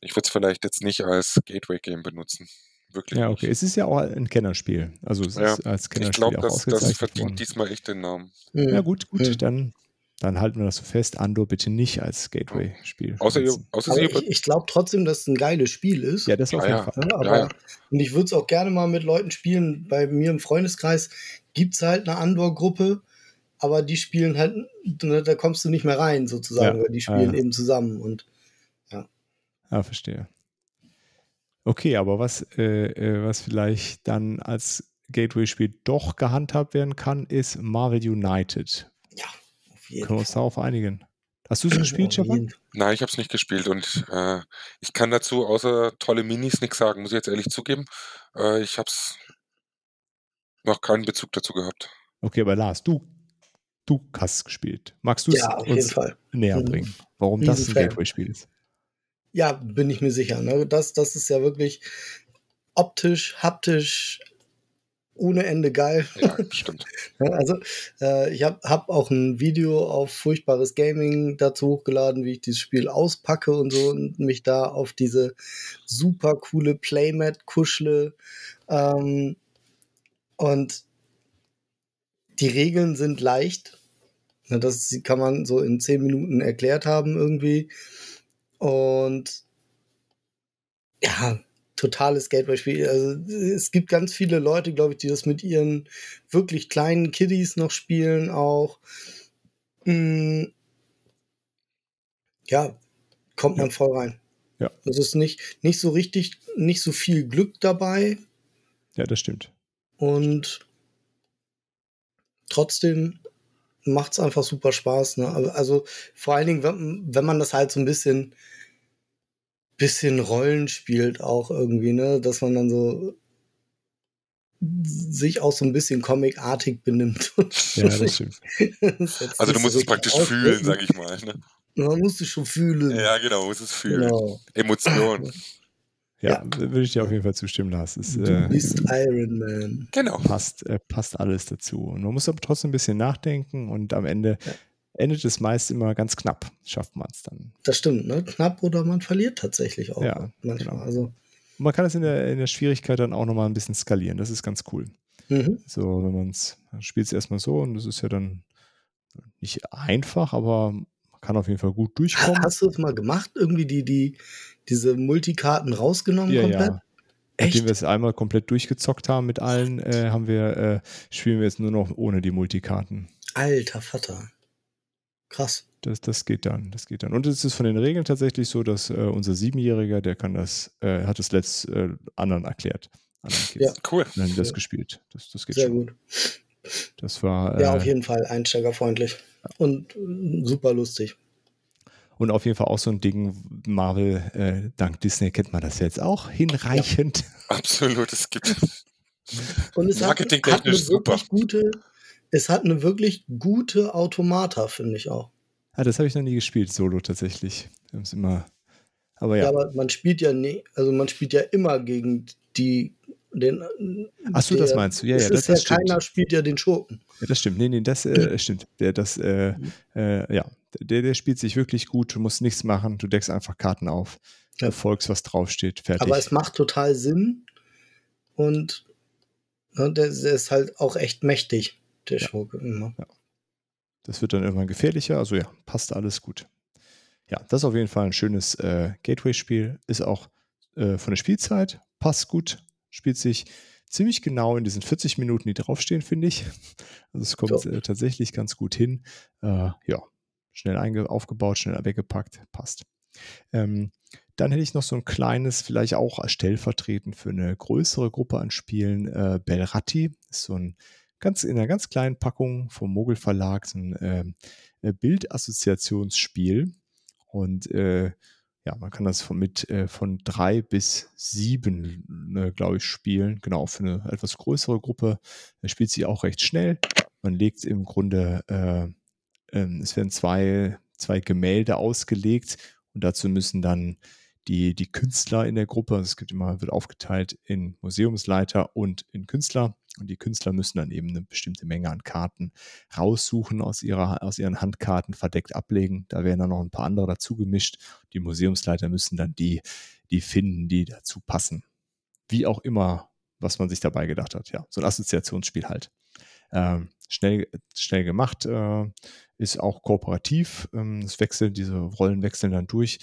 ich würde es vielleicht jetzt nicht als Gateway-Game benutzen. Wirklich. Ja, okay. nicht. Es ist ja auch ein Kennerspiel. Also es Ja, ist als Ich Kennerspiel glaube, auch das, das verdient worden. diesmal echt den Namen. Mhm. Ja, gut, gut. Mhm. Dann, dann halten wir das so fest. Andor bitte nicht als Gateway-Spiel. Außer, ihr, außer Aber ich, ich glaube trotzdem, dass es ein geiles Spiel ist. Ja, das auf Ja, jeden ja. Fall. Ja, aber, Ja, ja. Und ich würde es auch gerne mal mit Leuten spielen. Bei mir im Freundeskreis gibt es halt eine Andor-Gruppe, aber die spielen halt, ne, da kommst du nicht mehr rein, sozusagen, Ja, weil die spielen ja. eben zusammen. Und Ah, verstehe. Okay, aber was, äh, äh, was vielleicht dann als Gateway-Spiel doch gehandhabt werden kann, ist Marvel United. ja, auf jeden Können wir uns darauf einigen? Hast du es gespielt, Stefan? Nein, ich habe es nicht gespielt und äh, ich kann dazu außer tolle Minis nichts sagen, muss ich jetzt ehrlich zugeben. Äh, ich habe noch keinen Bezug dazu gehabt. Okay, aber Lars, du, du hast es gespielt. Magst du es Ja, auf jeden uns Fall. näher Mhm. bringen, warum das ein. Gateway-Spiel ist? Ja, bin ich mir sicher. Ne? Das, das ist ja wirklich optisch, haptisch, ohne Ende geil. Ja, stimmt. Also, äh, ich habe hab auch ein Video auf Furchtbares Gaming dazu hochgeladen, wie ich dieses Spiel auspacke und so und mich da auf diese super coole Playmat kuschle. Ähm, und die Regeln sind leicht. Ja, Das kann man so in zehn Minuten erklärt haben irgendwie. Und ja, totales Gateway-Spiel. Also es gibt ganz viele Leute, glaube ich, die das mit ihren wirklich kleinen Kiddies noch spielen auch. Mm, ja, kommt man voll rein. Ja. Es ist nicht, nicht so richtig, nicht so viel Glück dabei Ja, das stimmt. Und trotzdem macht es einfach super Spaß. Ne? Aber- Also vor allen Dingen, wenn, wenn man das halt so ein bisschen, bisschen Rollen spielt, auch irgendwie, ne, dass man dann so sich auch so ein bisschen comicartig benimmt. Ja, das stimmt. Das Also du musst es praktisch richtig fühlen, ausdrücken. sag ich mal. Ne? Man muss es schon fühlen. Ja, genau, muss es fühlen. Genau. Emotion. Ja, Ja. würde ich dir auf jeden Fall zustimmen, Lars. Es Du äh, bist Iron Man. Genau. passt, äh, passt alles dazu. Und man muss aber trotzdem ein bisschen nachdenken und am Ende Ja. endet es meist immer ganz knapp. Schafft man es dann. Das stimmt, ne? Knapp oder man verliert tatsächlich auch Ja, manchmal. genau. Also, Und man kann es in der, in der Schwierigkeit dann auch nochmal ein bisschen skalieren. Das ist ganz cool. mhm. So, wenn man es spielt es erstmal so und das ist ja dann nicht einfach, aber kann auf jeden Fall gut durchkommen. Hast du es mal gemacht? Irgendwie die, die, diese Multikarten rausgenommen ja, komplett? ja. Nachdem wir es einmal komplett durchgezockt haben mit allen, äh, haben wir, äh, spielen wir jetzt nur noch ohne die Multikarten. Alter Vater. Krass. Das, das geht dann, das geht dann. Und es ist von den Regeln tatsächlich so, dass äh, unser Siebenjähriger, der kann das, äh, hat das letzt äh, anderen erklärt. Anderen. Ja. Cool. Und dann haben die das Ja. gespielt. Das, das geht Sehr schon. gut. Das war, Ja, äh, auf jeden Fall einsteigerfreundlich. Und äh, super lustig. und auf jeden Fall auch so ein Ding, Marvel, äh, dank Disney kennt man das jetzt auch hinreichend. Absolut. Es gibt Und es hat, hat eine Marketingtechnisch super. wirklich gute, es hat eine wirklich gute Automata, finde ich auch. Ah, das habe ich noch nie gespielt, Solo tatsächlich. Wir immer, aber ja. Ja, aber man spielt ja nie, also man spielt ja immer gegen die den. Ach so, das meinst du? Ja, ja, ist das, ja das stimmt. keiner spielt ja den Schurken. Ja, das stimmt. Nee, nee, das äh, stimmt. Der, das, äh, äh, ja, der, der spielt sich wirklich gut. Du musst nichts machen. Du deckst einfach Karten auf. Ja. Du folgst, was draufsteht. Fertig. Aber es macht total Sinn und ne, der, der ist halt auch echt mächtig, der Ja. Schurke immer. Das wird dann irgendwann gefährlicher. Also ja, passt alles gut. Ja, das ist auf jeden Fall ein schönes äh, Gateway-Spiel. Ist auch äh, von der Spielzeit, passt gut, spielt sich ziemlich genau in diesen 40 Minuten, die draufstehen, finde ich. Also es kommt Ja. äh, tatsächlich ganz gut hin. Äh, ja, schnell aufgebaut, schnell weggepackt, passt. Ähm, dann hätte ich noch so ein kleines, vielleicht auch stellvertretend für eine größere Gruppe an Spielen, äh, Belratti. Ist so ein ganz in einer ganz kleinen Packung vom Mogel Verlag, so ein ähm, äh, Bildassoziationsspiel. Und äh, ja, man kann das von, mit äh, von drei bis sieben, ne, glaube ich, spielen. Genau, für eine etwas größere Gruppe. Da spielt sie auch recht schnell. Man legt im Grunde, äh, ähm, es werden zwei, zwei Gemälde ausgelegt und dazu müssen dann die, die Künstler in der Gruppe, es gibt immer, wird aufgeteilt in Museumsleiter und in Künstler. Und die Künstler müssen dann eben eine bestimmte Menge an Karten raussuchen aus, ihrer, aus ihren Handkarten, verdeckt ablegen. Da werden dann noch ein paar andere dazu gemischt. Die Museumsleiter müssen dann die, die finden, die dazu passen. Wie auch immer, was man sich dabei gedacht hat. Ja, so ein Assoziationsspiel halt. Ähm, schnell, schnell gemacht, äh, ist auch kooperativ. Ähm, es wechseln, diese Rollen wechseln dann durch.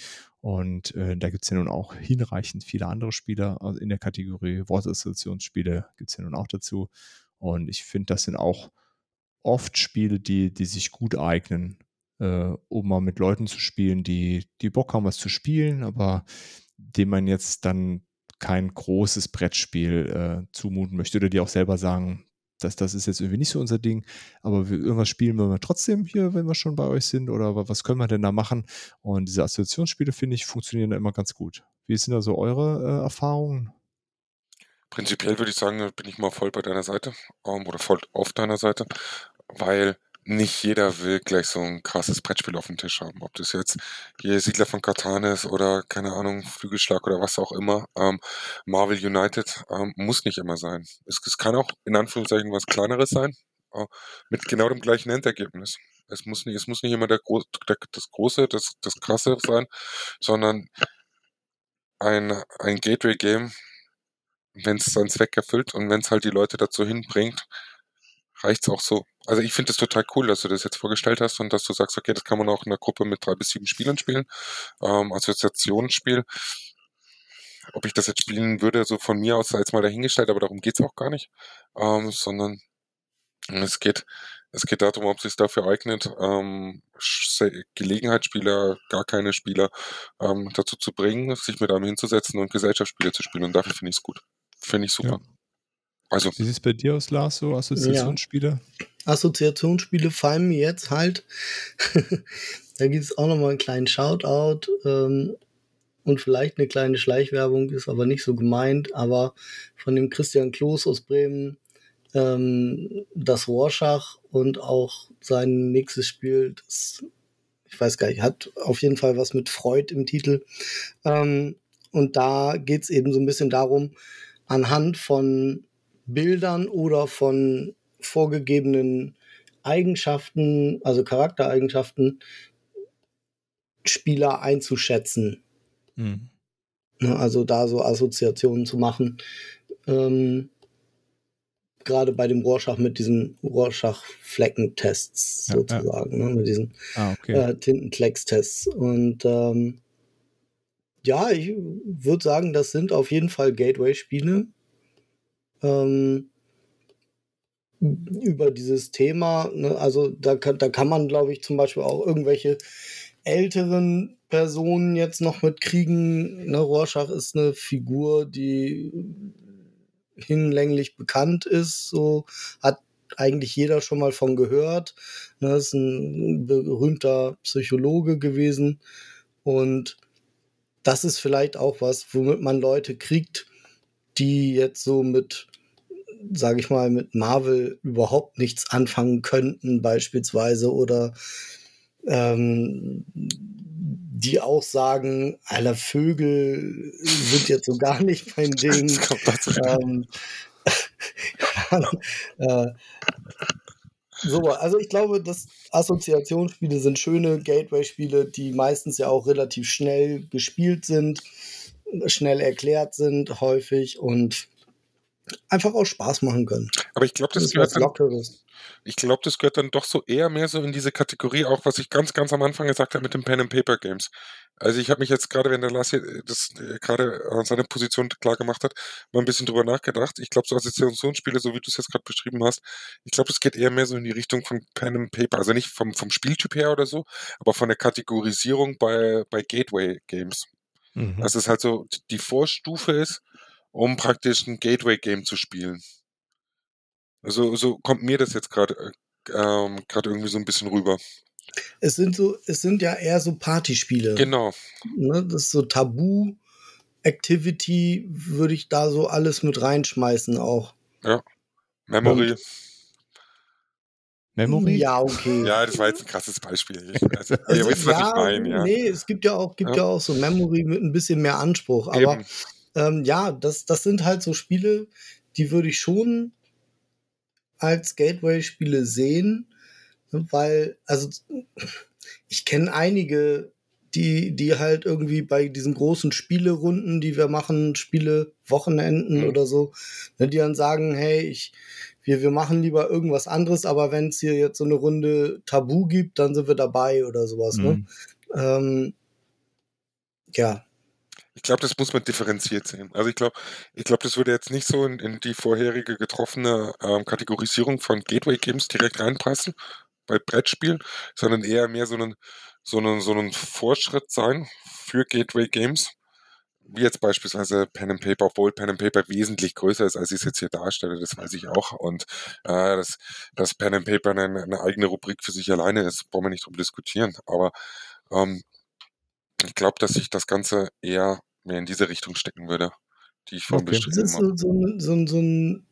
Und äh, da gibt es ja nun auch hinreichend viele andere Spieler also in der Kategorie Wortassoziationsspiele gibt es ja nun auch dazu. Und ich finde, das sind auch oft Spiele, die, die sich gut eignen, äh, um mal mit Leuten zu spielen, die, die Bock haben, was zu spielen, aber dem man jetzt dann kein großes Brettspiel äh, zumuten möchte oder die auch selber sagen, dass das ist jetzt irgendwie nicht so unser Ding, aber wir, irgendwas spielen wir trotzdem hier, wenn wir schon bei euch sind oder wa- was können wir denn da machen? Und diese Assoziationsspiele, finde ich, funktionieren da immer ganz gut. Wie sind da so eure äh, Erfahrungen? Prinzipiell würde ich sagen, bin ich mal voll bei deiner Seite ähm, oder voll auf deiner Seite, weil nicht jeder will gleich so ein krasses Brettspiel auf dem Tisch haben. Ob das jetzt hier Siedler von Katan ist oder keine Ahnung, Flügelschlag oder was auch immer. Ähm, Marvel United ähm, muss nicht immer sein. Es, es kann auch in Anführungszeichen was Kleineres sein, äh, mit genau dem gleichen Endergebnis. Es muss nicht, es muss nicht immer der, Gro der, das Große, das, das Krasse sein, sondern ein, ein Gateway-Game, wenn es seinen Zweck erfüllt und wenn es halt die Leute dazu hinbringt, reicht's auch so. Also ich finde es total cool, dass du das jetzt vorgestellt hast und dass du sagst, okay, das kann man auch in einer Gruppe mit drei bis sieben Spielern spielen. Ähm, Assoziationsspiel. Ob ich das jetzt spielen würde, so von mir aus sei jetzt mal dahingestellt, aber darum geht's auch gar nicht. Ähm, sondern es geht, es geht darum, ob es sich dafür eignet, ähm, Gelegenheitsspieler, gar keine Spieler ähm, dazu zu bringen, sich mit einem hinzusetzen und Gesellschaftsspiele zu spielen. Und dafür finde ich es gut. Finde ich super. Also, Wie sieht es bei dir aus, Lars, so Assoziationsspiele? Assoziationsspiele fallen mir jetzt halt. da gibt es auch nochmal einen kleinen Shoutout ähm, und vielleicht eine kleine Schleichwerbung, ist aber nicht so gemeint, aber von dem Christian Kloß aus Bremen ähm, das Rorschach und auch sein nächstes Spiel, das, ich weiß gar nicht, hat auf jeden Fall was mit Freud im Titel. Ähm, und da geht es eben so ein bisschen darum, anhand von Bildern oder von vorgegebenen Eigenschaften, also Charaktereigenschaften, Spieler einzuschätzen. Mhm. Ne, Also da so Assoziationen zu machen. Ähm, gerade bei dem Rorschach mit diesen Rorschach-Fleckentests Ja, sozusagen, Ne, mit diesen Ah, okay. äh, Tintenklecks-Tests. Und ähm, ja, ich würde sagen, das sind auf jeden Fall Gateway-Spiele. Ähm, über dieses Thema, ne, also da kann, da kann man, glaube ich, zum Beispiel auch irgendwelche älteren Personen jetzt noch mitkriegen. Ne, Rorschach ist eine Figur, die hinlänglich bekannt ist, so hat eigentlich jeder schon mal von gehört. Ne, ist ein berühmter Psychologe gewesen und das ist vielleicht auch was, womit man Leute kriegt, die jetzt so mit, sage ich mal, mit Marvel überhaupt nichts anfangen könnten, beispielsweise, oder ähm, die auch sagen, alle Vögel sind jetzt so gar nicht mein Ding. Ähm, äh, so, also ich glaube, dass Assoziationsspiele sind schöne Gateway-Spiele, die meistens ja auch relativ schnell gespielt sind, schnell erklärt sind, häufig und einfach auch Spaß machen können. Aber ich glaube, Das das ist gehört dann. Ich glaube, das gehört dann doch so eher mehr so in diese Kategorie, auch was ich ganz, ganz am Anfang gesagt habe mit den Pen and Paper Games. Also ich habe mich jetzt gerade, wenn der Lars hier äh, das äh, gerade an seiner Position klar gemacht hat, mal ein bisschen drüber nachgedacht. Ich glaube, so Assoziationsspiele, so wie du es jetzt gerade beschrieben hast, ich glaube, es geht eher mehr so in die Richtung von Pen and Paper. Also nicht vom, vom Spieltyp her oder so, aber von der Kategorisierung bei, bei Gateway Games. Mhm. Dass es halt so die Vorstufe ist, um praktisch ein Gateway Game zu spielen. Also so kommt mir das jetzt gerade äh, ähm, gerade irgendwie so ein bisschen rüber. Es sind so, es sind ja eher so Partyspiele. Genau. Ne? Das ist so Tabu. Activity würde ich da so alles mit reinschmeißen auch. Memory. Memory? Ja, okay. Ja, das war jetzt ein krasses Beispiel. Ich, also, ihr Also, wisst, was ich meine, ja. Nee, es gibt ja auch, gibt Ja. ja. auch so Memory mit ein bisschen mehr Anspruch. Aber Eben. Ähm, ja, das, das sind halt so Spiele, die würde ich schon als Gateway-Spiele sehen, ne, weil, also ich kenne einige, die, die halt irgendwie bei diesen großen Spielerunden, die wir machen, Spiele Wochenenden Mhm. oder so, ne, die dann sagen, hey, ich, wir, wir machen lieber irgendwas anderes, aber wenn es hier jetzt so eine Runde Tabu gibt, dann sind wir dabei oder sowas. Ne? Mhm. Ähm, ja, Ich glaube, das muss man differenziert sehen. Also ich glaube, ich glaube, das würde jetzt nicht so in, in die vorherige getroffene ähm, Kategorisierung von Gateway Games direkt reinpassen bei Brettspielen, sondern eher mehr so einen, so einen, so einen Vorschritt sein für Gateway Games. Wie jetzt beispielsweise Pen and Paper, obwohl Pen and Paper wesentlich größer ist, als ich es jetzt hier darstelle, das weiß ich auch. Und äh, dass, dass Pen and Paper eine, eine eigene Rubrik für sich alleine ist, brauchen wir nicht drüber diskutieren. Aber ähm, ich glaube, dass sich das Ganze eher mehr in diese Richtung stecken würde, die ich vorhin Okay. Das beschrieben ist habe. so, so, ein- so, ein- so ein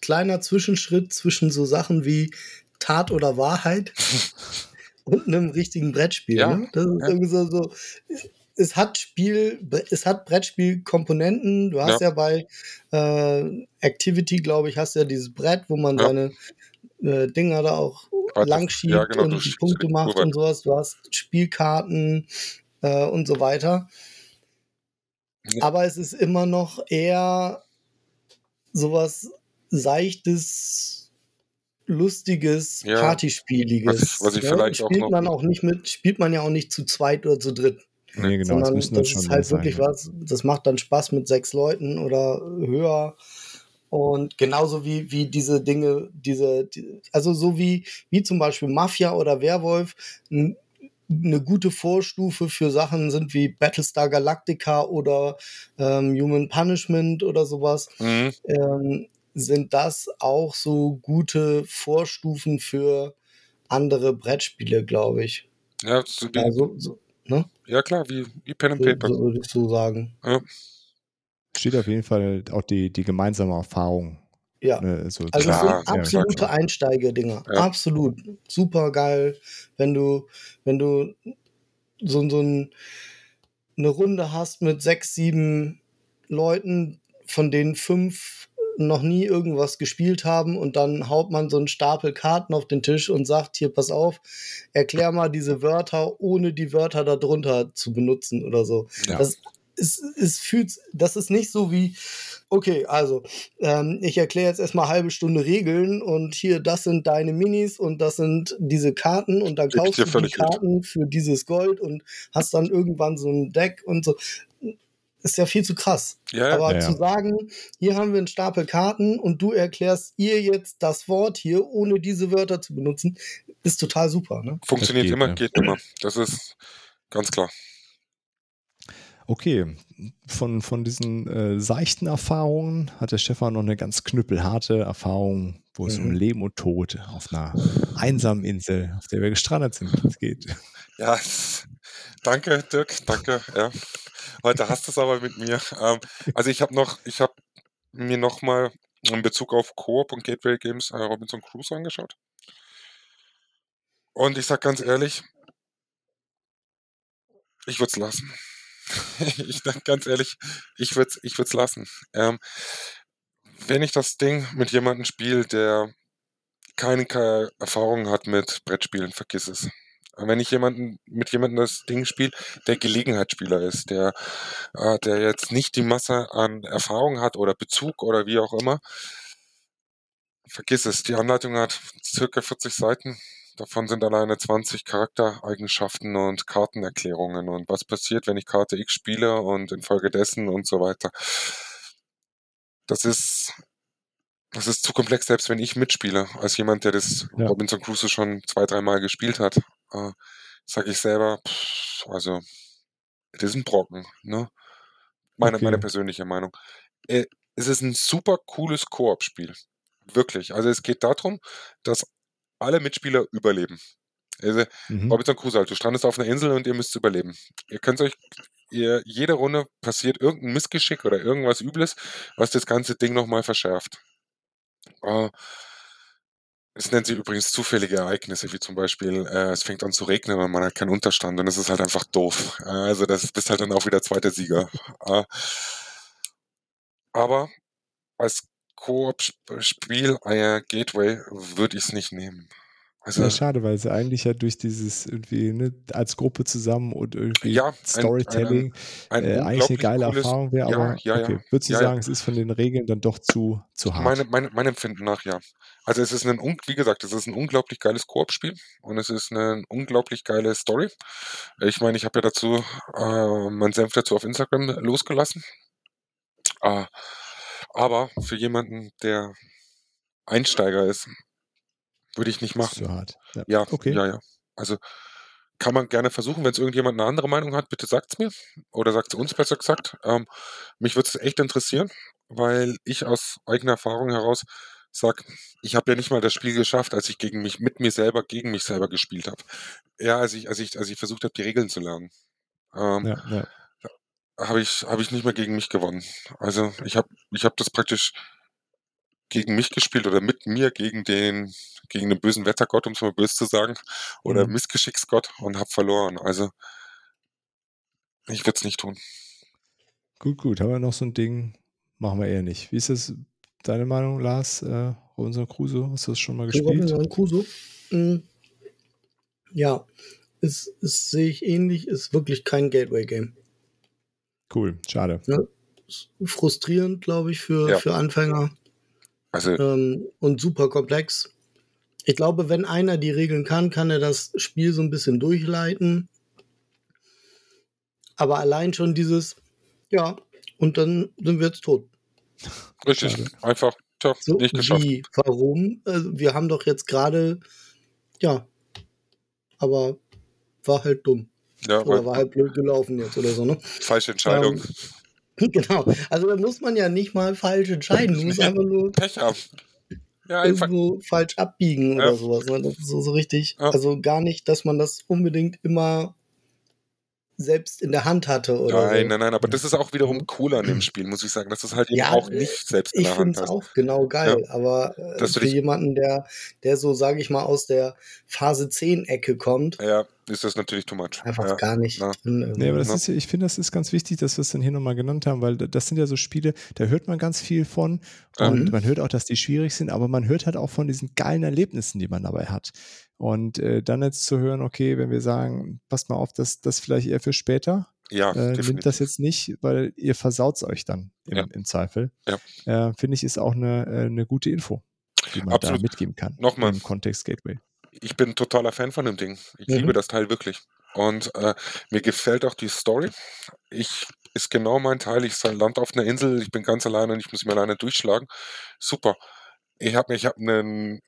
kleiner Zwischenschritt zwischen so Sachen wie Tat oder Wahrheit und einem richtigen Brettspiel. Ja, Ne? Das ist ja. irgendwie so, so, es hat Spiel, es hat Brettspielkomponenten. Du hast ja, bei äh, Activity, glaube ich, hast ja dieses Brett, wo man Ja. seine äh, Dinger da auch Warte, lang ja, schiebt genau, und Punkte macht und sowas. Du hast Spielkarten äh, und so weiter. Ja. Aber es ist immer noch eher sowas seichtes, lustiges, Ja, Partyspieliges. was was ich ne? vielleicht auch spielt noch- man auch nicht mit, spielt man ja auch nicht zu zweit oder zu dritt. Nee, genau, sondern das schon ist halt sein. wirklich ja. was, das macht dann Spaß mit sechs Leuten oder höher. Und genauso wie, wie diese Dinge, diese, die, also so wie, wie zum Beispiel Mafia oder Werwolf, eine gute Vorstufe für Sachen sind wie Battlestar Galactica oder ähm, Human Punishment oder sowas, Mhm. ähm, sind das auch so gute Vorstufen für andere Brettspiele, glaube ich. Ja, so wie, Ja, so, so, ne? ja klar, wie, wie Pen and so, Paper. so würde ich so sagen. Ja. Steht auf jeden Fall auch die, die gemeinsame Erfahrung. Ja. Ne, so Also Klar, sind ja, absolute klar. Einsteigedinger. Ja. Absolut. Super geil, wenn du, wenn du so, so ein, eine Runde hast mit sechs, sieben Leuten, von denen fünf noch nie irgendwas gespielt haben und dann haut man so einen Stapel Karten auf den Tisch und sagt, hier, pass auf, erklär mal diese Wörter, ohne die Wörter darunter zu benutzen oder so. Ja. Das es, es fühlt, das ist nicht so wie, okay, also ähm, ich erkläre jetzt erstmal halbe Stunde Regeln und hier, das sind deine Minis und das sind diese Karten und dann kaufst du die Karten mit. für dieses Gold und hast dann irgendwann so ein Deck und so. Ist ja viel zu krass. Ja, Aber ja, zu sagen, hier haben wir einen Stapel Karten und du erklärst ihr jetzt das Wort hier, ohne diese Wörter zu benutzen, ist total super. Ne? Funktioniert geht, immer, geht immer. Das ist ganz klar. Okay, von, von diesen äh, seichten Erfahrungen hat der Stefan noch eine ganz knüppelharte Erfahrung, wo es mhm. um Leben und Tod auf einer einsamen Insel, auf der wir gestrandet sind, geht. Ja, danke, Dirk, danke. Ja. Heute hast du es aber mit mir. Ähm, also ich habe noch, ich habe mir nochmal in Bezug auf Coop und Gateway Games äh, Robinson Crusoe angeschaut. Und ich sag ganz ehrlich, ich würde es lassen. ich sag ganz ehrlich, ich würde es ich würd's lassen. Ähm, wenn ich das Ding mit jemandem spiele, der keine, Erfahrung hat mit Brettspielen, vergiss es. Wenn ich jemanden mit jemandem das Ding spiele, der Gelegenheitsspieler ist, der, äh, der jetzt nicht die Masse an Erfahrung hat oder Bezug oder wie auch immer, vergiss es. Die Anleitung hat circa 40 Seiten. Davon sind alleine 20 Charaktereigenschaften und Kartenerklärungen und was passiert, wenn ich Karte X spiele und infolgedessen und so weiter. Das ist, das ist zu komplex, selbst wenn ich mitspiele. Als jemand, der das ja. Robinson Crusoe schon zwei, dreimal gespielt hat, äh, sage ich selber, pff, also, das ist ein Brocken, ne? Meine, okay. meine persönliche Meinung. Äh, es ist ein super cooles Koop-Spiel. Wirklich. Also es geht darum, dass alle Mitspieler überleben. Also, mhm. Robinson Crusoe, du strandest auf einer Insel und ihr müsst überleben. Ihr könnt euch, ihr, jede Runde passiert irgendein Missgeschick oder irgendwas Übles, was das ganze Ding nochmal verschärft. Uh, es nennt sich übrigens zufällige Ereignisse, wie zum Beispiel, äh, es fängt an zu regnen und man hat keinen Unterstand und das ist halt einfach doof. Also das bist halt dann auch wieder zweiter Sieger. Äh, aber als Koop-Spiel, äh, Gateway, würde ich es nicht nehmen. Also, ja, schade, weil sie eigentlich ja durch dieses irgendwie ne, als Gruppe zusammen und irgendwie ja, Storytelling ein, ein, ein äh, eigentlich eine geile cooles, Erfahrung wäre, aber ja, ja, okay. würdest du sagen, es ist von den Regeln dann doch zu, zu hart? Meine, meine, mein Empfinden nach, ja. Also es ist ein, wie gesagt, es ist ein unglaublich geiles Koop-Spiel und es ist eine unglaublich geile Story. Ich meine, ich habe ja dazu äh, meinen Senf dazu auf Instagram losgelassen. Äh, aber für jemanden, der Einsteiger ist, würde ich nicht machen. Zu hart. Ja. ja, okay. ja, ja. Also kann man gerne versuchen, wenn es irgendjemand eine andere Meinung hat, bitte sagt es mir. Oder sagt es uns besser gesagt. Ähm, mich würde es echt interessieren, weil ich aus eigener Erfahrung heraus sage, ich habe ja nicht mal das Spiel geschafft, als ich gegen mich, mit mir selber, gegen mich selber gespielt habe. Ja, als ich, als ich, als ich versucht habe, die Regeln zu lernen. Ähm, ja, ja habe ich, hab ich nicht mehr gegen mich gewonnen. Also ich habe ich hab das praktisch gegen mich gespielt oder mit mir gegen den, gegen den bösen Wettergott, um es mal böse zu sagen, oder mhm. Missgeschicksgott und habe verloren. Also ich würde es nicht tun. Gut, gut. Haben wir noch so ein Ding? Machen wir eher nicht. Wie ist das deine Meinung, Lars? Äh, Robinson Crusoe, hast du das schon mal gespielt? Robinson Crusoe? Mhm. Ja, ist, ist, sehe ich ähnlich, ist wirklich kein Gateway-Game. Cool, schade. Ja, frustrierend, glaube ich, für, ja. für Anfänger. Also. Ähm, und super komplex. Ich glaube, wenn einer die Regeln kann, kann er das Spiel so ein bisschen durchleiten. Aber allein schon dieses, ja, und dann sind wir jetzt tot. Richtig, Schade. einfach tja, so, nicht geschafft. Wie, warum? Also, wir haben doch jetzt gerade, ja, aber war halt dumm. Ja, oder war halt blöd gelaufen jetzt oder so, ne? Falsche Entscheidung. Ähm, genau. Also da muss man ja nicht mal falsch entscheiden. Du musst einfach nur Pech haben. Ja, irgendwo falsch abbiegen oder ja. sowas. Ne? Das ist so, so richtig. Ja. Also gar nicht, dass man das unbedingt immer selbst in der Hand hatte oder Nein, so. nein, nein, aber das ist auch wiederum cool an dem Spiel, muss ich sagen, dass du es halt eben auch nicht selbst in der Hand. Ich finde es auch genau geil, aber äh, für jemanden, der, der so, sage ich mal, aus der Phase 10 Ecke kommt, ja ist das natürlich too much. Einfach ja. gar nicht. Drin, nee, aber das ist, ich finde, das ist ganz wichtig, dass wir es dann hier nochmal genannt haben, weil das sind ja so Spiele, da hört man ganz viel von und mhm. man hört auch, dass die schwierig sind, aber man hört halt auch von diesen geilen Erlebnissen, die man dabei hat. Und äh, dann jetzt zu hören, okay, wenn wir sagen, passt mal auf, das, das vielleicht eher für später, Ja, äh, nimmt das jetzt nicht, weil ihr versaut euch dann im, Ja. im Zweifel. Ja. Äh, Finde ich, ist auch eine, äh, eine gute Info, die man Absolut. da mitgeben kann. Nochmal. Im Kontext Gateway. Ich bin ein totaler Fan von dem Ding. Ich Mhm. liebe das Teil wirklich. Und äh, mir gefällt auch die Story. Ich ist genau mein Teil. Ich land auf einer Insel, ich bin ganz alleine und ich muss mir alleine durchschlagen. Super. Ich habe ich hab einen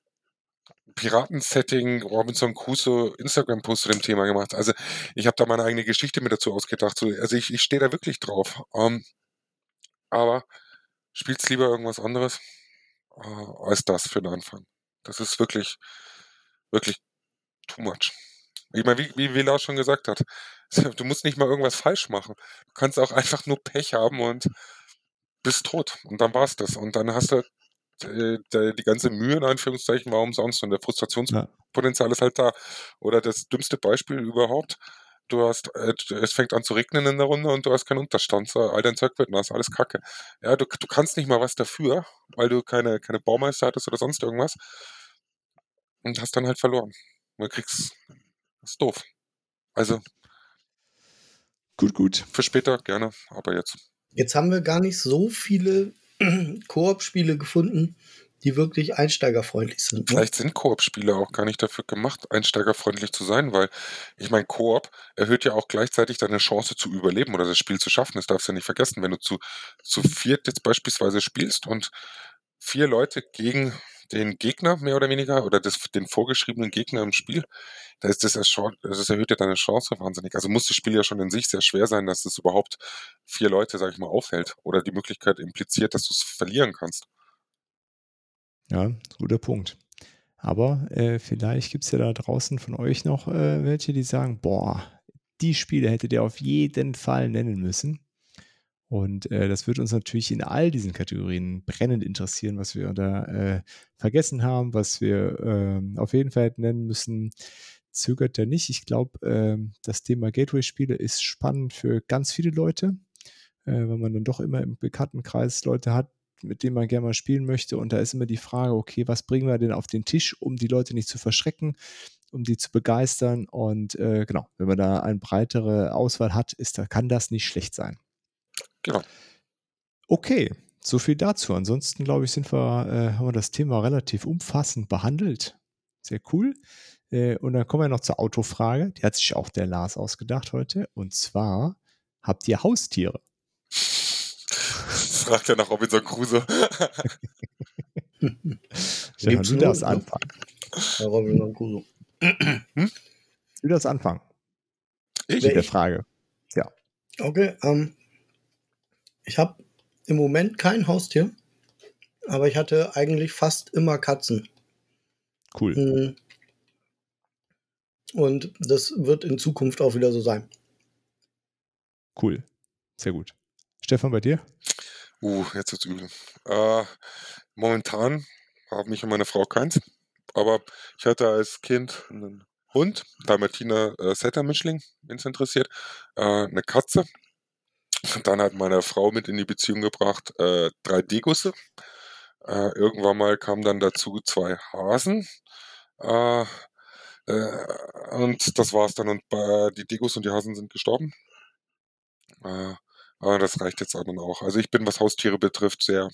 Piraten-Setting, Robinson Crusoe Instagram-Post zu dem Thema gemacht. Also ich habe da meine eigene Geschichte mit dazu ausgedacht. So, Also ich, ich stehe da wirklich drauf. Ähm, aber spielt's lieber irgendwas anderes äh, als das für den Anfang. Das ist wirklich, wirklich too much. Ich meine, wie, wie Vila schon gesagt hat, du musst nicht mal irgendwas falsch machen. Du kannst auch einfach nur Pech haben und bist tot. Und dann war's das. Und dann hast du äh, die, ganze Mühe in Anführungszeichen war umsonst und der Frustrationspotenzial ist halt da. Oder das dümmste Beispiel überhaupt. Du hast, äh, es fängt an zu regnen in der Runde und du hast keinen Unterstand. So, all dein Zeug wird nass, alles Kacke. Ja, du, du kannst nicht mal was dafür, weil du keine, keine Baumeister hattest oder sonst irgendwas. Und hast dann halt verloren. Und du kriegst, das ist doof. Also, Gut, gut. für später gerne, aber jetzt. Jetzt haben wir gar nicht so viele Koop-Spiele gefunden, die wirklich einsteigerfreundlich sind. Ne? Vielleicht sind Koop-Spiele auch gar nicht dafür gemacht, einsteigerfreundlich zu sein, weil ich meine, Koop erhöht ja auch gleichzeitig deine Chance zu überleben oder das Spiel zu schaffen. Das darfst du ja nicht vergessen. Wenn du zu, zu viert jetzt beispielsweise spielst und vier Leute gegen den Gegner mehr oder weniger oder das, den vorgeschriebenen Gegner im Spiel, da ist das, das erhöht ja deine Chance wahnsinnig. Also muss das Spiel ja schon in sich sehr schwer sein, dass es überhaupt vier Leute, sag ich mal, aufhält oder die Möglichkeit impliziert, dass du es verlieren kannst. Ja, guter Punkt. Aber äh, vielleicht gibt es ja da draußen von euch noch äh, welche, die sagen, boah, die Spiele hättet ihr auf jeden Fall nennen müssen. Und äh, das wird uns natürlich in all diesen Kategorien brennend interessieren, was wir da äh, vergessen haben, was wir ähm, auf jeden Fall nennen müssen. Zögert ja nicht. Ich glaube, ähm, das Thema Gateway-Spiele ist spannend für ganz viele Leute, äh, weil man dann doch immer im Bekanntenkreis Leute hat, mit denen man gerne mal spielen möchte. Und da ist immer die Frage, okay, was bringen wir denn auf den Tisch, um die Leute nicht zu verschrecken, um die zu begeistern. Und äh, genau, wenn man da eine breitere Auswahl hat, ist, da kann das nicht schlecht sein. Genau. Okay, so viel dazu. Ansonsten, glaube ich, sind wir, äh, haben wir das Thema relativ umfassend behandelt. Sehr cool. Äh, und dann kommen wir noch zur Autofrage. Die hat sich auch der Lars ausgedacht heute. Und zwar, habt ihr Haustiere? Das fragt ja nach Robinson Crusoe. Stefan, du darfst ne? anfangen. Bei Robinson Crusoe. Du darfst anfangen Ich? mit der? Frage. Okay, ähm, ich habe im Moment kein Haustier, aber ich hatte eigentlich fast immer Katzen. Cool. Mhm. Und das wird in Zukunft auch wieder so sein. Cool. Sehr gut. Stefan, bei dir? Uh, jetzt wird's übel. Äh, momentan haben mich und meine Frau keins. Aber ich hatte als Kind einen Hund, Dalmatiner äh, Setter Mischling, wenn es interessiert, äh, eine Katze. Dann hat meine Frau mit in die Beziehung gebracht äh, drei Degusse. Äh, irgendwann mal kamen dann dazu zwei Hasen. Äh, äh, und das war's dann. Und äh, die Degus und die Hasen sind gestorben. Äh, aber das reicht jetzt auch dann auch. Also ich bin, was Haustiere betrifft, sehr,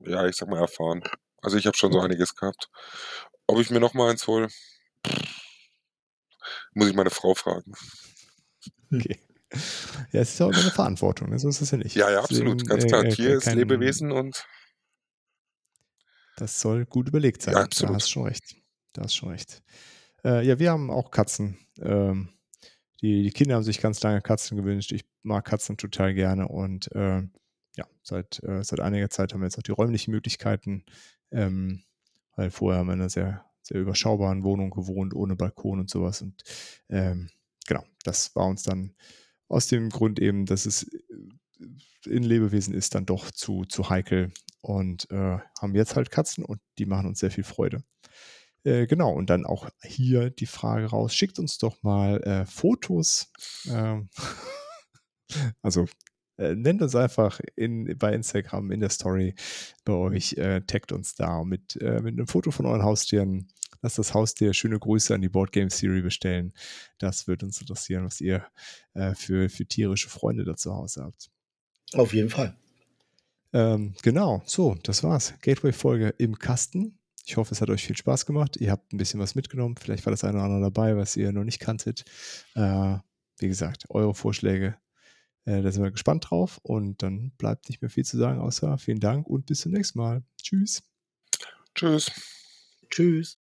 ja, ich sag mal, erfahren. Also ich habe schon so einiges gehabt. Ob ich mir noch mal eins hole, muss ich meine Frau fragen. Okay. Ja, es ist ja auch immer eine Verantwortung, ne? so ist es ja nicht. Ja, ja, Deswegen, absolut. Ganz äh, klar. äh, Tier ist kein- Lebewesen und Das soll gut überlegt sein. Ja, Da absolut. hast schon recht. Da hast schon recht. Äh, ja, wir haben auch Katzen. Ähm, die, die Kinder haben sich ganz lange Katzen gewünscht. Ich mag Katzen total gerne und äh, ja, seit, äh, seit einiger Zeit haben wir jetzt auch die räumlichen Möglichkeiten, ähm, weil vorher haben wir in einer sehr, sehr überschaubaren Wohnung gewohnt, ohne Balkon und sowas. Und ähm, genau, das war uns dann aus dem Grund eben, dass es äh, in Lebewesen ist, dann doch zu, zu heikel und äh, haben jetzt halt Katzen und die machen uns sehr viel Freude. Äh, genau, und dann auch hier die Frage raus, schickt uns doch mal äh, Fotos. Ähm, also äh, nennt uns einfach in, bei Instagram in der Story bei euch, taggt uns da mit, mit einem Foto von euren Haustieren. Lass das Haustier schöne Grüße an die Board Game Theory bestellen. Das würde uns interessieren, was ihr äh, für, für tierische Freunde da zu Hause habt. Auf jeden Fall. Ähm, genau, so, das war's. Gateway-Folge im Kasten. Ich hoffe, es hat euch viel Spaß gemacht. Ihr habt ein bisschen was mitgenommen. Vielleicht war das eine oder andere dabei, was ihr noch nicht kanntet. Äh, wie gesagt, eure Vorschläge, äh, da sind wir gespannt drauf. Und dann bleibt nicht mehr viel zu sagen, außer vielen Dank und bis zum nächsten Mal. Tschüss. Tschüss. Tschüss.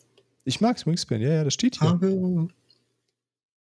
Ich mag Wingspan, ja, ja, das steht hier. Habe